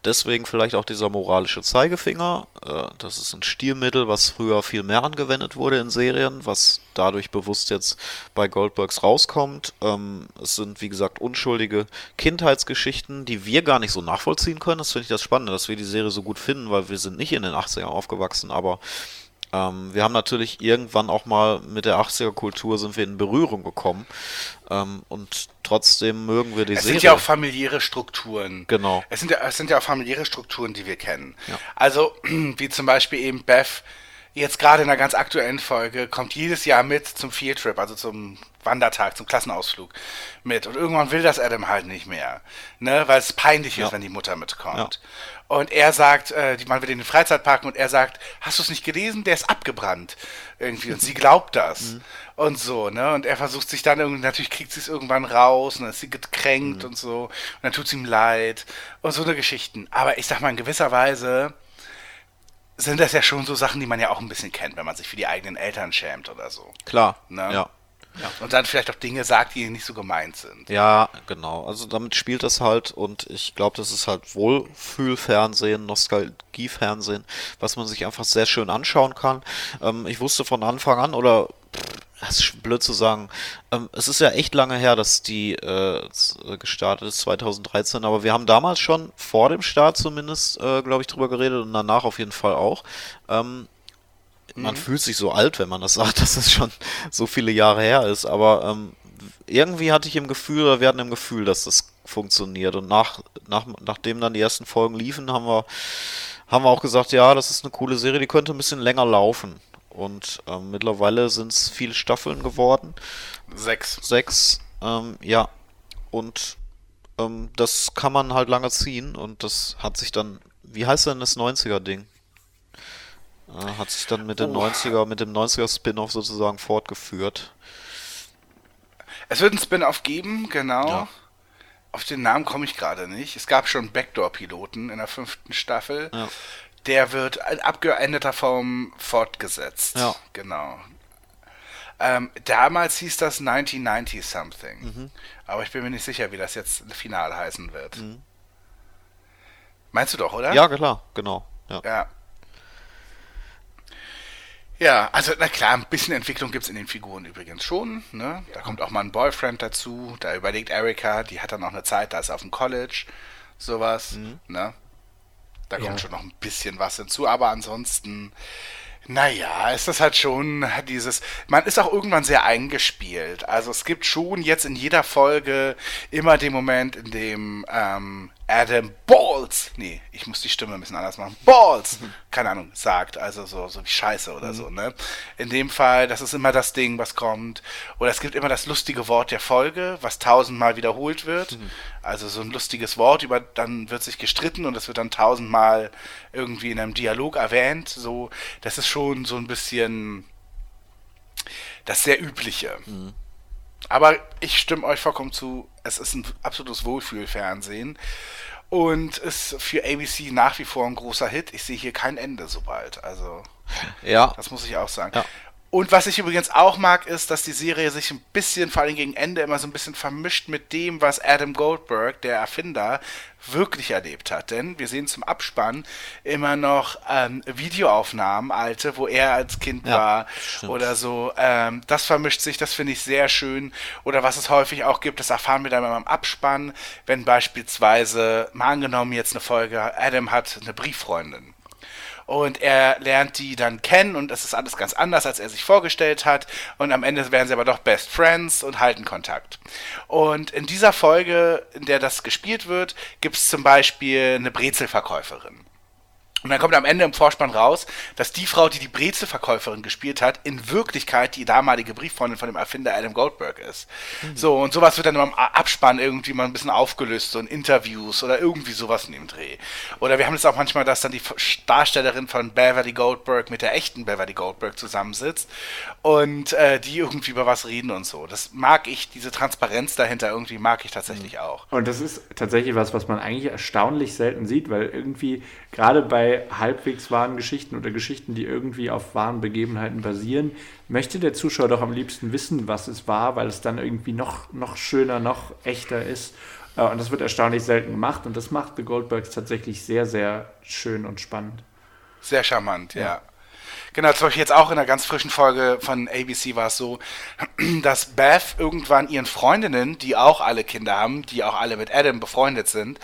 Deswegen vielleicht auch dieser moralische Zeigefinger. Äh, das ist ein Stilmittel, was früher viel mehr angewendet wurde in Serien, was dadurch bewusst jetzt bei Goldbergs rauskommt. Ähm, es sind, wie gesagt, unschuldige Kindheitsgeschichten, die wir gar nicht so nachvollziehen können. Das finde ich das Spannende, dass wir die Serie so gut finden, weil wir sind nicht in den 80ern aufgewachsen, aber ähm, wir haben natürlich irgendwann auch mal mit der 80er-Kultur sind wir in Berührung gekommen. Ähm, und trotzdem mögen wir die es Serie. Es sind ja auch familiäre Strukturen. Genau. Es sind ja, es sind ja auch familiäre Strukturen, die wir kennen. Ja. Also, <clears throat> wie zum Beispiel eben Beth, jetzt gerade in einer ganz aktuellen Folge, kommt jedes Jahr mit zum Fieldtrip, also zum Wandertag, zum Klassenausflug mit. Und irgendwann will das Adam halt nicht mehr, ne, weil es peinlich ist, wenn die Mutter mitkommt. Ja. Und er sagt, äh, die man will in den Freizeitpark und er sagt, hast du es nicht gelesen? Der ist abgebrannt irgendwie. Und sie <laughs> glaubt das. Mhm. Und so, ne? Und er versucht sich dann irgendwie, natürlich kriegt sie es irgendwann raus und dann ist sie gekränkt mhm. und so. Und dann tut es ihm leid. Und so eine Geschichten. Aber ich sag mal, in gewisser Weise sind das ja schon so Sachen, die man ja auch ein bisschen kennt, wenn man sich für die eigenen Eltern schämt oder so. Klar. Ne? Ja. Ja. Und dann vielleicht auch Dinge sagt, die nicht so gemeint sind. Ja, genau. Also damit spielt das halt und ich glaube, das ist halt Wohlfühlfernsehen, Nostalgiefernsehen, was man sich einfach sehr schön anschauen kann. Ähm, ich wusste von Anfang an oder das ist blöd zu sagen. Ähm, es ist ja echt lange her, dass die äh, gestartet ist, 2013, aber wir haben damals schon vor dem Start zumindest, äh, glaube ich, drüber geredet und danach auf jeden Fall auch. Ähm, man mhm. fühlt sich so alt, wenn man das <laughs> sagt, dass es schon so viele Jahre her ist, aber ähm, irgendwie hatte ich im Gefühl, oder wir hatten im Gefühl, dass das funktioniert. Und nach, nach, nachdem dann die ersten Folgen liefen, haben wir, haben wir auch gesagt, ja, das ist eine coole Serie, die könnte ein bisschen länger laufen. Und ähm, mittlerweile sind es viele Staffeln geworden. Sechs. Sechs, ähm, ja. Und ähm, das kann man halt lange ziehen und das hat sich dann, wie heißt denn das 90er-Ding? Äh, hat sich dann mit dem oh. 90er, mit dem 90er Spin-off sozusagen fortgeführt. Es wird ein Spin-off geben, genau. Ja. Auf den Namen komme ich gerade nicht. Es gab schon Backdoor-Piloten in der fünften Staffel. Ja. Der wird in abgeänderter Form fortgesetzt. Ja. Genau. Ähm, damals hieß das 1990 something. Mhm. Aber ich bin mir nicht sicher, wie das jetzt final heißen wird. Mhm. Meinst du doch, oder? Ja, klar, genau. Ja. ja. Ja, also na klar, ein bisschen Entwicklung gibt es in den Figuren übrigens schon. Ne? Da kommt auch mal ein Boyfriend dazu. Da überlegt Erika, die hat dann noch eine Zeit, da ist auf dem College, sowas. Mhm. Ne? Da kommt ja. schon noch ein bisschen was hinzu, aber ansonsten, naja, ist das halt schon dieses. Man ist auch irgendwann sehr eingespielt. Also es gibt schon jetzt in jeder Folge immer den Moment, in dem ähm, Adam Balls, nee, ich muss die Stimme ein bisschen anders machen, Balls, <laughs> keine Ahnung, sagt, also so, so wie Scheiße oder so, ne? In dem Fall, das ist immer das Ding, was kommt. Oder es gibt immer das lustige Wort der Folge, was tausendmal wiederholt wird. Also so ein lustiges Wort, über dann wird sich gestritten und es wird dann tausendmal irgendwie in einem Dialog erwähnt. So, das ist schon so ein bisschen das sehr übliche. Aber ich stimme euch vollkommen zu, es ist ein absolutes Wohlfühlfernsehen und ist für ABC nach wie vor ein großer Hit. Ich sehe hier kein Ende so bald. Also, Ja, das muss ich auch sagen. Ja. Und was ich übrigens auch mag, ist, dass die Serie sich ein bisschen, vor allem gegen Ende, immer so ein bisschen vermischt mit dem, was Adam Goldberg, der Erfinder, wirklich erlebt hat. Denn wir sehen zum Abspann immer noch ähm, Videoaufnahmen, alte, wo er als Kind Ja, war stimmt. oder so. Ähm, das vermischt sich, das finde ich sehr schön. Oder was es häufig auch gibt, das erfahren wir dann beim Abspann, wenn beispielsweise, mal angenommen jetzt eine Folge, Adam hat eine Brieffreundin. Und er lernt die dann kennen und es ist alles ganz anders, als er sich vorgestellt hat. Und am Ende werden sie aber doch Best Friends und halten Kontakt. Und in dieser Folge, in der das gespielt wird, gibt es zum Beispiel eine Brezelverkäuferin. Und dann kommt am Ende im Vorspann raus, dass die Frau, die die Brezelverkäuferin gespielt hat, in Wirklichkeit die damalige Brieffreundin von dem Erfinder Adam Goldberg ist. So, und sowas wird dann im Abspann irgendwie mal ein bisschen aufgelöst, so in Interviews oder irgendwie sowas in dem Dreh. Oder wir haben es auch manchmal, dass dann die Darstellerin von Beverly Goldberg mit der echten Beverly Goldberg zusammensitzt und äh, die irgendwie über was reden und so. Das mag ich, diese Transparenz dahinter irgendwie mag ich tatsächlich auch. Und das ist tatsächlich was, was man eigentlich erstaunlich selten sieht, weil irgendwie gerade bei halbwegs wahren Geschichten oder Geschichten, die irgendwie auf wahren Begebenheiten basieren, möchte der Zuschauer doch am liebsten wissen, was es war, weil es dann irgendwie noch, noch schöner, noch echter ist. Äh, Und das wird erstaunlich selten gemacht und das macht The Goldbergs tatsächlich sehr, sehr schön und spannend. Sehr charmant, ja. Genau, zum Beispiel jetzt auch in einer ganz frischen Folge von ABC war es so, <clears throat> dass Beth irgendwann ihren Freundinnen, die auch alle Kinder haben, die auch alle mit Adam befreundet sind,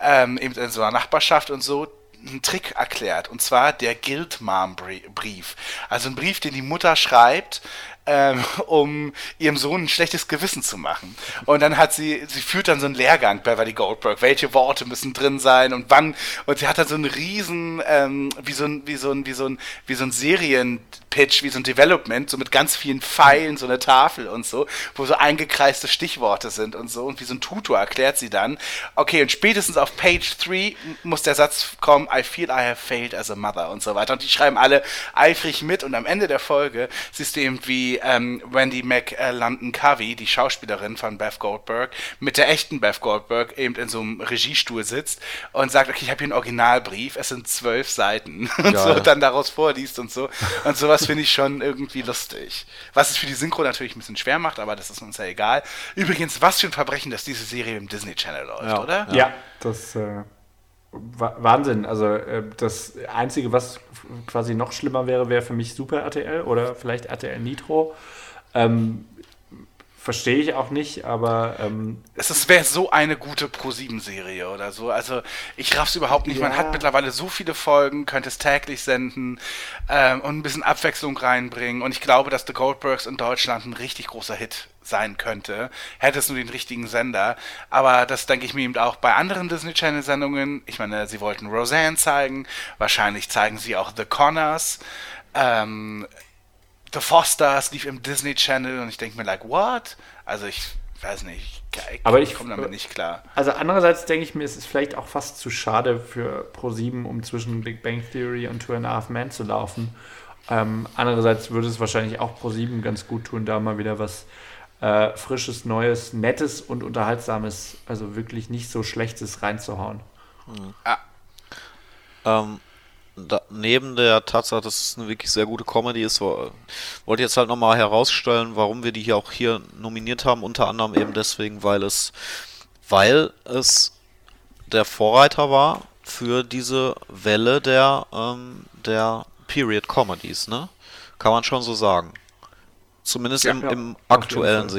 ähm, eben in so einer Nachbarschaft und so, einen Trick erklärt. Und zwar der Guild-Mom-Brief. Also ein Brief, den die Mutter schreibt, ähm, um ihrem Sohn ein schlechtes Gewissen zu machen. Und dann hat sie, sie führt dann so einen Lehrgang, Beverly Goldberg, welche Worte müssen drin sein und wann. Und sie hat dann so einen riesen, ähm, wie so ein, wie so ein, wie so ein, wie so ein Serienpitch, wie so ein Development, so mit ganz vielen Pfeilen, so eine Tafel und so, wo so eingekreiste Stichworte sind und so. Und wie so ein Tutor erklärt sie dann, okay, und spätestens auf Page 3 muss der Satz kommen, I feel I have failed as a mother und so weiter. Und die schreiben alle eifrig mit und am Ende der Folge siehst du eben, wie ähm, Wendy McLondon Covey, die Schauspielerin von Beth Goldberg, mit der echten Beth Goldberg eben in so einem Regiestuhl sitzt und sagt, okay, ich habe hier einen Originalbrief, es sind zwölf Seiten <laughs> und so Geil. und dann daraus vorliest und so. Und sowas finde ich schon irgendwie lustig. Was es für die Synchro natürlich ein bisschen schwer macht, aber das ist uns ja egal. Übrigens, was für ein Verbrechen, dass diese Serie im Disney Channel läuft, Ja. oder? Ja, das äh, Wahnsinn. Also äh, das Einzige, was quasi noch schlimmer wäre, wäre für mich Super RTL oder vielleicht RTL Nitro. Ähm, Verstehe ich auch nicht, aber ähm, Es wäre so eine gute Pro-7-Serie oder so. Also ich raff's überhaupt nicht. Man Ja. hat mittlerweile so viele Folgen, könnte es täglich senden ähm, und ein bisschen Abwechslung reinbringen. Und ich glaube, dass The Goldbergs in Deutschland ein richtig großer Hit sein könnte. Hätte es nur den richtigen Sender. Aber das denke ich mir eben auch bei anderen Disney Channel-Sendungen. Ich meine, sie wollten Roseanne zeigen. Wahrscheinlich zeigen sie auch The Connors. Ähm, The Fosters lief im Disney Channel und ich denke mir, like, what? Also ich weiß nicht, ich Aber ich- komme damit nicht klar. also andererseits denke ich mir, es ist vielleicht auch fast zu schade für Pro7, um zwischen Big Bang Theory und Two and a Half Men zu laufen. Ähm, andererseits würde es wahrscheinlich auch Pro7 ganz gut tun, da mal wieder was äh, Frisches, Neues, Nettes und Unterhaltsames, also wirklich nicht so Schlechtes reinzuhauen. Ähm, da, neben der Tatsache, dass es eine wirklich sehr gute Comedy ist, wo- wollte ich jetzt halt nochmal herausstellen, warum wir die hier auch hier nominiert haben. Unter anderem eben deswegen, weil es, weil es der Vorreiter war für diese Welle der, ähm, der Period Comedies, ne? Kann man schon so sagen. Zumindest Ja, im, ja, im auf jeden aktuellen Fall.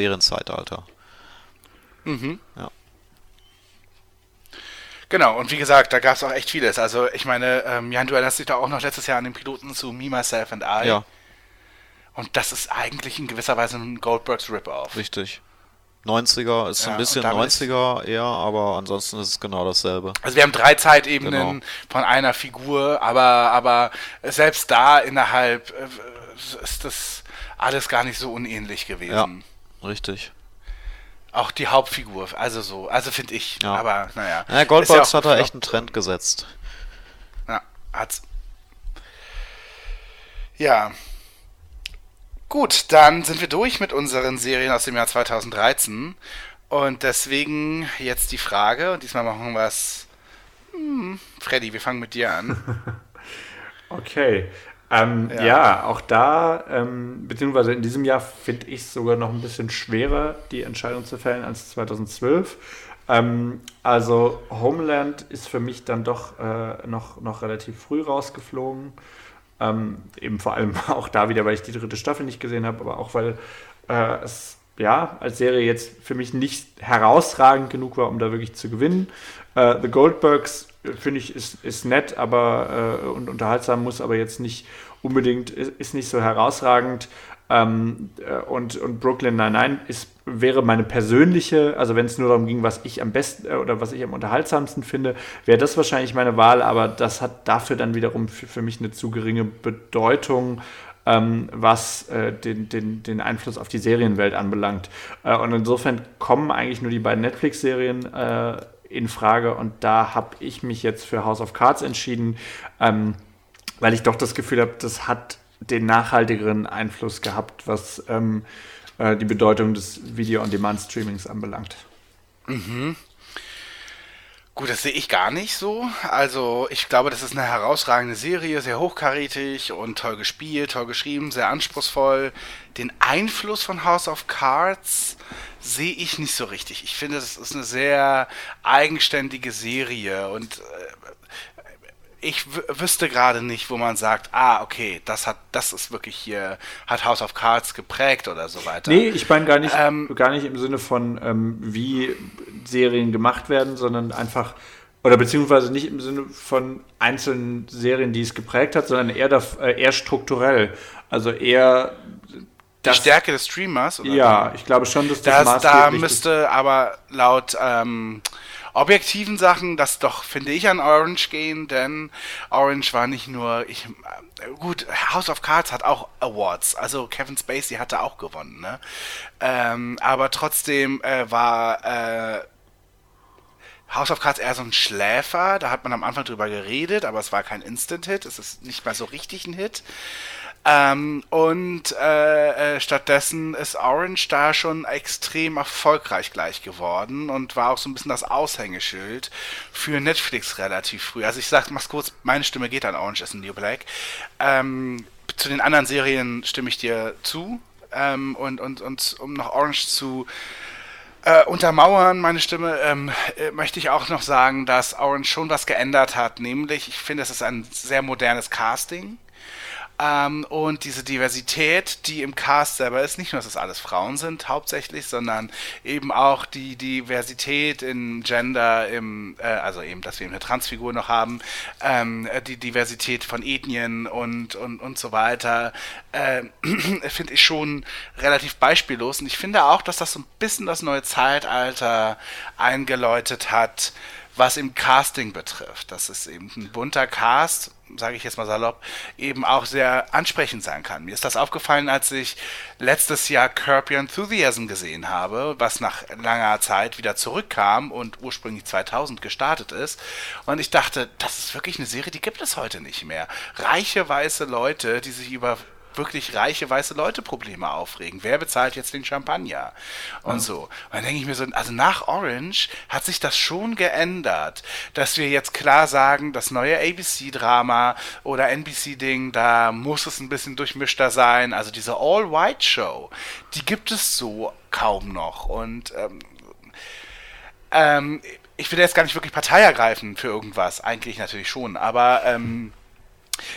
Genau, und wie gesagt, da gab es auch echt vieles. Also ich meine, ähm, Jan, du erinnerst dich da auch noch letztes Jahr an den Piloten zu Me, Myself and I. Ja, Und das ist eigentlich in gewisser Weise ein Goldbergs Rip-Off. richtig. 90er ist Ja, ein bisschen und damit ist- 90er eher, aber ansonsten ist es genau dasselbe. Also wir haben drei Zeitebenen Genau. von einer Figur, aber, aber selbst da innerhalb äh, ist das alles gar nicht so unähnlich gewesen. Richtig. Auch die Hauptfigur, also so, also finde ich. Ja. Aber naja. Ja, Goldbergs ja hat da echt einen Trend gesetzt. Ja, hat's. Ja. Gut, dann sind wir durch mit unseren Serien aus dem Jahr 2013. Und deswegen jetzt die Frage, und diesmal machen wir es. Hm, Freddy, wir fangen mit dir an. <laughs> Okay. Ähm, Ja. ja. auch da, ähm, beziehungsweise in diesem Jahr finde ich es sogar noch ein bisschen schwerer, die Entscheidung zu fällen als 2012. Ähm, also Homeland ist für mich dann doch äh, noch, noch relativ früh rausgeflogen. Ähm, eben vor allem <laughs> auch da wieder, weil ich die dritte Staffel nicht gesehen habe, aber auch weil äh, es ja als Serie jetzt für mich nicht herausragend genug war, um da wirklich zu gewinnen. Äh, The Goldbergs finde ich ist, ist nett, aber äh, und unterhaltsam muss aber jetzt nicht unbedingt ist, ist nicht so herausragend. Ähm, äh, und, und Brooklyn Nine-Nine ist, wäre meine persönliche, also wenn es nur darum ging, was ich am besten äh, oder was ich am unterhaltsamsten finde, wäre das wahrscheinlich meine Wahl, aber das hat dafür dann wiederum für, für mich eine zu geringe Bedeutung, ähm, was äh, den, den, den Einfluss auf die Serienwelt anbelangt. Äh, und insofern kommen eigentlich nur die beiden Netflix-Serien äh, in Frage und da habe ich mich jetzt für House of Cards entschieden, ähm, weil ich doch das Gefühl habe, das hat den nachhaltigeren Einfluss gehabt, was ähm, äh, die Bedeutung des Video-on-Demand-Streamings anbelangt. Gut, das sehe ich gar nicht so. Also, ich glaube, das ist eine herausragende Serie, sehr hochkarätig und toll gespielt, toll geschrieben, sehr anspruchsvoll. Den Einfluss von House of Cards sehe ich nicht so richtig. Ich finde, das ist eine sehr eigenständige Serie und äh, ich wüsste gerade nicht, wo man sagt, ah, okay, das hat, das ist wirklich hier, hat House of Cards geprägt oder so weiter. Nee, ich meine gar nicht, Ähm, gar nicht im Sinne von, ähm, wie Serien gemacht werden, sondern einfach, oder beziehungsweise nicht im Sinne von einzelnen Serien, die es geprägt hat, sondern eher, da, äh, eher strukturell. Also eher Die das, Stärke des Streamers, oder? Ja, ich glaube schon, dass das Das, da müsste aber laut ähm, objektiven Sachen das doch, finde ich, an Orange gehen, denn Orange war nicht nur, ich, äh, gut, House of Cards hat auch Awards, also Kevin Spacey hatte auch gewonnen, ne? Ähm, aber trotzdem äh, war äh, House of Cards eher so ein Schläfer, da hat man am Anfang drüber geredet, aber es war kein Instant-Hit, es ist nicht mal so richtig ein Hit. Ähm, und äh, äh, stattdessen ist Orange da schon extrem erfolgreich gleich geworden und war auch so ein bisschen das Aushängeschild für Netflix relativ früh. Also ich sag, mach's kurz, meine Stimme geht an Orange is the New Black. Ähm, zu den anderen Serien stimme ich dir zu. Ähm, und, und, und um noch Orange zu äh, untermauern meine Stimme, ähm, äh, möchte ich auch noch sagen, dass Orange schon was geändert hat. Nämlich, ich finde, es ist ein sehr modernes Casting. Ähm, und diese Diversität, die im Cast selber ist, nicht nur, dass es alles Frauen sind hauptsächlich, sondern eben auch die Diversität in Gender, im, äh, also eben, dass wir eben eine Transfigur noch haben, ähm, äh, die Diversität von Ethnien und, und, und so weiter, äh, <clears throat> finde ich schon relativ beispiellos. Und ich finde auch, dass das so ein bisschen das neue Zeitalter eingeläutet hat, was im Casting betrifft. Das ist eben ein bunter Cast, sage ich jetzt mal salopp, eben auch sehr ansprechend sein kann. Mir ist das aufgefallen, als ich letztes Jahr Curb Your Enthusiasm gesehen habe, was nach langer Zeit wieder zurückkam und ursprünglich 2000 gestartet ist. Und ich dachte, das ist wirklich eine Serie, die gibt es heute nicht mehr. Reiche weiße Leute, die sich über wirklich reiche weiße Leute Probleme aufregen. Wer bezahlt jetzt den Champagner? Und so. Und dann denke ich mir so, also nach Orange hat sich das schon geändert, dass wir jetzt klar sagen, das neue ABC-Drama oder NBC-Ding, da muss es ein bisschen durchmischter sein. Also diese All-White-Show, die gibt es so kaum noch. Und ähm, ähm, ich will jetzt gar nicht wirklich Partei ergreifen für irgendwas. Eigentlich natürlich schon, aber ähm,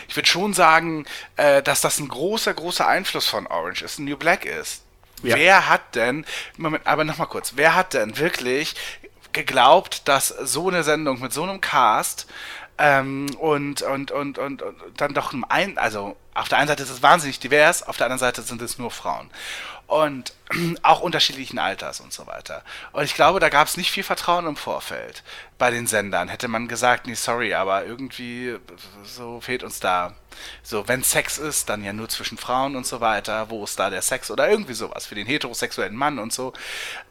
ich würde schon sagen, äh, dass das ein großer, großer Einfluss von Orange ist, New Black ist. Ja. Wer hat denn, Moment, aber nochmal kurz, wer hat denn wirklich geglaubt, dass so eine Sendung mit so einem Cast ähm, und, und, und, und, und dann doch ein, also auf der einen Seite ist es wahnsinnig divers, auf der anderen Seite sind es nur Frauen. Und <clears throat> auch unterschiedlichen Alters und so weiter. Und ich glaube, da gab es nicht viel Vertrauen im Vorfeld bei den Sendern. Hätte man gesagt, nee, sorry, aber irgendwie so fehlt uns da. So, wenn Sex ist, dann ja nur zwischen Frauen und so weiter. Wo ist da der Sex? Oder irgendwie sowas für den heterosexuellen Mann und so.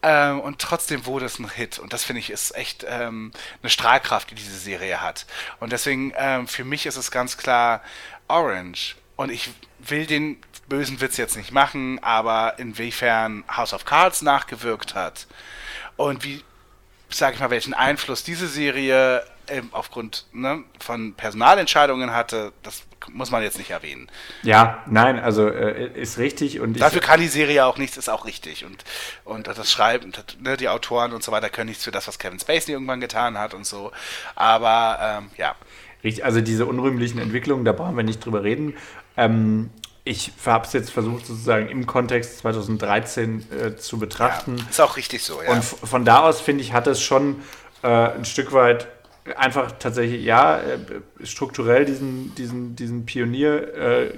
Ähm, und trotzdem wurde es ein Hit. Und das finde ich ist echt ähm, eine Strahlkraft, die diese Serie hat. Und deswegen, ähm, für mich ist es ganz klar Orange. Und ich will den bösen Witz jetzt nicht machen, aber inwiefern House of Cards nachgewirkt hat und wie, sag ich mal, welchen Einfluss diese Serie ähm, aufgrund ne, von Personalentscheidungen hatte, das muss man jetzt nicht erwähnen. Ja, nein, also äh, ist richtig. Und Dafür kann die Serie auch nichts, ist auch richtig. Und, und das Schreiben, ne, die Autoren und so weiter können nichts für das, was Kevin Spacey irgendwann getan hat und so. Aber ähm, ja. Richtig, also diese unrühmlichen Entwicklungen, da brauchen wir nicht drüber reden. Ähm, ich habe es jetzt versucht, sozusagen im Kontext 2013 äh, zu betrachten. Ja, ist auch richtig so, ja. Und von da aus, finde ich, hat es schon äh, ein Stück weit einfach tatsächlich, ja, äh, strukturell diesen, diesen, diesen Pionier, äh,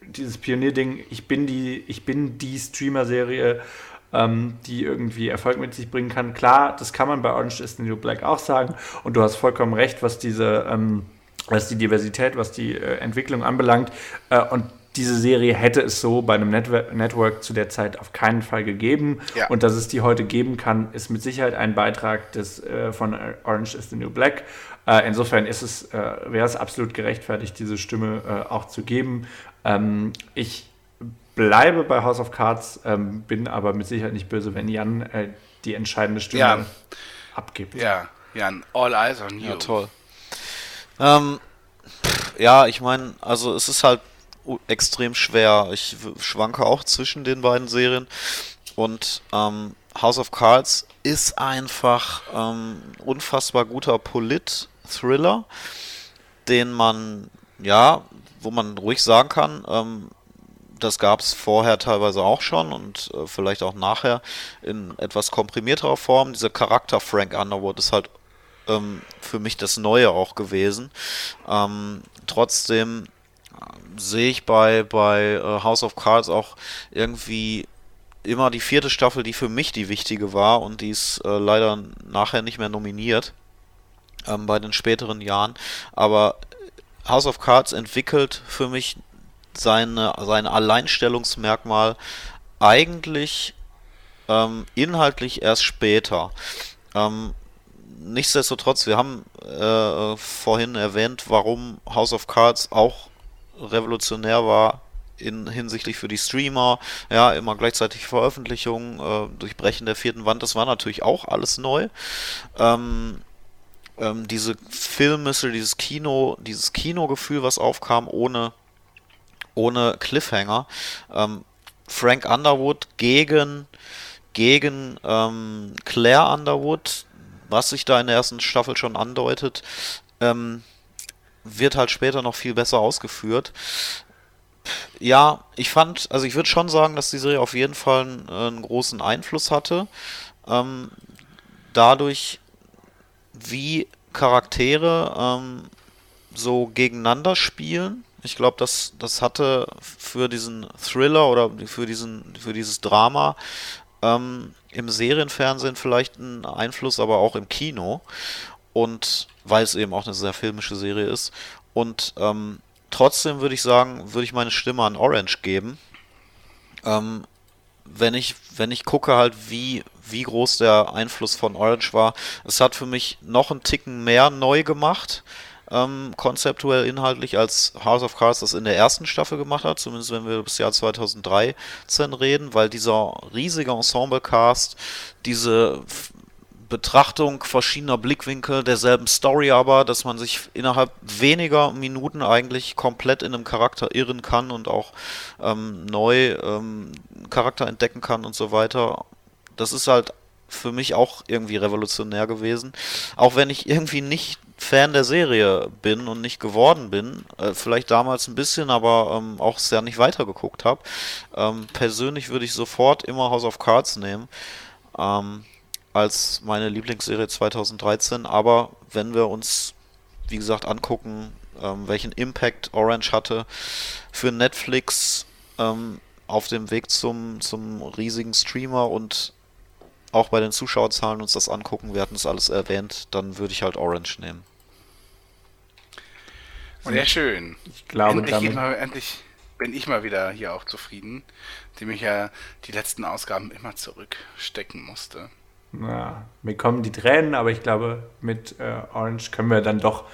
dieses Pionierding, ich bin die, ich bin die Streamer-Serie, ähm, die irgendwie Erfolg mit sich bringen kann. Klar, das kann man bei Orange is the New Black auch sagen. Und du hast vollkommen recht, was diese, ähm, was die Diversität, was die äh, Entwicklung anbelangt. Äh, und diese Serie hätte es so bei einem Network, Network zu der Zeit auf keinen Fall gegeben. Ja. Und dass es die heute geben kann, ist mit Sicherheit ein Beitrag des, äh, von Orange is the New Black. Äh, insofern ist es, äh, wäre es absolut gerechtfertigt, diese Stimme äh, auch zu geben. Ähm, ich bleibe bei House of Cards, ähm, bin aber mit Sicherheit nicht böse, wenn Jan äh, die entscheidende Stimme ja. abgibt. Ja, Jan, all eyes on you. Ja, toll. Ähm, ja, ich meine, also es ist halt extrem schwer. Ich schwanke auch zwischen den beiden Serien. Und ähm, House of Cards ist einfach ähm, unfassbar guter Polit-Thriller, den man, ja, wo man ruhig sagen kann, ähm, das gab es vorher teilweise auch schon und äh, vielleicht auch nachher in etwas komprimierterer Form. Dieser Charakter Frank Underwood ist halt ähm, für mich das Neue auch gewesen. Ähm, trotzdem sehe ich bei, bei äh, House of Cards auch irgendwie immer die vierte Staffel, die für mich die wichtige war und die ist äh, leider nachher nicht mehr nominiert ähm, bei den späteren Jahren. Aber House of Cards entwickelt für mich seine, sein Alleinstellungsmerkmal eigentlich ähm, inhaltlich erst später. Ähm, nichtsdestotrotz, wir haben äh, vorhin erwähnt, warum House of Cards auch revolutionär war in hinsichtlich für die Streamer, ja, immer gleichzeitig Veröffentlichungen, äh, Durchbrechen der vierten Wand, das war natürlich auch alles neu. Ähm, ähm, diese Filmmissel, dieses Kino, dieses Kinogefühl, was aufkam, ohne, ohne Cliffhanger. Ähm, Frank Underwood gegen, gegen ähm, Claire Underwood, was sich da in der ersten Staffel schon andeutet. Ähm, wird halt später noch viel besser ausgeführt. Ja, ich fand, also ich würde schon sagen, dass die Serie auf jeden Fall einen, einen großen Einfluss hatte. Ähm, dadurch, wie Charaktere ähm, so gegeneinander spielen. Ich glaube, das, das hatte für diesen Thriller oder für, diesen, für dieses Drama ähm, im Serienfernsehen vielleicht einen Einfluss, aber auch im Kino. Und weil es eben auch eine sehr filmische Serie ist. Und ähm, trotzdem würde ich sagen, würde ich meine Stimme an Orange geben. Ähm, wenn ich, wenn ich gucke halt, wie, wie groß der Einfluss von Orange war. Es hat für mich noch einen Ticken mehr neu gemacht, ähm, konzeptuell, inhaltlich, als House of Cards das in der ersten Staffel gemacht hat, zumindest wenn wir bis Jahr 2013 reden, weil dieser riesige Ensemble-Cast, diese Betrachtung verschiedener Blickwinkel derselben Story aber, dass man sich innerhalb weniger Minuten eigentlich komplett in einem Charakter irren kann und auch ähm, neu ähm, Charakter entdecken kann und so weiter. Das ist halt für mich auch irgendwie revolutionär gewesen. Auch wenn ich irgendwie nicht Fan der Serie bin und nicht geworden bin, äh, vielleicht damals ein bisschen, aber ähm, auch sehr nicht weitergeguckt habe. Ähm, persönlich würde ich sofort immer House of Cards nehmen. Ähm, als meine Lieblingsserie 2013. Aber wenn wir uns, wie gesagt, angucken, ähm, welchen Impact Orange hatte für Netflix, ähm, auf dem Weg zum, zum riesigen Streamer und auch bei den Zuschauerzahlen uns das angucken, wir hatten es alles erwähnt, dann würde ich halt Orange nehmen. Sehr schön. Ich glaube, endlich, damit, mal, endlich bin ich mal wieder hier auch zufrieden, dem ich ja die letzten Ausgaben immer zurückstecken musste. Ja, mir kommen die Tränen, aber ich glaube, mit äh, Orange können wir dann doch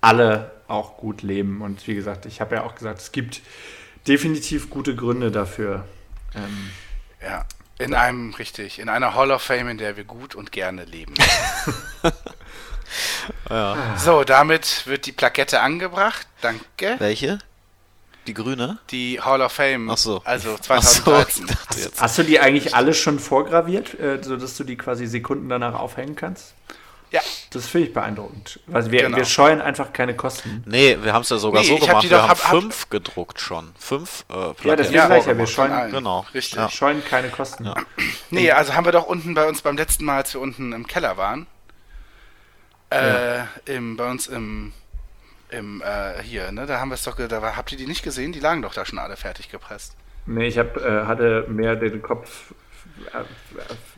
alle auch gut leben. Und wie gesagt, ich habe ja auch gesagt, es gibt definitiv gute Gründe dafür. Ähm, Ja, in einem, richtig, in einer Hall of Fame, in der wir gut und gerne leben. <laughs> Ja. So, damit wird die Plakette angebracht. Danke. Welche? Die grüne? Die Hall of Fame, Ach so. also Ach so, 2013. <laughs> ich dachte jetzt. hast du die eigentlich alle schon vorgraviert, äh, sodass du die quasi Sekunden danach aufhängen kannst? Ja, Das finde ich beeindruckend. Also wir, Genau. wir scheuen einfach keine Kosten. Nee, wir haben es ja sogar Nee, so ich hab gemacht. die wir doch- haben hab- hab- fünf gedruckt schon. Fünf äh, Ja, sag ich ja, wir vorgemacht. scheuen. Genau. Richtig. Ja. scheuen keine Kosten. Nee, also haben wir doch unten bei uns beim letzten Mal, als wir unten im Keller waren, äh, im, bei uns im, im äh, hier, ne, da haben wir es doch, da war, habt ihr die nicht gesehen? Die lagen doch da schon alle fertig gepresst. Nee, ich hab, äh, hatte mehr den Kopf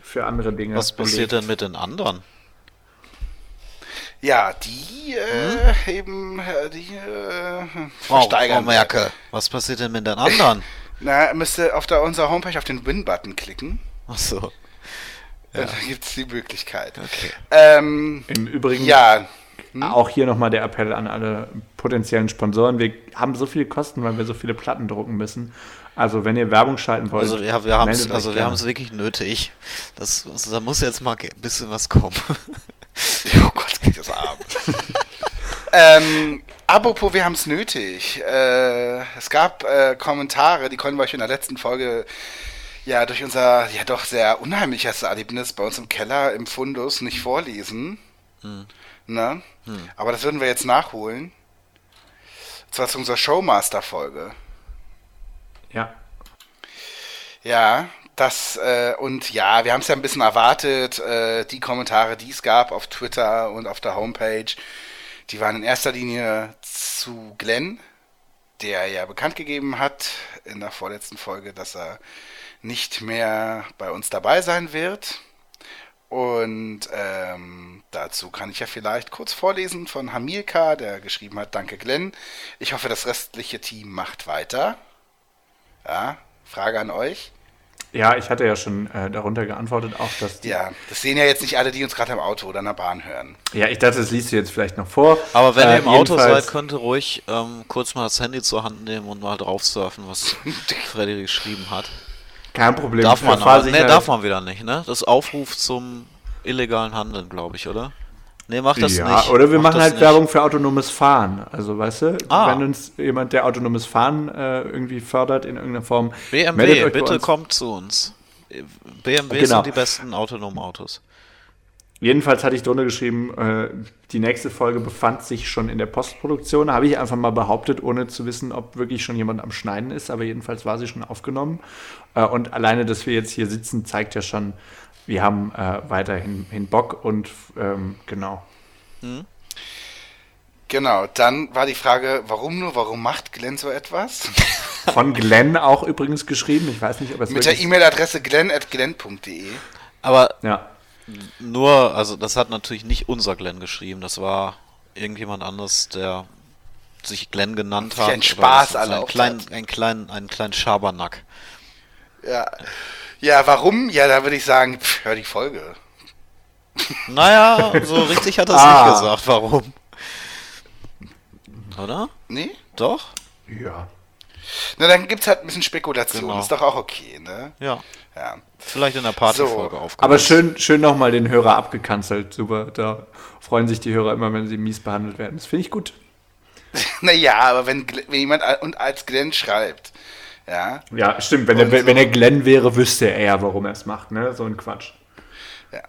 für andere Dinge. Was passiert belegt. denn mit den anderen? Ja, die äh, eben, äh, die äh, Frau, versteigern. Frau Merkel, was passiert denn mit den anderen? <laughs> Na, müsst ihr auf der, unserer Homepage auf den Win-Button klicken. Ach so. Und Da gibt es die Möglichkeit. Okay. Ähm, Im Übrigen ja, auch hier nochmal der Appell an alle potenziellen Sponsoren. Wir haben so viele Kosten, weil wir so viele Platten drucken müssen. Also wenn ihr Werbung schalten wollt, Also wir, wir haben es also wir gerne. haben es wirklich nötig. Das, also da muss jetzt mal ein bisschen was kommen. <laughs> Oh Gott, geht das arm. <laughs> ähm, apropos, wir haben es nötig. Äh, es gab äh, Kommentare, die konnten wir euch in der letzten Folge ja durch unser ja doch sehr unheimliches Erlebnis bei uns im Keller im Fundus nicht vorlesen. Ne? Aber das würden wir jetzt nachholen. Und zwar zu unserer Showmaster-Folge. Ja, Ja, das äh, und ja, wir haben es ja ein bisschen erwartet. Äh, die Kommentare, die es gab auf Twitter und auf der Homepage, die waren in erster Linie zu Glenn, der ja bekannt gegeben hat in der vorletzten Folge, dass er nicht mehr bei uns dabei sein wird. Und ähm, dazu kann ich ja vielleicht kurz vorlesen von Hamilka, der geschrieben hat, danke Glenn. Ich hoffe, das restliche Team macht weiter. Ja, Frage an euch. ja, ich hatte ja schon äh, darunter geantwortet, auch dass die, Ja, das sehen ja jetzt nicht alle, die uns gerade im Auto oder in der Bahn hören. ja, ich dachte, das liest du jetzt vielleicht noch vor. Aber wenn Äh, ihr im Auto jedenfalls- seid, könnt ihr ruhig ähm, kurz mal das Handy zur Hand nehmen und mal drauf surfen, was <laughs> Freddy geschrieben hat. Kein Problem. Darf man aber. Nee, darf man wieder nicht, ne? Das Aufruf zum illegalen Handeln, glaube ich, oder? Nee, mach das ja, nicht. oder wir Mach machen halt nicht. Werbung für autonomes Fahren. Also, weißt du, Ah. wenn uns jemand, der autonomes Fahren äh, irgendwie fördert in irgendeiner Form, meldet BMW, bitte kommt zu uns. BMW Genau. sind die besten autonomen Autos. Jedenfalls hatte ich drunter geschrieben, äh, die nächste Folge befand sich schon in der Postproduktion. Habe ich einfach mal behauptet, ohne zu wissen, ob wirklich schon jemand am Schneiden ist. Aber jedenfalls war sie schon aufgenommen. Äh, und alleine, dass wir jetzt hier sitzen, zeigt ja schon, wir haben äh, weiterhin hin Bock und ähm, genau. Genau, dann war die Frage, warum nur, warum macht Glenn so etwas? <laughs> Von Glenn auch übrigens geschrieben. Ich weiß nicht, ob es Mit der E-Mail-Adresse glenn.glenn.de. Aber Ja, nur, also das hat natürlich nicht unser Glenn geschrieben, das war irgendjemand anderes, der sich Glenn genannt Sich hat. einen oder Spaß ist ein erlaubt klein, hat. ein kleinen, einen kleinen Schabernack. Ja. ja, warum? Ja, da würde ich sagen, pff, hör die Folge. Naja, so <laughs> richtig hat er es Ah. nicht gesagt. Warum? Oder? Nee? Doch? ja. Na, dann gibt's halt ein bisschen Spekulation. Genau. Ist doch auch okay, ne? Ja. Ja. Vielleicht in der Partyfolge So. aufgenommen. Aber schön, schön nochmal den Hörer abgekanzelt. Super, da freuen sich die Hörer immer, wenn sie mies behandelt werden. Das finde ich gut. <laughs> Naja, aber wenn, wenn jemand und als Glenn schreibt, ja, Ja, stimmt. Wenn, Und er, so- wenn er Glenn wäre, wüsste er ja, warum er es macht. Ne? So ein Quatsch. Ja.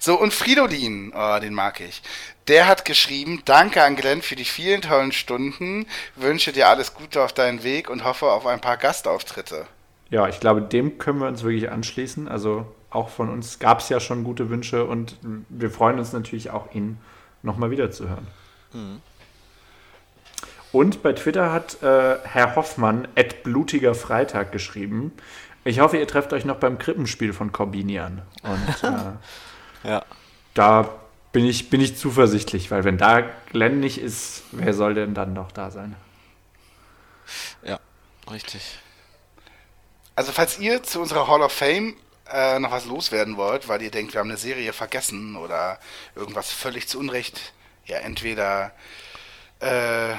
So, und Fridolin, oh, den mag ich. Der hat geschrieben, danke an Glenn für die vielen tollen Stunden, wünsche dir alles Gute auf deinen Weg und hoffe auf ein paar Gastauftritte. Ja, ich glaube, dem können wir uns wirklich anschließen. Also auch von uns gab es ja schon gute Wünsche und wir freuen uns natürlich auch, ihn nochmal wieder zu hören. Und bei Twitter hat äh, Herr Hoffmann at blutiger Freitag geschrieben. Ich hoffe, ihr trefft euch noch beim Krippenspiel von Corbinian. Und <laughs> äh, Ja. da bin ich, bin ich zuversichtlich, weil wenn da Glenn nicht ist, wer soll denn dann noch da sein? Ja, richtig. Also falls ihr zu unserer Hall of Fame äh, noch was loswerden wollt, weil ihr denkt, wir haben eine Serie vergessen oder irgendwas völlig zu Unrecht, ja entweder äh,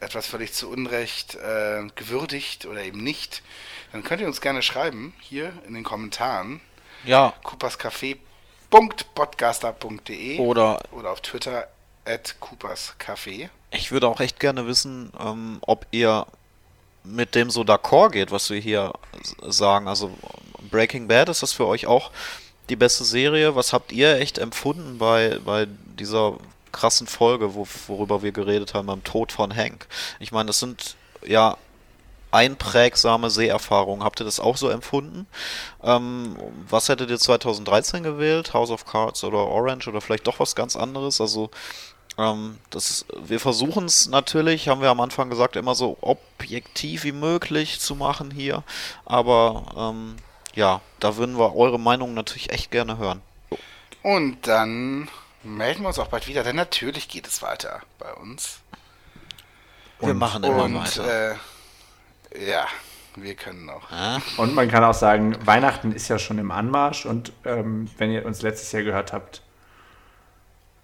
etwas völlig zu Unrecht äh, gewürdigt oder eben nicht, dann könnt ihr uns gerne schreiben, hier in den Kommentaren, Ja, cooperscafé.podcaster.de oder oder auf Twitter at cooperscafé. ich würde auch echt gerne wissen, ähm, ob ihr mit dem so d'accord geht, was wir hier sagen. Also Breaking Bad, ist das für euch auch die beste Serie? Was habt ihr echt empfunden bei, bei dieser krassen Folge, wo, worüber wir geredet haben, beim Tod von Hank? Ich meine, das sind ja einprägsame Seherfahrungen. Habt ihr das auch so empfunden? Ähm, was hättet ihr 2013 gewählt? House of Cards oder Orange oder vielleicht doch was ganz anderes? Also ähm, das wir versuchen es natürlich, haben wir am Anfang gesagt, immer so objektiv wie möglich zu machen hier. Aber ähm, ja, da würden wir eure Meinung natürlich echt gerne hören. Und dann melden wir uns auch bald wieder, denn natürlich geht es weiter bei uns. Wir machen immer Und weiter. äh, ja, wir können noch. Ja? Und man kann auch sagen, Weihnachten ist ja schon im Anmarsch und ähm, wenn ihr uns letztes Jahr gehört habt,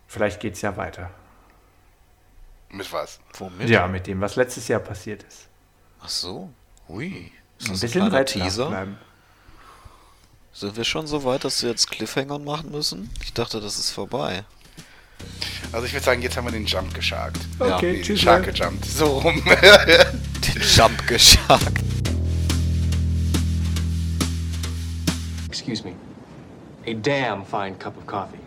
vielleicht geht es ja weiter. Mit was? Womit? Ja, mit dem, was letztes Jahr passiert ist. Ach so. Ui. Ist Ein bisschen ein Teaser? bleiben. Sind wir schon so weit, dass wir jetzt Cliffhanger machen müssen? Ich dachte, das ist vorbei. Also ich würde sagen, jetzt haben wir den Jump geschagt. Okay, Den tschüss. Shark gejumpt. So rum. <laughs> Den Jump geschagt. Excuse me. A damn fine cup of coffee.